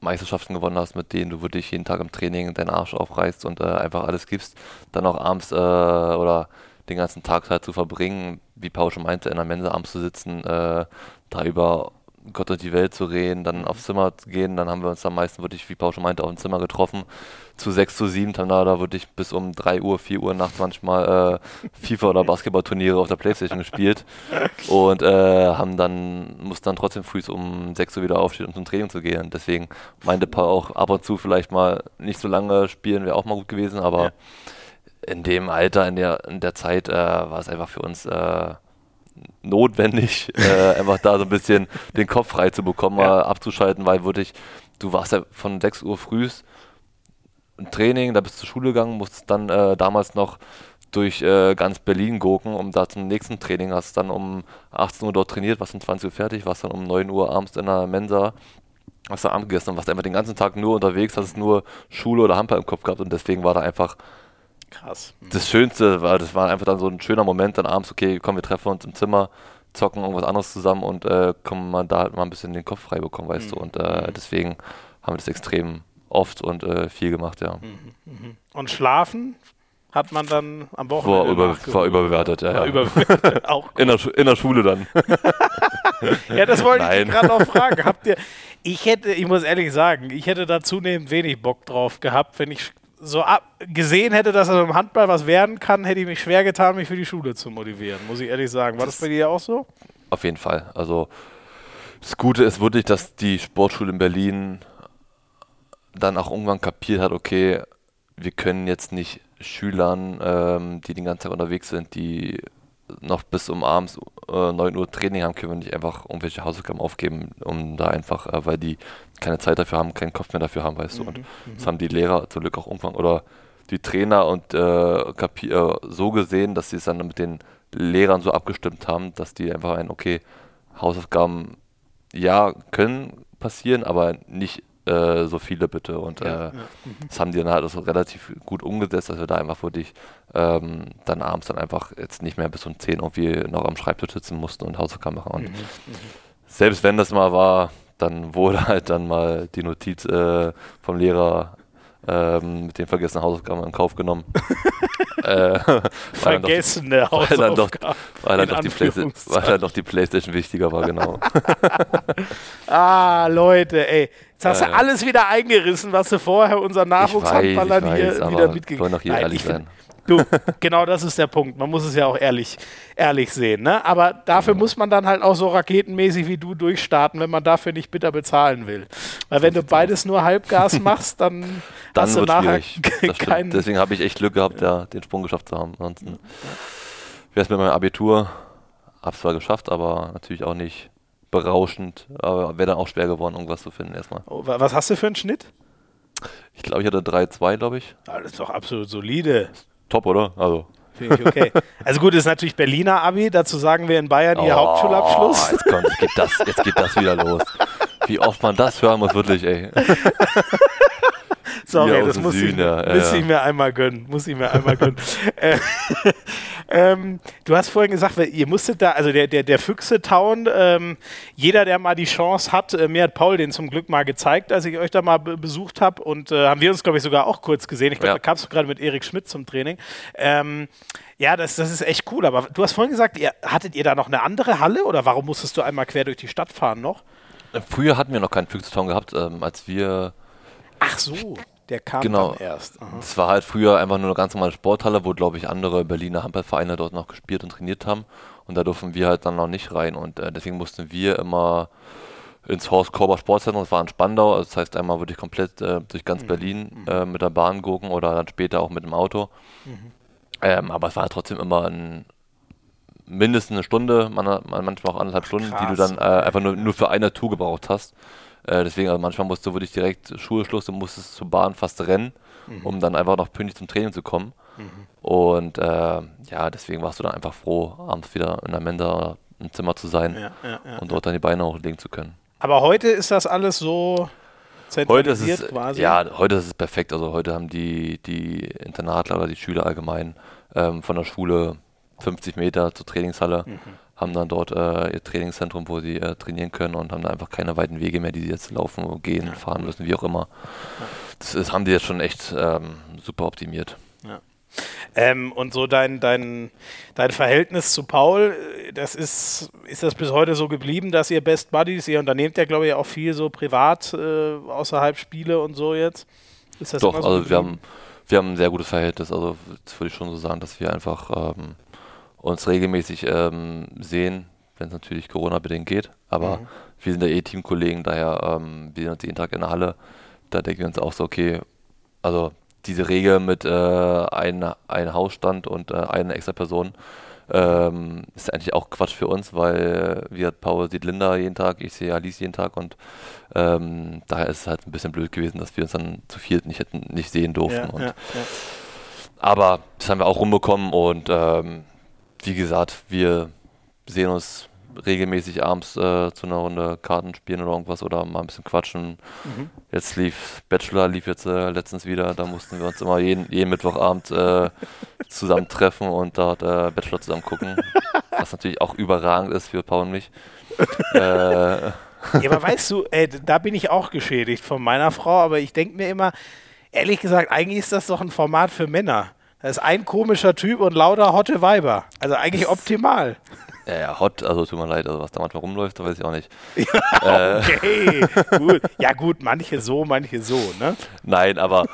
Meisterschaften gewonnen hast, mit denen du wirklich jeden Tag im Training deinen Arsch aufreißt und äh, einfach alles gibst. Dann auch abends äh, oder den ganzen Tag halt zu verbringen, wie Paul schon meinte, in der Mensa abends zu sitzen, äh, da über Gott und die Welt zu reden, dann aufs Zimmer zu gehen, dann haben wir uns am meisten wirklich, wie Paul schon meinte, auf dem Zimmer getroffen, zu 6 zu 7, dann da, da wirklich bis um 3 Uhr, 4 Uhr nachts manchmal äh, FIFA oder Basketballturniere auf der Playstation gespielt *laughs* und äh, haben dann, mussten dann trotzdem früh um 6 Uhr wieder aufstehen, um zum Training zu gehen. Deswegen meinte Paul auch ab und zu vielleicht mal nicht so lange spielen, wäre auch mal gut gewesen, aber ja. in dem Alter, in der, in der Zeit äh, war es einfach für uns äh, notwendig, *laughs* äh, einfach da so ein bisschen den Kopf frei zu bekommen, ja. mal abzuschalten, weil wirklich, du warst ja von 6 Uhr früh im Training, da bist du zur Schule gegangen, musst dann äh, damals noch durch äh, ganz Berlin gucken, um da zum nächsten Training, hast dann um 18 Uhr dort trainiert, warst um 20 Uhr fertig, warst dann um 9 Uhr abends in der Mensa, hast dann Abend gegessen und warst einfach den ganzen Tag nur unterwegs, hast nur Schule oder Hamper im Kopf gehabt und deswegen war da einfach Krass. Das Schönste war, das war einfach dann so ein schöner Moment, dann abends, okay, komm, wir treffen uns im Zimmer, zocken irgendwas anderes zusammen und äh, kommen mal da halt mal ein bisschen den Kopf frei bekommen, weißt mhm. du. Und äh, mhm. deswegen haben wir das extrem oft und äh, viel gemacht, ja. Mhm. mhm. Und schlafen hat man dann am Wochenende. War, über, war überbewertet, ja. War ja. überbewertet, auch *laughs* in der, in der Schule dann. *laughs* ja, das wollte Nein. ich gerade noch fragen. *laughs* Habt ihr, ich hätte, ich muss ehrlich sagen, ich hätte da zunehmend wenig Bock drauf gehabt, wenn ich so ab, gesehen hätte, dass er im Handball was werden kann, hätte ich mich schwer getan, mich für die Schule zu motivieren, muss ich ehrlich sagen. War das, das bei dir auch so? Auf jeden Fall. Also das Gute ist wirklich, dass die Sportschule in Berlin dann auch irgendwann kapiert hat, okay, wir können jetzt nicht Schülern, ähm, die den ganzen Tag unterwegs sind, die noch bis um abends äh, 9 Uhr Training haben, können wir nicht einfach irgendwelche Hausaufgaben aufgeben, um da einfach, äh, weil die keine Zeit dafür haben, keinen Kopf mehr dafür haben, weißt mhm, du. Und mhm. das haben die Lehrer zum Glück auch irgendwann oder die Trainer und äh, äh, so gesehen, dass sie es dann mit den Lehrern so abgestimmt haben, dass die einfach ein, okay, Hausaufgaben ja können passieren, aber nicht äh, so viele bitte. Und ja, äh, ja. Mhm. das haben die dann halt also relativ gut umgesetzt, dass wir da einfach wirklich ähm, dann abends dann einfach jetzt nicht mehr bis um 10 irgendwie noch am Schreibtisch sitzen mussten und Hausaufgaben machen. Und mhm. Mhm. selbst wenn das mal war, dann wurde halt dann mal die Notiz äh, vom Lehrer ähm, mit den vergessenen Hausaufgaben in Kauf genommen. *laughs* äh, Vergessene Hausaufgaben. Weil dann doch, weil dann doch die Playstation wichtiger war, genau. *laughs* ah, Leute, ey. Jetzt hast du alles wieder eingerissen, was du vorher unseren Nachwuchshandballern hier wieder mitgegeben hast. Nein, ehrlich sein. Du, genau das ist der Punkt. Man muss es ja auch ehrlich, ehrlich sehen. Ne? Aber dafür muss man dann halt auch so raketenmäßig wie du durchstarten, wenn man dafür nicht bitter bezahlen will. Weil wenn du beides nur Halbgas *laughs* machst, dann, dann hast du nachher *laughs* keinen. Deswegen habe ich echt Glück gehabt, ja, den Sprung geschafft zu haben. Ansonsten wäre es mit meinem Abitur, habe zwar geschafft, aber natürlich auch nicht berauschend. Aber wäre dann auch schwer geworden, irgendwas zu finden erstmal. Oh, was hast du für einen Schnitt? Ich glaube, ich hatte 3-2, glaube ich. Ah, das ist doch absolut solide top, oder? Also. Finde ich okay. Also gut, ist natürlich Berliner Abi, dazu sagen wir in Bayern ihr oh, Hauptschulabschluss. Jetzt, kommt, jetzt, geht das, jetzt geht das wieder los. Wie oft man das hören muss, wirklich, ey. *laughs* *laughs* Sorry, das muss, ich, ja, muss ich mir einmal gönnen. Muss ich mir einmal gönnen. *laughs* Äh, *laughs* ähm, du hast vorhin gesagt, ihr musstet da, also der, der, der Füchse-Town, ähm, jeder, der mal die Chance hat, äh, mir hat Paul den zum Glück mal gezeigt, als ich euch da mal besucht habe und äh, haben wir uns, glaube ich, sogar auch kurz gesehen. Ich glaube, ja. da kamst du gerade mit Erik Schmidt zum Training. Ähm, ja, das, das ist echt cool, aber du hast vorhin gesagt, ihr, hattet ihr da noch eine andere Halle oder warum musstest du einmal quer durch die Stadt fahren noch? Früher hatten wir noch keinen Füchse-Town gehabt, ähm, als wir Ach so. Der kam genau. dann erst. Es war halt früher einfach nur eine ganz normale Sporthalle, wo, glaube ich, andere Berliner Handballvereine dort noch gespielt und trainiert haben. Und da durften wir halt dann noch nicht rein. Und äh, deswegen mussten wir immer ins Horst Korber Sportzentrum, das war in Spandau, also das heißt einmal würde ich komplett äh, durch ganz mhm. Berlin mhm. äh, mit der Bahn gucken oder dann später auch mit dem Auto. Mhm. Ähm, aber es war halt trotzdem immer ein, mindestens eine Stunde, man, manchmal auch anderthalb Stunden, Krass. die du dann äh, einfach nur, nur für eine Tour gebraucht hast. Äh, deswegen, also manchmal musst du wirklich direkt Schulschluss und musstest zur Bahn fast rennen, mhm. um dann einfach noch pünktlich zum Training zu kommen. Mhm. Und äh, ja, deswegen warst du dann einfach froh, abends wieder in der Mensa im Zimmer zu sein ja, ja, ja, und dort dann die Beine hochlegen zu können. Aber heute ist das alles so heute ist es, quasi? Ja, heute ist es perfekt. Also heute haben die, die Internatler oder die Schüler allgemein ähm, von der Schule 50 Meter zur Trainingshalle. Mhm haben dann dort äh, ihr Trainingszentrum, wo sie äh, trainieren können und haben da einfach keine weiten Wege mehr, die sie jetzt laufen, gehen, ja, fahren müssen, wie auch immer. Das, das, haben die jetzt schon echt ähm, super optimiert. Ja. Ähm, und so dein, dein, dein Verhältnis zu Paul, das ist, ist das bis heute so geblieben, dass ihr Best Buddies, ihr unternehmt ja, glaube ich, auch viel so privat äh, außerhalb Spiele und so jetzt. Ist das Doch, so also wir haben, wir haben ein sehr gutes Verhältnis. Also würde ich schon so sagen, dass wir einfach ähm, uns regelmäßig ähm, sehen, wenn es natürlich Corona-bedingt geht. Aber mhm. wir sind ja eh Teamkollegen, daher ähm, wir sind uns jeden Tag in der Halle. Da denken wir uns auch so, okay, also diese Regel mit äh, ein, ein Hausstand und äh, eine extra Person ähm, ist eigentlich auch Quatsch für uns, weil wir Paul sieht Linda jeden Tag, ich sehe Alice jeden Tag und ähm, daher ist es halt ein bisschen blöd gewesen, dass wir uns dann zu viert nicht hätten nicht sehen durften. Ja, ja, ja. Aber das haben wir auch rumbekommen und ähm, wie gesagt, wir sehen uns regelmäßig abends äh, zu einer Runde Karten spielen oder irgendwas oder mal ein bisschen quatschen. Mhm. Jetzt lief Bachelor, lief jetzt äh, letztens wieder, da mussten wir uns immer jeden, jeden Mittwochabend äh, zusammen treffen und dort äh, Bachelor zusammen gucken. *laughs* was natürlich auch überragend ist für Paul und mich. *laughs* Äh, ja, aber weißt du, ey, da bin ich auch geschädigt von meiner Frau, aber ich denke mir immer, ehrlich gesagt, eigentlich ist das doch ein Format für Männer. Das ist ein komischer Typ und lauter hotte Weiber. Also eigentlich optimal. Ja, ja, hot, also tut mir leid, also was da manchmal rumläuft, da weiß ich auch nicht. *laughs* Ja, okay, gut. Ja gut, manche so, manche so, ne? Nein, aber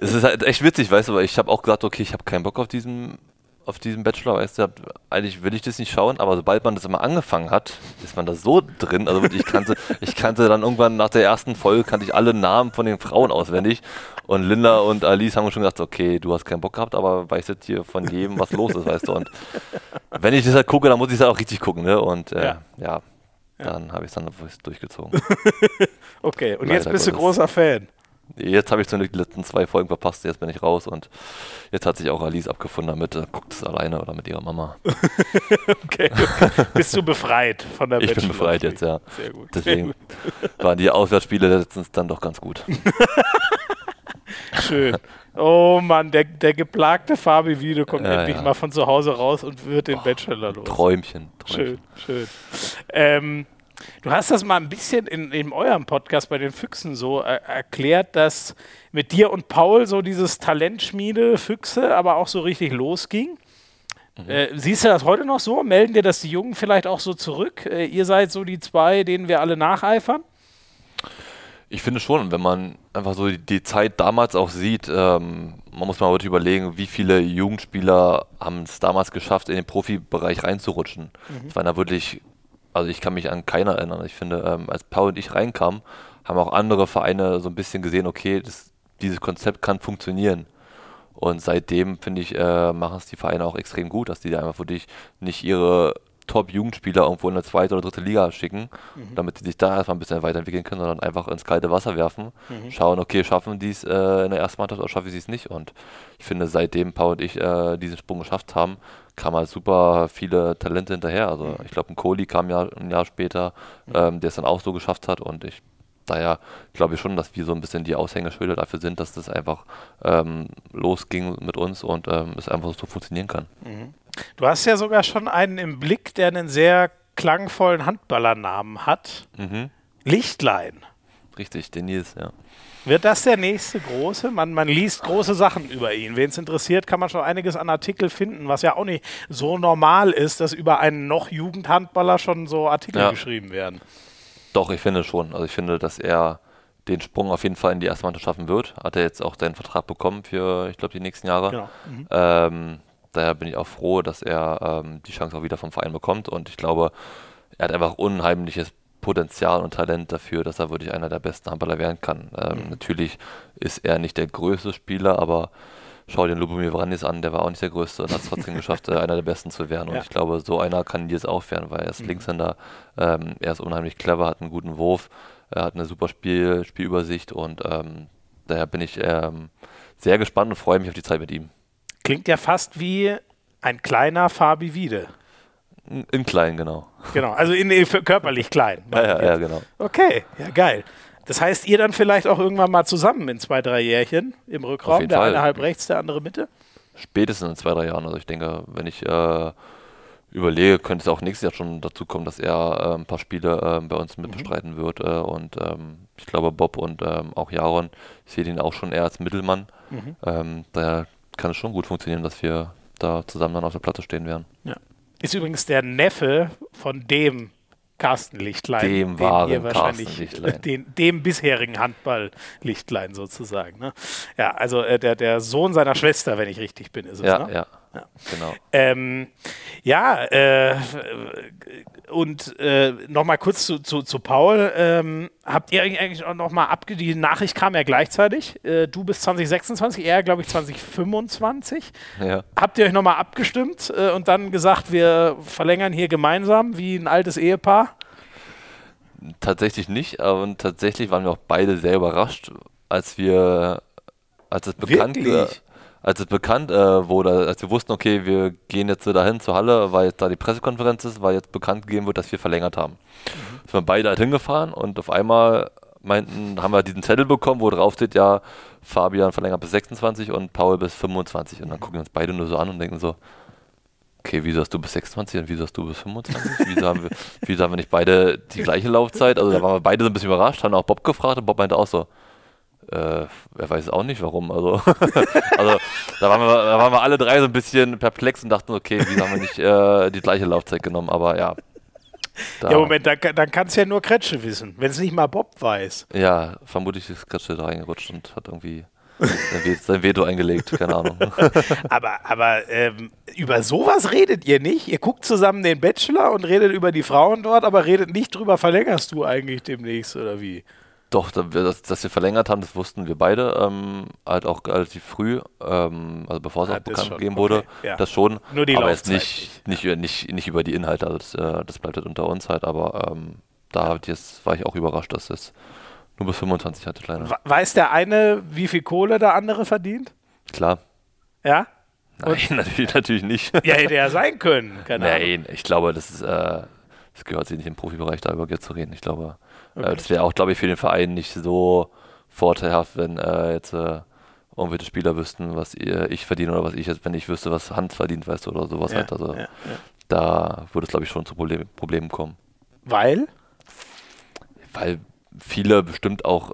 es ist halt echt witzig, weißt du, aber ich habe auch gesagt, okay, ich habe keinen Bock auf diesen auf diesem Bachelor, weißt du, eigentlich will ich das nicht schauen, aber sobald man das immer angefangen hat, ist man da so drin. Also ich kannte, *laughs* ich kannte dann irgendwann nach der ersten Folge kannte ich alle Namen von den Frauen auswendig. Und Linda und Alice haben schon gesagt, okay, du hast keinen Bock gehabt, aber weißt jetzt hier von jedem, was los ist, weißt du. Und wenn ich das halt gucke, dann muss ich es halt auch richtig gucken, ne? Und äh, ja. ja. dann habe ich es dann durchgezogen. *laughs* okay, und Leider jetzt bist du großer Fan. Jetzt habe ich zum Glück die letzten zwei Folgen verpasst, jetzt bin ich raus und jetzt hat sich auch Alice abgefunden damit, äh, guckt es alleine oder mit ihrer Mama. *laughs* okay, okay. Bist du befreit von der Ich bin befreit jetzt, ja. Sehr gut. Deswegen *laughs* waren die Auswärtsspiele letztens dann doch ganz gut. *laughs* Schön. Oh Mann, der, der geplagte Fabi Video kommt ja, endlich ja. mal von zu Hause raus und wird den oh, Bachelor los. Träumchen, Träumchen. Schön, schön. Ähm, Du hast das mal ein bisschen in, in eurem Podcast bei den Füchsen so äh, erklärt, dass mit dir und Paul so dieses Talentschmiede Füchse aber auch so richtig losging. Mhm. Äh, siehst du das heute noch so? Melden dir das die Jungen vielleicht auch so zurück? Äh, ihr seid so die zwei, denen wir alle nacheifern? Ich finde schon, wenn man einfach so die, die Zeit damals auch sieht, ähm, man muss mal heute überlegen, wie viele Jugendspieler haben es damals geschafft, in den Profibereich reinzurutschen. Mhm. Das waren da wirklich also ich kann mich an keiner erinnern. Ich finde, ähm, als Paul und ich reinkamen, haben auch andere Vereine so ein bisschen gesehen, okay, das, dieses Konzept kann funktionieren. Und seitdem, finde ich, äh, machen es die Vereine auch extrem gut, dass die einfach für dich nicht ihre Top-Jugendspieler irgendwo in eine zweite oder dritte Liga schicken, mhm. damit sie sich da erstmal ein bisschen weiterentwickeln können, sondern einfach ins kalte Wasser werfen, mhm. schauen, okay, schaffen die es äh, in der ersten Mannschaft oder schaffen sie es nicht. Und ich finde, seitdem Paul und ich äh, diesen Sprung geschafft haben, kamen halt super viele Talente hinterher. Also mhm. ich glaube, ein Kohli kam ja ein Jahr später, mhm. ähm, der es dann auch so geschafft hat und ich daher glaube ich schon, dass wir so ein bisschen die Aushängeschilder dafür sind, dass das einfach ähm, losging mit uns und ähm, es einfach so funktionieren kann. Mhm. Du hast ja sogar schon einen im Blick, der einen sehr klangvollen Handballernamen hat. Mhm. Lichtlein. Richtig, den Nils, ja. Wird das der nächste große? Man, man liest große Sachen über ihn. Wen es interessiert, kann man schon einiges an Artikeln finden, was ja auch nicht so normal ist, dass über einen noch Jugendhandballer schon so Artikel ja. geschrieben werden. Doch, ich finde schon. Also ich finde, dass er den Sprung auf jeden Fall in die erste Mannschaft schaffen wird. Hat er jetzt auch seinen Vertrag bekommen für, ich glaube, die nächsten Jahre. Genau. Mhm. Ähm, daher bin ich auch froh, dass er ähm, die Chance auch wieder vom Verein bekommt. Und ich glaube, er hat einfach unheimliches Potenzial und Talent dafür, dass er wirklich einer der besten Handballer werden kann. Ähm, mhm. Natürlich ist er nicht der größte Spieler, aber schau den Lubomir Vranis an, der war auch nicht der größte und hat es trotzdem *laughs* geschafft, äh, einer der besten zu werden. Und ja. ich glaube, so einer kann Nils auch werden, weil er ist mhm. Linkshänder, ähm, er ist unheimlich clever, hat einen guten Wurf, er hat eine super Spiel, Spielübersicht und ähm, daher bin ich ähm, sehr gespannt und freue mich auf die Zeit mit ihm. Klingt ja fast wie ein kleiner Fabi Wiede. In klein, genau. Genau, also in, körperlich klein. Ja, ja, ja, genau. Okay, ja, geil. Das heißt, ihr dann vielleicht auch irgendwann mal zusammen in zwei, drei Jährchen im Rückraum, der Fall. eine halb rechts, der andere Mitte? Spätestens in zwei, drei Jahren. Also ich denke, wenn ich äh, überlege, könnte es auch nächstes Jahr schon dazu kommen, dass er äh, ein paar Spiele äh, bei uns mitbestreiten mhm. wird. Äh, und ähm, ich glaube, Bob und ähm, auch Jaron, ich sehe ihn auch schon eher als Mittelmann. Mhm. Ähm, daher kann es schon gut funktionieren, dass wir da zusammen dann auf der Platte stehen werden. Ja. Ist übrigens der Neffe von dem Carsten Lichtlein. Dem wahren wahrscheinlich, Lichtlein. *laughs* Den, dem bisherigen Handball-Lichtlein sozusagen. Ne? Ja, also äh, der, der Sohn seiner Schwester, wenn ich richtig bin, ist es. Ja, ne? ja. Ja, genau. Ähm, ja, äh, und äh, nochmal kurz zu, zu, zu Paul. Ähm, habt ihr eigentlich auch nochmal abge... Die Nachricht kam ja gleichzeitig. Äh, du bist 2026, er glaube ich 2025. Ja. Habt ihr euch nochmal abgestimmt äh, und dann gesagt, wir verlängern hier gemeinsam wie ein altes Ehepaar? Tatsächlich nicht, und tatsächlich waren wir auch beide sehr überrascht, als wir, als es bekannt Wirklich? Als es bekannt äh, wurde, als wir wussten, okay, wir gehen jetzt dahin zur Halle, weil jetzt da die Pressekonferenz ist, weil jetzt bekannt gegeben wird, dass wir verlängert haben. Mhm. Sind wir beide halt hingefahren und auf einmal meinten, haben wir diesen Zettel bekommen, wo drauf steht, ja, Fabian verlängert bis 26 und Paul bis 25. Und dann gucken wir uns beide nur so an und denken so, okay, wieso hast du bis 26 und wieso hast du bis 25? Wieso haben wir, *laughs* wieso haben wir nicht beide die gleiche Laufzeit? Also da waren wir beide so ein bisschen überrascht, haben auch Bob gefragt und Bob meinte auch so, äh, er weiß auch nicht warum. Also, *laughs* also da, waren wir, da waren wir alle drei so ein bisschen perplex und dachten, okay, wieso haben wir nicht äh, die gleiche Laufzeit genommen? Aber ja. ja, Moment, dann, dann kann es ja nur Kretsche wissen, wenn es nicht mal Bob weiß. Ja, vermutlich ist Kretsche da reingerutscht und hat irgendwie sein Veto eingelegt, keine Ahnung. *laughs* aber aber ähm, über sowas redet ihr nicht? Ihr guckt zusammen den Bachelor und redet über die Frauen dort, aber redet nicht drüber, verlängerst du eigentlich demnächst oder wie? Doch, dass, dass, wir verlängert haben, das wussten wir beide, ähm, halt auch relativ früh, ähm, also bevor es ja, auch bekannt gegeben wurde, okay, ja. das schon. Nur die aber jetzt nicht, nicht, nicht, nicht über die Inhalte, also das, äh, das bleibt halt unter uns halt, aber ähm, da jetzt war ich auch überrascht, dass es nur bis 25 hatte, kleiner. Weiß der eine, wie viel Kohle der andere verdient? Klar. Ja? Nein, *laughs* natürlich, natürlich nicht. *laughs* Ja, hätte er sein können. Keine Nein, Ahnung. ich glaube, das ist, äh, das gehört sich nicht im Profibereich darüber zu reden. Ich glaube, okay. äh, das wäre auch, glaube ich, für den Verein nicht so vorteilhaft, wenn äh, jetzt äh, irgendwelche Spieler wüssten, was ihr, ich verdiene oder was ich jetzt, wenn ich wüsste, was Hand verdient, weißt du, oder sowas ja, halt. Also ja, ja. da würde es, glaube ich, schon zu Problem, Problemen kommen. Weil? Weil viele bestimmt auch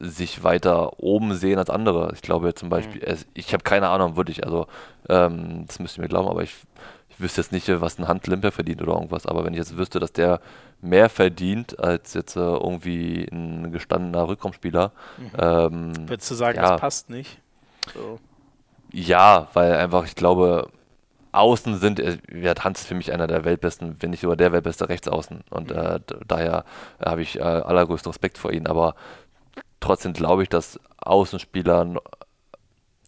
sich weiter oben sehen als andere. Ich glaube zum Beispiel, mhm. ich habe keine Ahnung, wirklich, also ähm, das müsst ihr mir glauben, aber ich, ich wüsste jetzt nicht, was ein Handlimper verdient oder irgendwas, aber wenn ich jetzt wüsste, dass der mehr verdient als jetzt äh, irgendwie ein gestandener Rückraumspieler. Mhm. Ähm, Würdest du sagen, ja, das passt nicht? So. Ja, weil einfach, ich glaube, Außen sind, äh, ja, Hans ist für mich einer der weltbesten, wenn nicht sogar der weltbeste Rechtsaußen. Und mhm. äh, daher äh, habe ich äh, allergrößten Respekt vor ihm. Aber trotzdem glaube ich, dass Außenspieler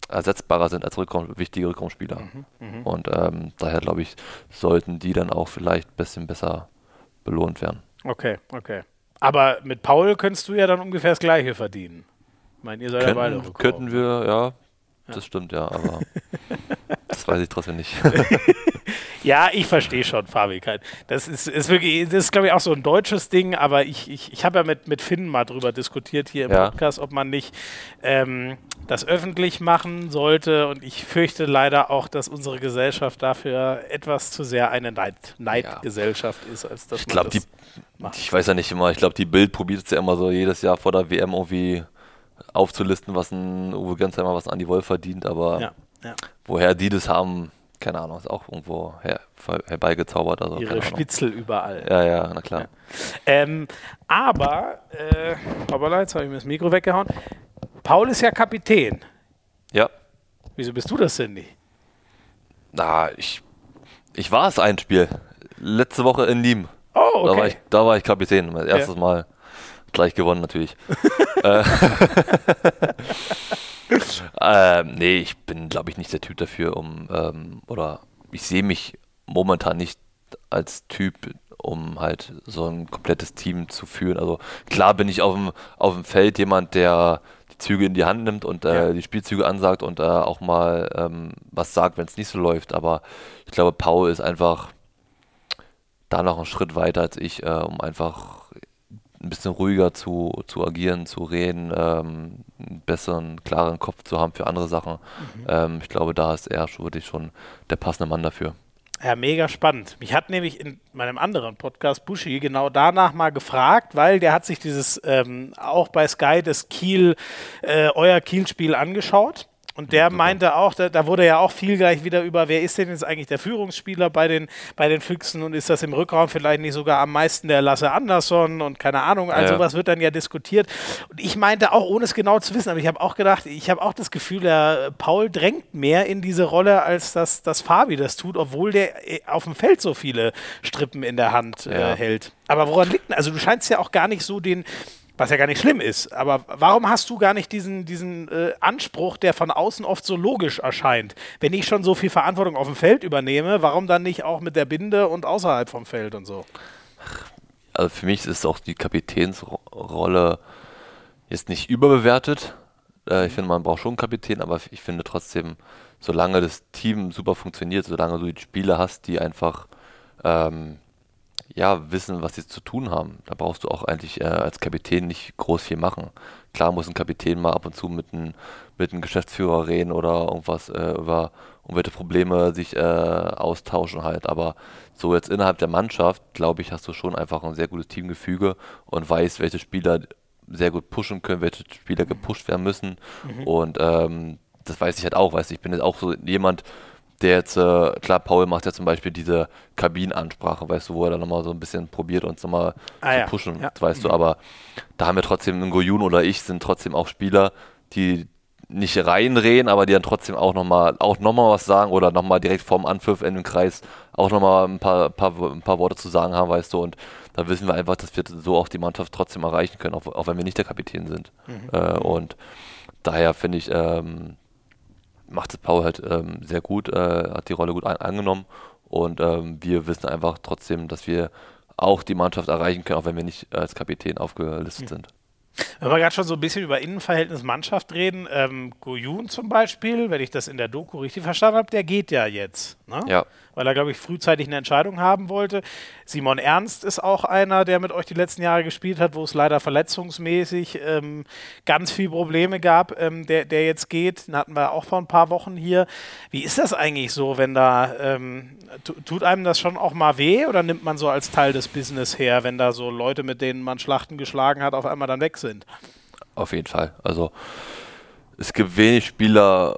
ersetzbarer sind als Rückraum, wichtige Rückraumspieler. Mhm, mh. Und ähm, daher glaube ich, sollten die dann auch vielleicht ein bisschen besser belohnt werden. Okay, okay. Aber mit Paul könntest du ja dann ungefähr das Gleiche verdienen. Ich meine, ihr seid Könnten, ja beide Rückraum. Könnten wir, ja, das stimmt, ja, aber *laughs* das weiß ich trotzdem nicht. *laughs* ja, ich verstehe schon, Fabi. Das ist, ist wirklich, das ist, glaube ich, auch so ein deutsches Ding, aber ich, ich, ich habe ja mit, mit Finn mal drüber diskutiert hier im ja. Podcast, ob man nicht ähm, das öffentlich machen sollte. Und ich fürchte leider auch, dass unsere Gesellschaft dafür etwas zu sehr eine Neid Neidgesellschaft ja. ist, als dass ich glaube, die, ich weiß ja nicht immer, ich glaube, die Bild probiert es ja immer so jedes Jahr vor der WM irgendwie aufzulisten, was ein Uwe Gensheimer, was ein Andi Wolf verdient, aber ja, ja. woher die das haben, keine Ahnung, ist auch irgendwo her, herbeigezaubert. Also, Ihre Spitzel überall. Ja, ja, na klar. Ja. Ähm, aber, äh, hoppala, jetzt habe ich mir das Mikro weggehauen. Paul ist ja Kapitän. Ja. Wieso bist du das denn nicht? Na, ich, ich war es ein Spiel. Letzte Woche in Nîmes. Oh, okay. Da war ich, da war ich Kapitän, mein erstes ja. Mal. Gleich gewonnen natürlich. *laughs* äh, *laughs* *laughs* äh, nee, ich bin, glaube ich, nicht der Typ dafür, um, ähm, oder ich sehe mich momentan nicht als Typ, um halt so ein komplettes Team zu führen. Also klar bin ich auf dem, auf dem Feld jemand, der die Züge in die Hand nimmt und äh, ja. die Spielzüge ansagt und äh, auch mal ähm, was sagt, wenn es nicht so läuft. Aber ich glaube, Paul ist einfach da noch einen Schritt weiter als ich, äh, um einfach ein bisschen ruhiger zu, zu agieren, zu reden, ähm, einen besseren, klaren Kopf zu haben für andere Sachen. Mhm. Ähm, ich glaube, da ist er schon wirklich schon der passende Mann dafür. Ja, mega spannend. Mich hat nämlich in meinem anderen Podcast Buschi genau danach mal gefragt, weil der hat sich dieses ähm, auch bei Sky das Kiel, äh, euer Kiel-Spiel angeschaut und der meinte auch, da, da, wurde ja auch viel gleich wieder über, wer ist denn jetzt eigentlich der Führungsspieler bei den, bei den Füchsen und ist das im Rückraum vielleicht nicht sogar am meisten der Lasse Andersson und keine Ahnung, also ja. sowas wird dann ja diskutiert. Und ich meinte auch, ohne es genau zu wissen, aber ich habe auch gedacht, ich habe auch das Gefühl, der Paul drängt mehr in diese Rolle, als dass, dass Fabi das tut, obwohl der äh, auf dem Feld so viele Strippen in der Hand äh, ja. hält. Aber woran liegt denn? Also du scheinst ja auch gar nicht so den was ja gar nicht schlimm ist. Aber warum hast du gar nicht diesen, diesen äh, Anspruch, der von außen oft so logisch erscheint? Wenn ich schon so viel Verantwortung auf dem Feld übernehme, warum dann nicht auch mit der Binde und außerhalb vom Feld und so? Also für mich ist auch die Kapitänsrolle jetzt nicht überbewertet. Äh, ich finde, man braucht schon einen Kapitän, aber ich finde trotzdem, solange das Team super funktioniert, solange du die Spieler hast, die einfach ähm, ja, wissen, was sie zu tun haben. Da brauchst du auch eigentlich äh, als Kapitän nicht groß viel machen. Klar muss ein Kapitän mal ab und zu mit einem mit einem Geschäftsführer reden oder irgendwas äh, über irgendwelche Probleme sich äh, austauschen halt. Aber so jetzt innerhalb der Mannschaft, glaube ich, hast du schon einfach ein sehr gutes Teamgefüge und weißt, welche Spieler sehr gut pushen können, welche Spieler gepusht werden müssen. Mhm. Und ähm, das weiß ich halt auch, weißt du, ich bin jetzt auch so jemand, der jetzt, äh, klar, Paul macht ja zum Beispiel diese Kabinenansprache, weißt du, wo er dann nochmal so ein bisschen probiert, uns nochmal ah, zu ja. pushen, ja. weißt mhm. du, aber da haben wir trotzdem, ein Goyun oder ich sind trotzdem auch Spieler, die nicht reinreden, aber die dann trotzdem auch nochmal auch noch mal was sagen oder nochmal direkt vorm Anpfiff in dem Kreis auch nochmal ein paar, paar, ein paar Worte zu sagen haben, weißt du, und da wissen wir einfach, dass wir so auch die Mannschaft trotzdem erreichen können, auch, auch wenn wir nicht der Kapitän sind. Mhm. Äh, und daher finde ich, ähm, macht es Paul halt ähm, sehr gut, äh, hat die Rolle gut an, angenommen und ähm, wir wissen einfach trotzdem, dass wir auch die Mannschaft erreichen können, auch wenn wir nicht als Kapitän aufgelistet mhm. sind. Wenn wir gerade schon so ein bisschen über Innenverhältnis Mannschaft reden, ähm, Goyun zum Beispiel, wenn ich das in der Doku richtig verstanden habe, der geht ja jetzt. Ne? Ja. Weil er, glaube ich, frühzeitig eine Entscheidung haben wollte. Simon Ernst ist auch einer, der mit euch die letzten Jahre gespielt hat, wo es leider verletzungsmäßig ähm, ganz viele Probleme gab, ähm, der, der jetzt geht. Den hatten wir auch vor ein paar Wochen hier. Wie ist das eigentlich so, wenn da, ähm, tut einem das schon auch mal weh oder nimmt man so als Teil des Business her, wenn da so Leute, mit denen man Schlachten geschlagen hat, auf einmal dann weg sind? Auf jeden Fall. Also es gibt wenig Spieler,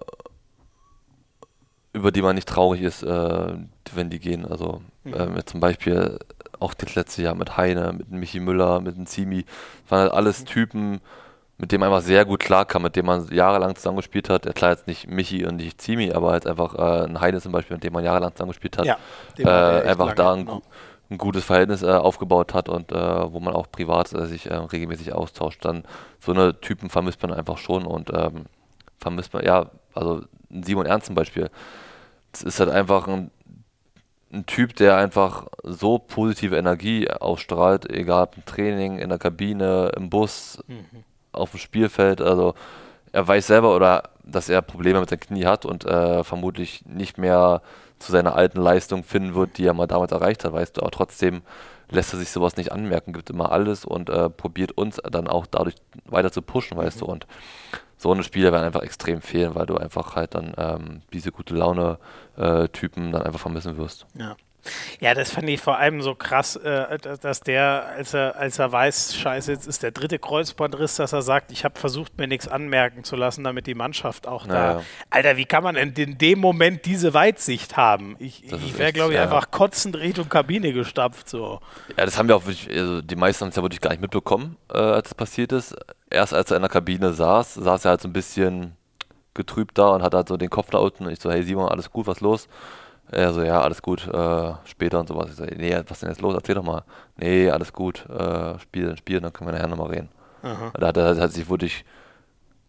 über die man nicht traurig ist, äh, wenn die gehen. Also mhm. äh, zum Beispiel auch das letzte Jahr mit Heine, mit Michi Müller, mit dem Zimi. Das waren halt alles mhm. Typen, mit denen man einfach sehr gut klarkam, mit denen man jahrelang zusammengespielt hat. Ja, klar, jetzt nicht Michi und nicht Zimi, aber halt einfach äh, ein Heine zum Beispiel, mit dem man jahrelang zusammengespielt hat. Ja, äh, einfach da ein, genau. ein, gutes Verhältnis äh, aufgebaut hat und äh, wo man auch privat äh, sich regelmäßig austauscht. Dann so eine Typen vermisst man einfach schon und ähm, vermisst man, ja, also Simon Ernst zum Beispiel es ist halt einfach ein, ein, Typ, der einfach so positive Energie ausstrahlt, egal im Training, in der Kabine, im Bus, mhm. auf dem Spielfeld. Also er weiß selber oder dass er Probleme mit seinem Knie hat und äh, vermutlich nicht mehr zu seiner alten Leistung finden wird, die er mal damals erreicht hat, weißt du, aber trotzdem lässt er sich sowas nicht anmerken, gibt immer alles und äh, probiert uns dann auch dadurch weiter zu pushen, weißt mhm. du, und so eine Spieler werden einfach extrem fehlen, weil du einfach halt dann ähm, diese gute Laune-Typen äh, dann einfach vermissen wirst. Ja. Ja, das fand ich vor allem so krass, äh, dass der, als er, als er weiß, scheiße, jetzt ist der dritte Kreuzbandriss, dass er sagt, ich habe versucht, mir nichts anmerken zu lassen, damit die Mannschaft auch naja. da. Alter, wie kann man in, in, dem Moment diese Weitsicht haben? Ich, ich wäre, glaube ich, ja. einfach kotzend Richtung Kabine gestapft. So. Ja, das haben wir auch wirklich, also die meisten haben es ja wirklich gar nicht mitbekommen, äh, als es passiert ist erst als er in der Kabine saß, saß er halt so ein bisschen getrübt da und hat halt so den Kopf da unten. Und ich so, hey Simon, alles gut, was los? Er so, ja, alles gut, äh, später und sowas. Ich so, nee, was ist denn jetzt los? Erzähl doch mal. Nee, alles gut, äh, spielen, spielen, dann können wir nachher nochmal reden. Aha. Da hat er hat sich wirklich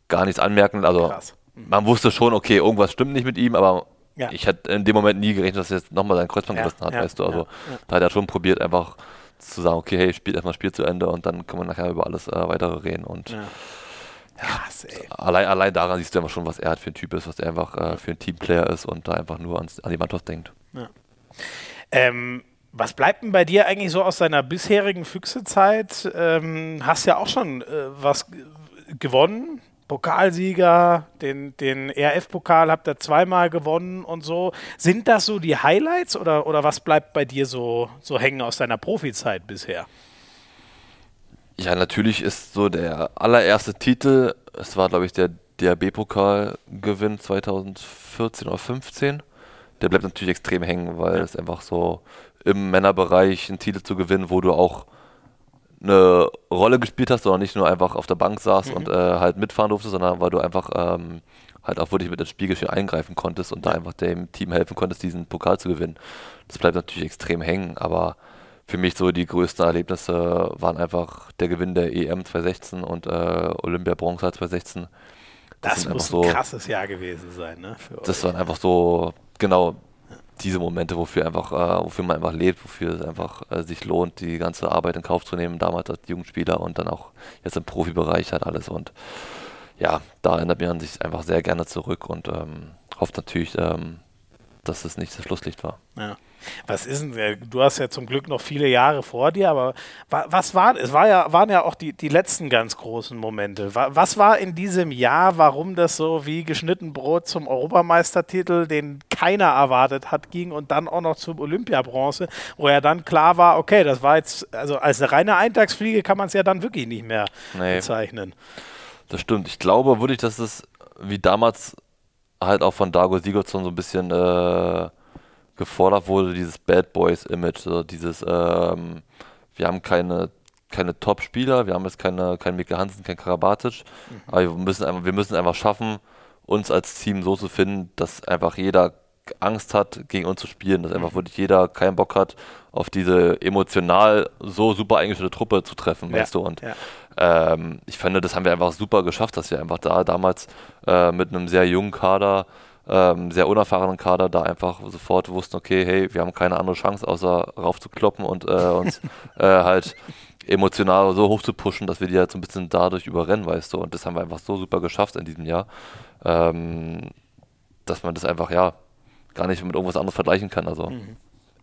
gar nichts anmerken. Also. Mhm. man wusste schon, okay, irgendwas stimmt nicht mit ihm, aber ja. ich hätte in dem Moment nie gerechnet, dass er jetzt nochmal seinen Kreuzband ja, gerissen hat, ja, weißt du. Also da hat er schon probiert, einfach zu sagen, okay, hey, spielt erstmal Spiel zu Ende und dann können wir nachher über alles äh, weitere reden. Und ja. Krass, allein, allein daran siehst du einfach schon, was er halt für ein Typ ist, was er einfach äh, für ein Teamplayer ist und da einfach nur ans, an die Mannschaft denkt. Ja. Ähm, was bleibt denn bei dir eigentlich so aus deiner bisherigen Füchsezeit? Ähm, hast ja auch schon äh, was gewonnen, Pokalsieger, den, den ERF-Pokal habt ihr zweimal gewonnen und so. Sind das so die Highlights oder, oder was bleibt bei dir so, so hängen aus deiner Profizeit bisher? Ja, natürlich ist so der allererste Titel, es war glaube ich der DRB-Pokalgewinn 2014 oder 15. Der bleibt natürlich extrem hängen, weil es einfach so im Männerbereich einen Titel zu gewinnen, wo du auch eine Rolle gespielt hast, sondern nicht nur einfach auf der Bank saß mhm. und äh, halt mitfahren durfte, sondern weil du einfach ähm, halt auch wirklich mit ins Spielgeschehen eingreifen konntest und da einfach dem Team helfen konntest, diesen Pokal zu gewinnen. Das bleibt natürlich extrem hängen, aber für mich so die größten Erlebnisse waren einfach der Gewinn der EM 2016 und äh, Olympia Bronze 2016. Das, das muss ein so, krasses Jahr gewesen sein, ne? das waren einfach so, genau, diese Momente, wofür einfach, äh, wofür man einfach lebt, wofür es einfach äh, sich lohnt, die ganze Arbeit in Kauf zu nehmen, damals als Jugendspieler und dann auch jetzt im Profibereich halt alles. Und ja, da erinnert man sich einfach sehr gerne zurück und ähm, hofft natürlich, ähm, dass es nicht das Schlusslicht war. Ja. Was ist denn, du hast ja zum Glück noch viele Jahre vor dir, aber was war, es war ja, waren ja auch die, die letzten ganz großen Momente. Was war in diesem Jahr, warum das so wie geschnitten Brot zum Europameistertitel, den keiner erwartet hat, ging und dann auch noch zum Olympiabronze, wo ja dann klar war, okay, das war jetzt, also als eine reine Eintagsfliege kann man es ja dann wirklich nicht mehr nee. bezeichnen. Das stimmt. Ich glaube wirklich, dass es wie damals halt auch von Dago Sigurdsson so ein bisschen äh, gefordert wurde, dieses Bad Boys Image, so dieses, ähm, wir haben keine keine Top-Spieler, wir haben jetzt keine, kein Mikkel Hansen, kein Karabatic, mhm. aber wir müssen, einfach, wir müssen einfach schaffen, uns als Team so zu finden, dass einfach jeder Angst hat, gegen uns zu spielen, dass einfach mhm. wirklich jeder keinen Bock hat, auf diese emotional so super eingestellte Truppe zu treffen, ja. weißt du, und ja. ähm, ich finde, das haben wir einfach super geschafft, dass wir einfach da damals äh, mit einem sehr jungen Kader ähm, sehr unerfahrenen Kader da einfach sofort wussten, okay, hey, wir haben keine andere Chance, außer raufzukloppen und äh, uns *laughs* äh, halt emotional so hoch zu pushen, dass wir die halt so ein bisschen dadurch überrennen, weißt du. Und das haben wir einfach so super geschafft in diesem Jahr, ähm, dass man das einfach, ja, gar nicht mit irgendwas anderes vergleichen kann. Also. Mhm.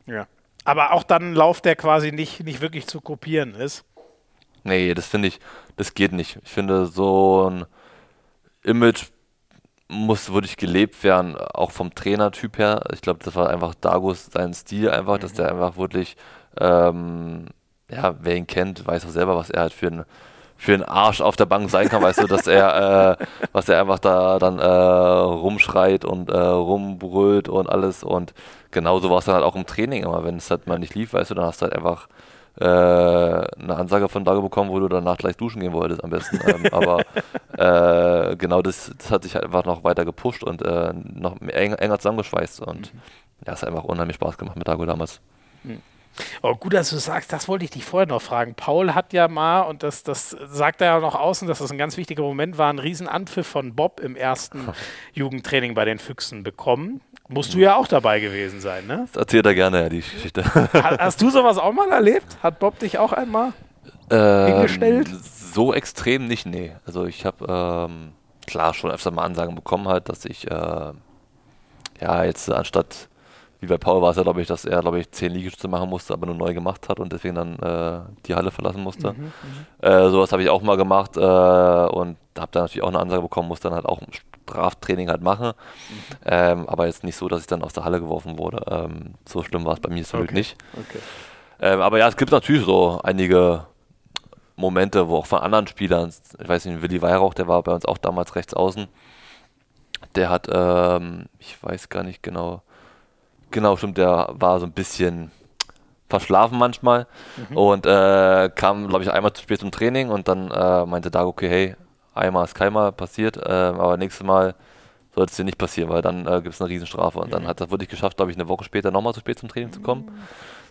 Ja. Aber auch dann ein Lauf, der quasi nicht, nicht wirklich zu kopieren ist. Nee, das finde ich, das geht nicht. Ich finde, so ein Image muss wirklich gelebt werden, auch vom Trainertyp her. Ich glaube, das war einfach Dagos sein Stil einfach, mhm. dass der einfach wirklich ähm, ja, wer ihn kennt, weiß auch selber, was er halt für ein für einen Arsch auf der Bank sein kann, weißt du, dass er, äh, was er einfach da dann äh, rumschreit und äh, rumbrüllt und alles und genauso war es dann halt auch im Training immer, wenn es halt mal nicht lief, weißt du, dann hast du halt einfach äh, eine Ansage von Dago bekommen, wo du danach gleich duschen gehen wolltest am besten, ähm, *laughs* aber äh, genau das, das hat sich halt einfach noch weiter gepusht und äh, noch enger, enger zusammengeschweißt und mhm. ja, es hat einfach unheimlich Spaß gemacht mit Dago damals. Mhm. Oh, gut, dass du sagst, das wollte ich dich vorher noch fragen. Paul hat ja mal, und das, das sagt er ja noch außen, dass das ein ganz wichtiger Moment war, einen riesen Anpfiff von Bob im ersten *laughs* Jugendtraining bei den Füchsen bekommen. Musst du ja auch dabei gewesen sein, ne? Das erzählt er gerne, ja, die Geschichte. *laughs* Hast du sowas auch mal erlebt? Hat Bob dich auch einmal ähm, hingestellt? So extrem nicht, nee. Also ich habe ähm, klar schon öfter mal Ansagen bekommen halt, dass ich äh, ja jetzt anstatt wie bei Paul war es ja, glaube ich, dass er, glaube ich, zehn Liegestütze machen musste, aber nur neu gemacht hat und deswegen dann äh, die Halle verlassen musste. Mhm, mhm. äh, sowas habe ich auch mal gemacht äh, und habe dann natürlich auch eine Ansage bekommen, musste dann halt auch ein Straftraining halt machen. Mhm. Ähm, aber jetzt nicht so, dass ich dann aus der Halle geworfen wurde. Ähm, so schlimm war es bei mir zum okay. nicht. Okay. Ähm, aber ja, es gibt natürlich so einige Momente, wo auch von anderen Spielern, ich weiß nicht, Willi Weihrauch, der war bei uns auch damals rechts außen, der hat, ähm, ich weiß gar nicht genau, Genau, stimmt, der war so ein bisschen verschlafen manchmal mhm. und äh, kam, glaube ich, einmal zu spät zum Training und dann äh, meinte Dago, okay, hey, einmal ist keinmal passiert, äh, aber nächstes Mal sollte es dir nicht passieren, weil dann äh, gibt es eine Riesenstrafe. Und mhm. dann hat er wirklich geschafft, glaube ich, eine Woche später nochmal zu spät zum Training zu kommen. Mhm.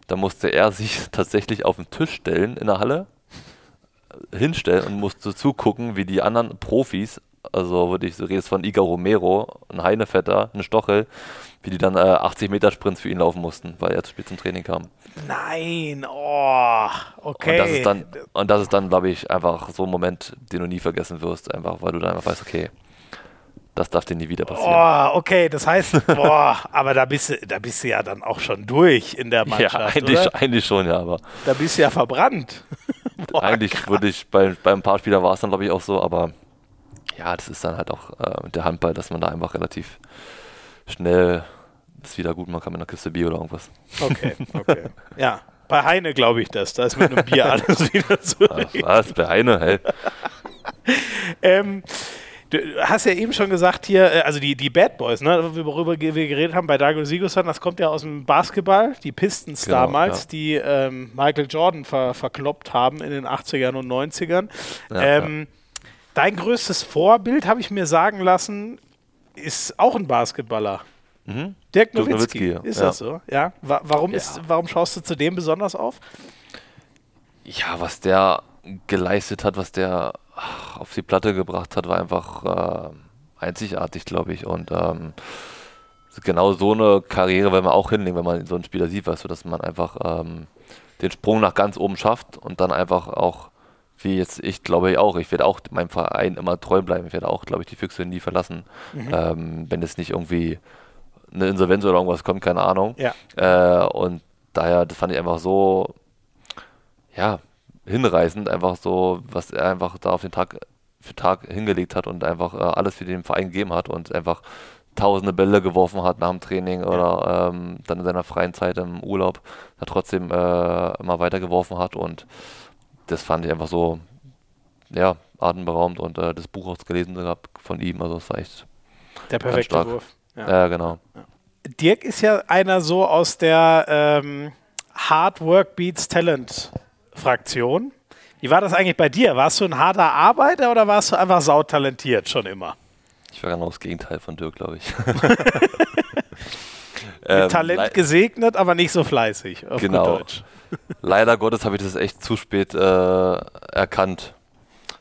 Da musste er sich *laughs* tatsächlich auf den Tisch stellen in der Halle, hinstellen und musste zugucken, wie die anderen Profis, also wirklich, du redest von Iga Romero, ein Heinevetter, ein Stochel, wie die dann äh, 80 Meter Sprints für ihn laufen mussten, weil er zu spät zum Training kam. Nein, oh, okay. Und das ist dann, und das ist dann, glaube ich, einfach so ein Moment, den du nie vergessen wirst, einfach, weil du dann einfach weißt, okay, das darf dir nie wieder passieren. Oh, okay, das heißt, boah, aber da bist, du, da bist du ja dann auch schon durch in der *laughs* Mannschaft. Ja, eigentlich, oder? eigentlich schon, ja, aber. Da bist du ja verbrannt. *laughs* boah, eigentlich würde ich, bei, bei ein paar Spielern war es dann, glaube ich, auch so, aber ja, das ist dann halt auch äh, der Handball, dass man da einfach relativ schnell das wieder gut machen kann mit einer Kiste Bier oder irgendwas. Okay, *laughs* okay. ja, bei Heine glaube ich das. Da ist mit einem Bier *laughs* alles wieder zu Was? Bei Heine? Hey. *laughs* ähm, du hast ja eben schon gesagt hier, äh, also die, die Bad Boys, ne, worüber wir geredet haben bei Dago Sigurdsson, das kommt ja aus dem Basketball, die Pistons genau, damals, ja. die ähm, Michael Jordan ver verkloppt haben in den 80ern und 90ern. Ja, ähm, ja. Dein größtes Vorbild, habe ich mir sagen lassen, ist auch ein Basketballer. Mhm. Dirk Nowitzki. Nowitzki ist ja. das so? Ja. warum, ja. Ist, warum schaust du zu dem besonders auf? Ja, was der geleistet hat, was der auf die Platte gebracht hat, war einfach äh, einzigartig, glaube ich. Und ähm, genau so eine Karriere will man auch hinlegen, wenn man so einen Spieler sieht, weißt du, dass man einfach ähm, den Sprung nach ganz oben schafft und dann einfach auch, wie jetzt ich glaube ich auch, ich werde auch meinem Verein immer treu bleiben. Ich werde auch, glaube ich, die Füchse nie verlassen, mhm. ähm, wenn es nicht irgendwie eine Insolvenz oder irgendwas kommt, keine Ahnung. Ja. Äh, und daher, das fand ich einfach so, ja, hinreißend, einfach so, was er einfach da auf den Tag für Tag hingelegt hat und einfach äh, alles für den Verein gegeben hat und einfach tausende Bälle geworfen hat nach dem Training oder ähm, dann in seiner freien Zeit im Urlaub da trotzdem äh, immer weiter geworfen hat und das fand ich einfach so, ja, atemberaubend und äh, das Buch auch gelesen gehabt von ihm, also es war echt der perfekte Wurf. Ja, ja genau. Dirk ist ja einer so aus der ähm, Hard Work Beats Talent Fraktion. Wie war das eigentlich bei dir? Warst du ein harter Arbeiter oder warst du einfach sautalentiert schon immer? Ich war genau das Gegenteil von Dirk, glaube ich. *laughs* ähm, Talent gesegnet, aber nicht so fleißig. genau. Leider Gottes habe ich das echt zu spät äh, erkannt,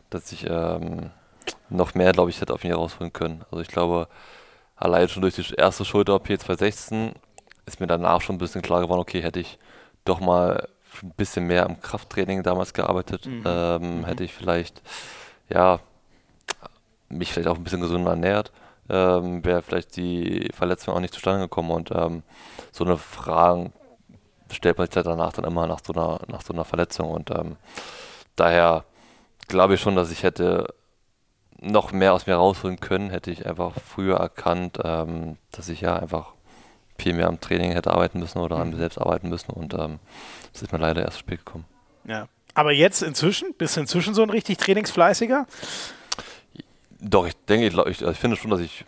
dass ich ähm, noch mehr, glaube ich, hätte auf ihn herausholen können. Also ich glaube, allein schon durch die erste Schulter-OP 2016 ist mir danach schon ein bisschen klar geworden, okay, hätte ich doch mal ein bisschen mehr im Krafttraining damals gearbeitet, mhm. Ähm, mhm. hätte ich vielleicht, ja, mich vielleicht auch ein bisschen gesünder ernährt, ähm, wäre vielleicht die Verletzung auch nicht zustande gekommen und ähm, so eine Frage stellt man sich halt danach dann immer nach so einer, nach so einer Verletzung und ähm, daher glaube ich schon, dass ich hätte noch mehr aus mir rausholen können, hätte ich einfach früher erkannt, ähm, dass ich ja einfach viel mehr am Training hätte arbeiten müssen oder an mir mhm. selbst arbeiten müssen und ähm, das ist mir leider erst spät gekommen. Ja. Aber jetzt inzwischen, bist du inzwischen so ein richtig trainingsfleißiger? Doch, ich denke, ich, ich, ich finde schon, dass ich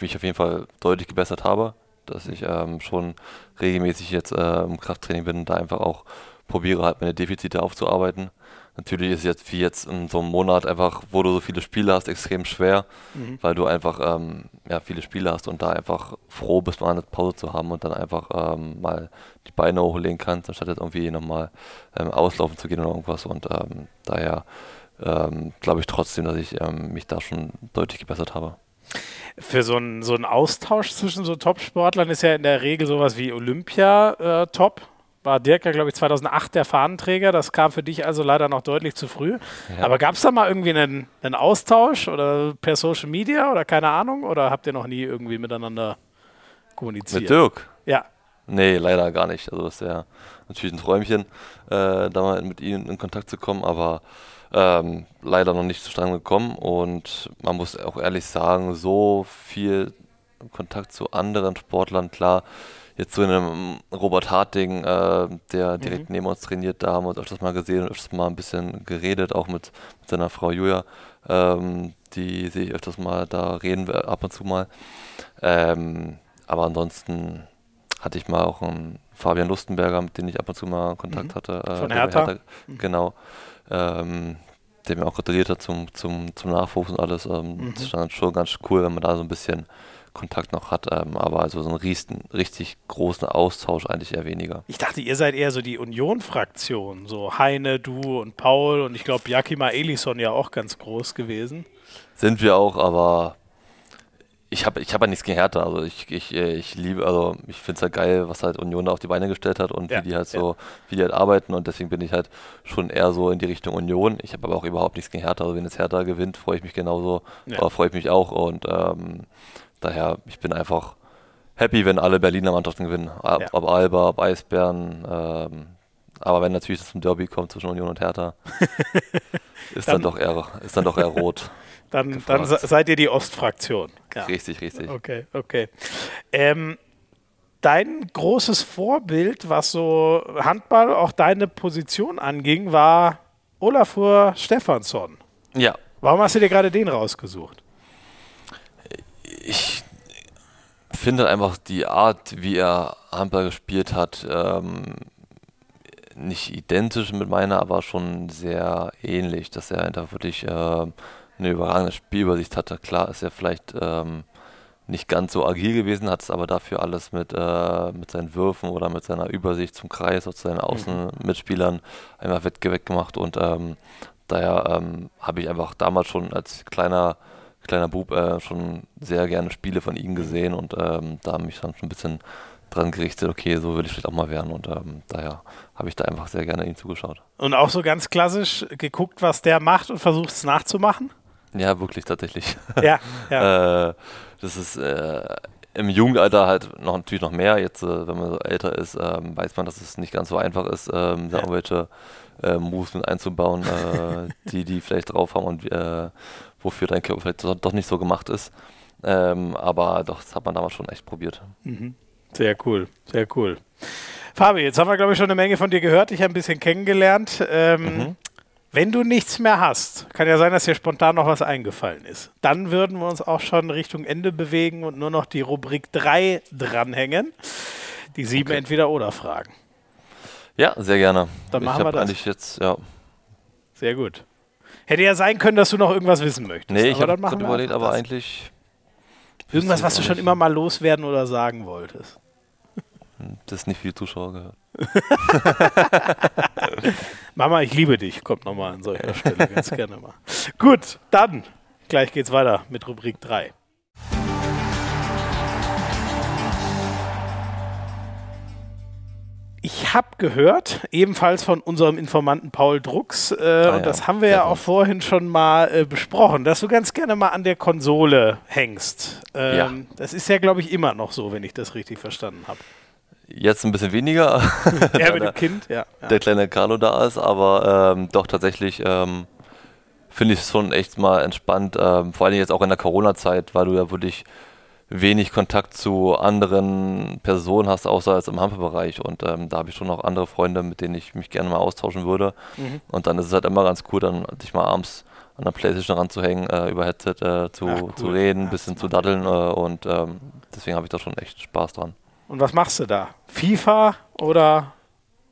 mich auf jeden Fall deutlich gebessert habe, dass ich ähm, schon regelmäßig jetzt äh, im Krafttraining bin und da einfach auch probiere halt meine Defizite aufzuarbeiten. Natürlich ist jetzt wie jetzt in so einem Monat einfach, wo du so viele Spiele hast, extrem schwer, mhm. weil du einfach ähm, ja, viele Spiele hast und da einfach froh bist, mal eine Pause zu haben und dann einfach ähm, mal die Beine hochlegen kannst, anstatt jetzt irgendwie nochmal ähm, auslaufen zu gehen oder irgendwas. Und ähm, daher ähm, glaube ich trotzdem, dass ich ähm, mich da schon deutlich gebessert habe. Für so einen so Austausch zwischen so Top-Sportlern ist ja in der Regel sowas wie Olympia äh, top war Dirk ja, glaube ich, 2008 der Fahnenträger. Das kam für dich also leider noch deutlich zu früh. Ja. Aber gab es da mal irgendwie einen, einen, Austausch oder per Social Media oder keine Ahnung? Oder habt ihr noch nie irgendwie miteinander kommuniziert? Mit Dirk? Ja. Nee, leider gar nicht. Also das wäre natürlich ein Träumchen, äh, da mal mit ihm in Kontakt zu kommen, aber ähm, leider noch nicht zustande gekommen. Und man muss auch ehrlich sagen, so viel Kontakt zu anderen Sportlern, klar, jetzt so in einem Robert Harting, äh, der direkt mhm. neben uns trainiert, da haben wir uns öfters mal gesehen und öfters mal ein bisschen geredet, auch mit, mit seiner Frau Julia. Ähm, die sehe ich öfters mal, da reden wir ab und zu mal. Ähm, aber ansonsten hatte ich mal auch einen Fabian Lustenberger, mit dem ich ab und zu mal Kontakt mhm. hatte. Äh, Von Hertha? Hertha mhm. Genau. Ähm, der mir auch gratuliert hat zum, zum, zum Nachwuchs und alles. Ähm, mhm. Das ist dann schon ganz cool, wenn man da so ein bisschen Kontakt noch hat, ähm, aber also so einen riesen, richtig großen Austausch eigentlich eher weniger. Ich dachte, ihr seid eher so die Union-Fraktion, so Heine, du und Paul und ich glaube Jakima Elison ja auch ganz groß gewesen. Sind wir auch, aber ich habe ich hab ja nichts gegen Hertha. Also ich, ich, äh, ich liebe, also ich finde es halt geil, was halt Union da auf die Beine gestellt hat und ja, wie die halt so, ja. wie die halt arbeiten und deswegen bin ich halt schon eher so in die Richtung Union. Ich habe aber auch überhaupt nichts gegen Hertha. Also wenn jetzt Hertha gewinnt, freue ich mich genauso, ja. freue ich mich auch und ähm, daher, ich bin einfach happy, wenn alle Berliner Mannschaften gewinnen. Ob, ja. ob Alba, ob Eisbären. Ähm, aber wenn natürlich es zum Derby kommt zwischen Union und Hertha, *laughs* ist, dann, dann, doch eher, ist dann doch eher rot. Dann, dann seid ihr die Ostfraktion. Ja. Richtig, richtig. Okay, okay. Ähm, dein großes Vorbild, was so Handball, auch deine Position anging, war Olafur Stefansson. Ja. Warum hast du dir gerade den rausgesucht? ich finde einfach die Art, wie er Handball gespielt hat, ähm, nicht identisch mit meiner, aber schon sehr ähnlich, dass er einfach wirklich äh, eine überragende Spielübersicht hatte. Klar ist er vielleicht ähm, nicht ganz so agil gewesen, hat es aber dafür alles mit, äh, mit seinen Würfen oder mit seiner Übersicht zum Kreis oder zu seinen mhm. Außenmitspielern einfach weggemacht und ähm, daher ähm, habe ich einfach damals schon als kleiner kleiner Bub äh, schon sehr gerne Spiele von ihm gesehen und ähm, da mich dann schon ein bisschen dran gerichtet, okay, so will ich vielleicht auch mal werden und ähm, daher habe ich da einfach sehr gerne ihm zugeschaut. Und auch so ganz klassisch geguckt, was der macht und versucht es nachzumachen? Ja, wirklich, tatsächlich. *laughs* Ja, ja. äh, das ist äh, im Jugendalter halt noch natürlich noch mehr. Jetzt, äh, wenn man so älter ist, ähm, weiß man, dass es nicht ganz so einfach ist, ähm, da ja. irgendwelche äh, Moves mit einzubauen, äh, *laughs* die die vielleicht drauf haben und äh, wofür dein Körper vielleicht doch nicht so gemacht ist. Ähm, aber doch, das hat man damals schon echt probiert. Mhm. Sehr cool, sehr cool. Fabi, jetzt haben wir, glaube ich, schon eine Menge von dir gehört. Ich habe ein bisschen kennengelernt. Ähm, mhm. Wenn du nichts mehr hast, kann ja sein, dass dir spontan noch was eingefallen ist. Dann würden wir uns auch schon Richtung Ende bewegen und nur noch die Rubrik 3 dranhängen. Die sieben okay. Entweder-Oder-Fragen. Ja, sehr gerne. Dann machen ich wir das. eigentlich jetzt, ja, Sehr gut. Hätte ja sein können, dass du noch irgendwas wissen möchtest. Nee, ich habe gerade überlegt, aber das. eigentlich. Irgendwas, was du schon immer mal loswerden oder sagen wolltest. Das ist nicht viel Zuschauer gehört. Mama, ich liebe dich. Kommt nochmal an solcher Stelle ganz gerne mal. Gut, dann. Gleich geht's weiter mit Rubrik 3. Ich habe gehört, ebenfalls von unserem Informanten Paul Drucks, äh, ja, und das haben wir ja gut. auch vorhin schon mal äh, besprochen, dass du ganz gerne mal an der Konsole hängst. Ähm, Ja. Das ist ja, glaube ich, immer noch so, wenn ich das richtig verstanden habe. Jetzt ein bisschen weniger, *laughs* da mit der, dem Kind, ja. ja. der kleine Carlo da ist, aber ähm, doch tatsächlich ähm, finde ich es schon echt mal entspannt, ähm, vor allem jetzt auch in der Corona-Zeit, weil du ja wirklich wenig Kontakt zu anderen Personen hast, außer als im Handballbereich. Und ähm, da habe ich schon noch andere Freunde, mit denen ich mich gerne mal austauschen würde. Mhm. Und dann ist es halt immer ganz cool, dann dich mal abends an der Playstation ranzuhängen, äh, über Headset äh, zu, cool. zu reden, ein Ja, bisschen zu daddeln. Äh, und ähm, deswegen habe ich da schon echt Spaß dran. Und was machst du da? FIFA oder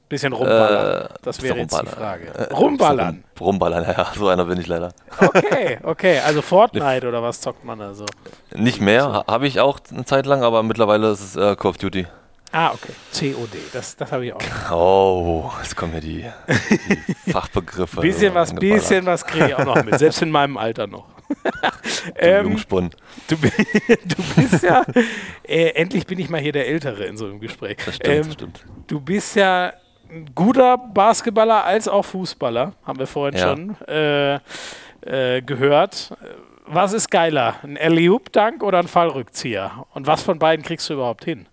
bisschen rumballern? Äh, das wäre jetzt die. Frage. Äh, Rumballern. Rum, rumballern, *laughs* ja, so einer bin ich leider. Okay, okay. Also Fortnite oder was zockt man da so? Nicht mehr, ha- habe ich auch eine Zeit lang, aber mittlerweile ist es äh, Call of Duty. Ah, okay. COD, das, das habe ich auch. Oh, jetzt kommen ja die, die *laughs* Fachbegriffe. Bisschen was, bisschen was kriege ich auch noch mit, selbst in meinem Alter noch. *laughs* Du ähm, Jungspund. du, *laughs* du bist ja, äh, endlich bin ich mal hier der Ältere in so einem Gespräch. Das stimmt, Ähm, das stimmt. Du bist ja ein guter Basketballer als auch Fußballer, haben wir vorhin Ja. schon äh, äh, gehört. Was ist geiler, ein Alley-Oop-Dank oder ein Fallrückzieher? Und was von beiden kriegst du überhaupt hin?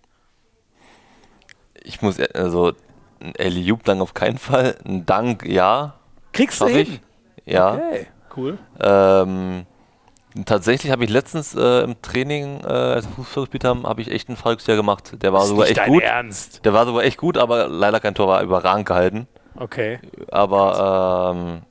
Ich muss, e- also, ein Eliup Dank auf keinen Fall. Ein Dank, ja. Kriegst du Schaff ich. hin? Ja. Okay, cool. Ähm, tatsächlich habe ich letztens äh, im Training, äh, als wir Fußball gespielt haben, habe ich echt einen Fallrückzieher gemacht. Der war ist sogar echt dein gut. Ernst. Der war sogar echt gut, aber leider kein Tor, war überragend gehalten. Okay. Aber ähm,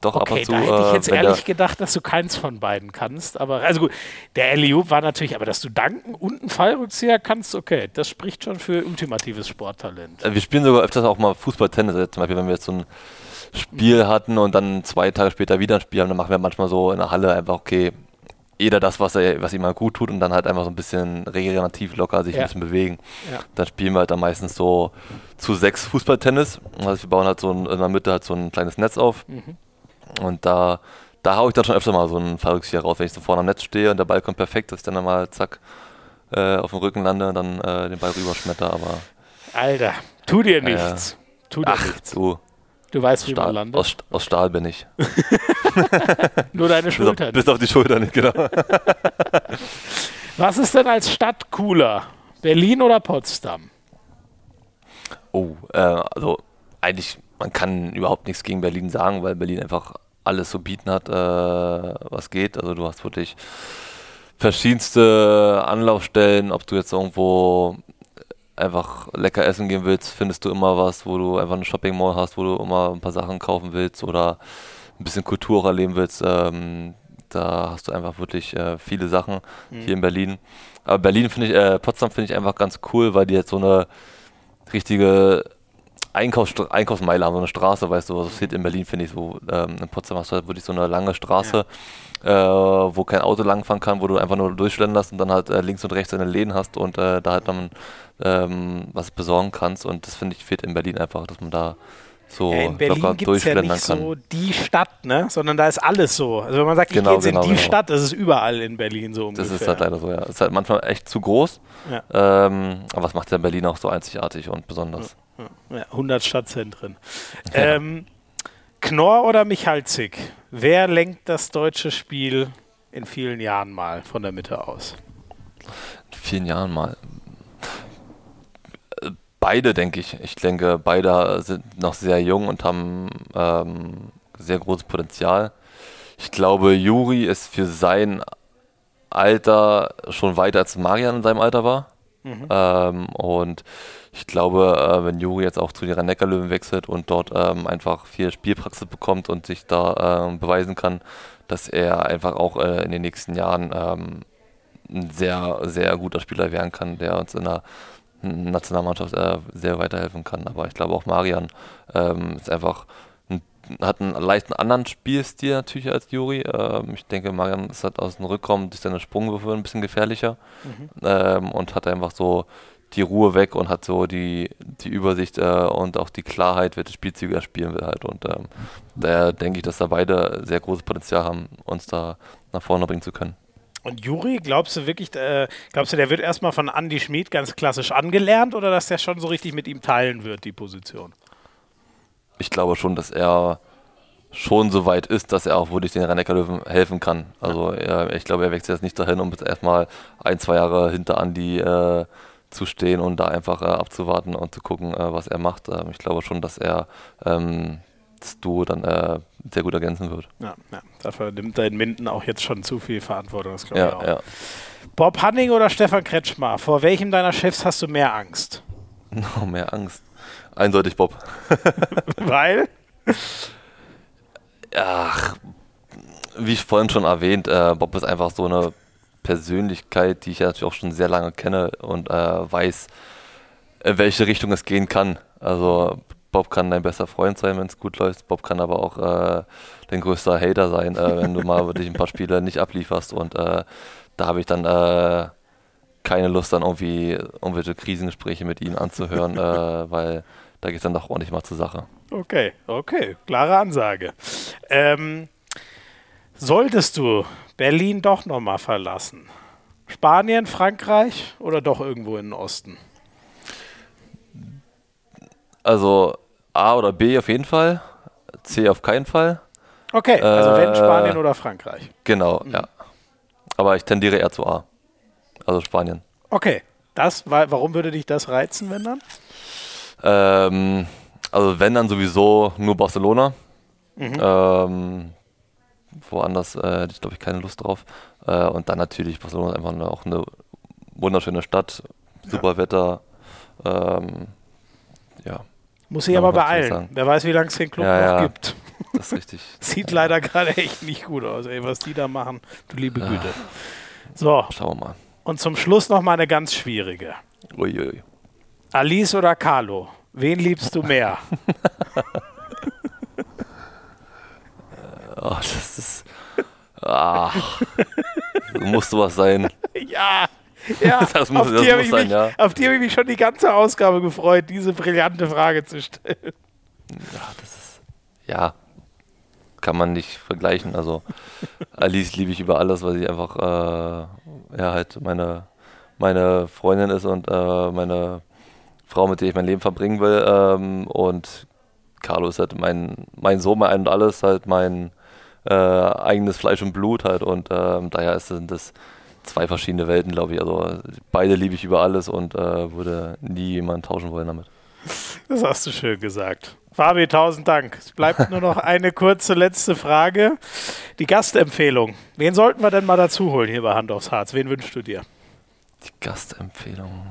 doch ab Okay, und zu. da hätte ich äh, jetzt ehrlich gedacht, dass du keins von beiden kannst. Aber also gut, der Alley-Oop war natürlich, aber dass du danken und einen Fallrückzieher kannst, okay, das spricht schon für ultimatives Sporttalent. äh, wir spielen sogar öfters auch mal Fußball-Tennis. Zum Beispiel, wenn wir jetzt so ein Spiel hatten und dann zwei Tage später wieder ein Spiel haben, dann machen wir manchmal so in der Halle einfach, okay, jeder das, was, er, was ihm mal gut tut und dann halt einfach so ein bisschen regenerativ locker sich Ja. ein bisschen bewegen. Ja. Dann spielen wir halt dann meistens so zu sechs Fußballtennis. Also wir bauen halt so ein, in der Mitte halt so ein kleines Netz auf. Mhm. Und da, da haue ich dann schon öfter mal so einen Fallrückzieher raus, wenn ich so vorne am Netz stehe und der Ball kommt perfekt, dass ich dann mal zack äh, auf dem Rücken lande und dann äh, den Ball rüberschmetter. Aber Alter, tu dir nichts. Tu dir ach nichts. du, Du weißt, wie man Stahl, landet. aus, aus Stahl bin ich. *laughs* *laughs* Nur deine Bis auf, bis auf die Schulter nicht, genau. Was ist denn als Stadt cooler? Berlin oder Potsdam? Oh, äh, also eigentlich, man kann überhaupt nichts gegen Berlin sagen, weil Berlin einfach alles zu bieten hat, äh, was geht. Also du hast wirklich verschiedenste Anlaufstellen, ob du jetzt irgendwo einfach lecker essen gehen willst, findest du immer was, wo du einfach eine Shopping Mall hast, wo du immer ein paar Sachen kaufen willst oder ein bisschen Kultur auch erleben willst. Ähm, da hast du einfach wirklich äh, viele Sachen hier in Berlin. Aber Berlin finde ich, äh, Potsdam finde ich einfach ganz cool, weil die jetzt so eine richtige Einkaufsstr Einkaufsmeile haben, so eine Straße, weißt du, was steht in Berlin, finde ich so. Ähm, in Potsdam hast du halt wirklich so eine lange Straße, äh, wo kein Auto langfahren kann, wo du einfach nur durchschlenderst und dann halt äh, links und rechts deine Läden hast und äh, da halt dann ähm, was besorgen kannst. Und das finde ich fehlt in Berlin einfach, dass man da so Ja, in Berlin gibt es ja nicht kann. so die Stadt, ne? sondern da ist alles so. Also wenn man sagt, ich Genau, gehe jetzt genau, in die genau. Stadt, das ist überall in Berlin so ungefähr. Das ist halt leider so, ja. Ist halt manchmal echt zu groß. Ja. Ähm, aber was macht ja Berlin auch so einzigartig und besonders? Ja, 100 Stadtzentren. *laughs* Ähm, Knorr oder Michalzig? Wer lenkt das deutsche Spiel in vielen Jahren mal von der Mitte aus? In vielen Jahren mal. Äh, Beide, denke ich. Ich denke, beide sind noch sehr jung und haben ähm, sehr großes Potenzial. Ich glaube, Juri ist für sein Alter schon weiter als Marian in seinem Alter war. Ähm, und ich glaube, äh, wenn Juri jetzt auch zu den Rhein-Neckar-Löwen wechselt und dort ähm, einfach viel Spielpraxis bekommt und sich da ähm, beweisen kann, dass er einfach auch äh, in den nächsten Jahren ähm, ein sehr, sehr guter Spieler werden kann, der uns in der Nationalmannschaft äh, sehr weiterhelfen kann. Aber ich glaube auch Marian ähm, ist einfach ein hat einen leichten anderen Spielstil natürlich als Juri. Ähm, ich denke, Marian ist halt aus dem Rückraum durch seine Sprungwürfe ein bisschen gefährlicher mhm. ähm, und hat einfach so die Ruhe weg und hat so die, die Übersicht äh, und auch die Klarheit, welche Spielzüge er spielen will halt. Und ähm, daher denke ich, dass da beide sehr großes Potenzial haben, uns da nach vorne bringen zu können. Und Juri, glaubst du wirklich, äh, glaubst du, der wird erstmal von Andy Schmid ganz klassisch angelernt oder dass der schon so richtig mit ihm teilen wird, die Position? Ich glaube schon, dass er schon so weit ist, dass er auch wirklich den rhein löwen helfen kann. Also er, ich glaube, er wechselt jetzt nicht dahin, um jetzt erstmal ein, zwei Jahre hinter Andy äh, zu stehen und da einfach äh, abzuwarten und zu gucken, äh, was er macht. Ähm, ich glaube schon, dass er ähm, das Duo dann äh, sehr gut ergänzen wird. Ja, ja, dafür nimmt er in Minden auch jetzt schon zu viel Verantwortung. Das ja, ich auch. Ja. Bob Hanning oder Stefan Kretschmer? Vor welchem deiner Chefs hast du mehr Angst? *laughs* No, mehr Angst. Eindeutig Bob. *laughs* Weil? Ach, wie ich vorhin schon erwähnt, äh, Bob ist einfach so eine Persönlichkeit, die ich ja natürlich auch schon sehr lange kenne und äh, weiß, in welche Richtung es gehen kann. Also Bob kann dein bester Freund sein, wenn es gut läuft. Bob kann aber auch äh, dein größter Hater sein, äh, wenn du mal wirklich ein paar Spiele nicht ablieferst. Und äh, da habe ich dann äh, keine Lust, dann irgendwie irgendwelche Krisengespräche mit ihm anzuhören, äh, weil da geht es dann doch ordentlich mal zur Sache. Okay, okay, klare Ansage. Ähm, solltest du Berlin doch nochmal verlassen? Spanien, Frankreich oder doch irgendwo in den Osten? Also A oder B auf jeden Fall, C auf keinen Fall. Okay, also wenn äh, Spanien oder Frankreich. Genau, mhm. ja. Aber ich tendiere eher zu A. Also Spanien. Okay. Das, warum würde dich das reizen, wenn dann? Ähm, also wenn dann sowieso nur Barcelona. Mhm. Ähm, woanders äh, hätte ich glaube ich keine Lust drauf. Äh, und dann natürlich Barcelona ist einfach eine, auch eine wunderschöne Stadt, super ja. Wetter. Ähm, ja. Muss sich aber beeilen. Wer weiß, wie lange es den Club ja, noch ja. gibt. Das ist richtig. *laughs* Sieht leider gerade echt nicht gut aus, ey, was die da machen. Du liebe Güte. So. Schauen wir mal. Und zum Schluss noch mal eine ganz schwierige. Uiui. Alice oder Carlo? Wen liebst du mehr? *laughs* oh, das ist. Ach, *laughs* muss sowas sein. Ja, *laughs* ja, das muss, auf, das die muss sein, mich, ja. auf die habe ich mich schon die ganze Ausgabe gefreut, diese brillante Frage zu stellen. Ja, das ist. Ja, kann man nicht vergleichen. Also, Alice liebe ich über alles, weil sie einfach, äh, ja, halt meine, meine Freundin ist und äh, meine Frau, mit der ich mein Leben verbringen will. Ähm, und Carlo ist halt mein, mein Sohn, mein Ein und Alles, halt mein äh, eigenes Fleisch und Blut halt. Und ähm, daher sind das zwei verschiedene Welten, glaube ich. Also beide liebe ich über alles und äh, würde nie jemand tauschen wollen damit. Das hast du schön gesagt. Fabi, tausend Dank. Es bleibt nur noch eine kurze letzte Frage. Die Gastempfehlung. Wen sollten wir denn mal dazu holen hier bei Hand aufs Harz? Wen wünschst du dir? Die Gastempfehlung.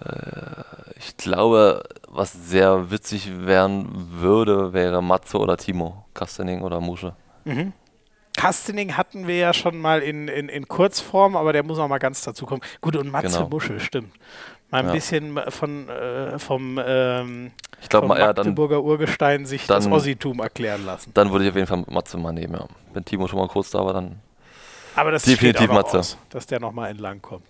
Äh, ich glaube, was sehr witzig werden würde, wäre Matze oder Timo. Kastening oder Musche. Mhm. Castening hatten wir ja schon mal in, in, in Kurzform, aber der muss noch mal ganz dazu kommen. Gut, und Matze genau. Muschel, stimmt. Mal ein ja. bisschen von, äh, vom, ähm, ich glaub, vom ja, Magdeburger dann, Urgestein sich dann, das Ossitum erklären lassen. Dann würde ich auf jeden Fall Matze mal nehmen, ja. Wenn Timo schon mal kurz da war, dann aber das definitiv Matze. Aus, dass der noch mal entlang kommt.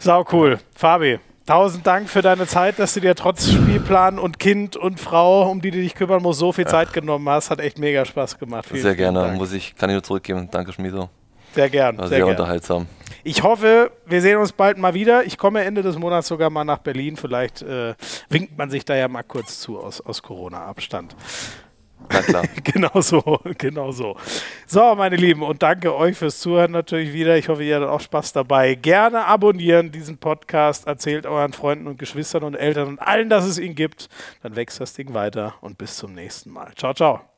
Sau cool. Fabi, Tausend Dank für deine Zeit, dass du dir trotz Spielplan und Kind und Frau, um die du dich kümmern musst, so viel Zeit genommen hast. Hat echt mega Spaß gemacht. Vielen, sehr gerne. Muss ich, kann ich nur zurückgeben. Danke, Schmieso. Sehr gern. War sehr, sehr gern. unterhaltsam. Ich hoffe, wir sehen uns bald mal wieder. Ich komme Ende des Monats sogar mal nach Berlin. Vielleicht äh, winkt man sich da ja mal kurz zu aus, aus Corona-Abstand. Na klar. *laughs* genau so, genau so. So, meine Lieben, und danke euch fürs Zuhören natürlich wieder. Ich hoffe, ihr hattet auch Spaß dabei. Gerne abonnieren diesen Podcast, erzählt euren Freunden und Geschwistern und Eltern und allen, dass es ihn gibt. Dann wächst das Ding weiter und bis zum nächsten Mal. Ciao, ciao.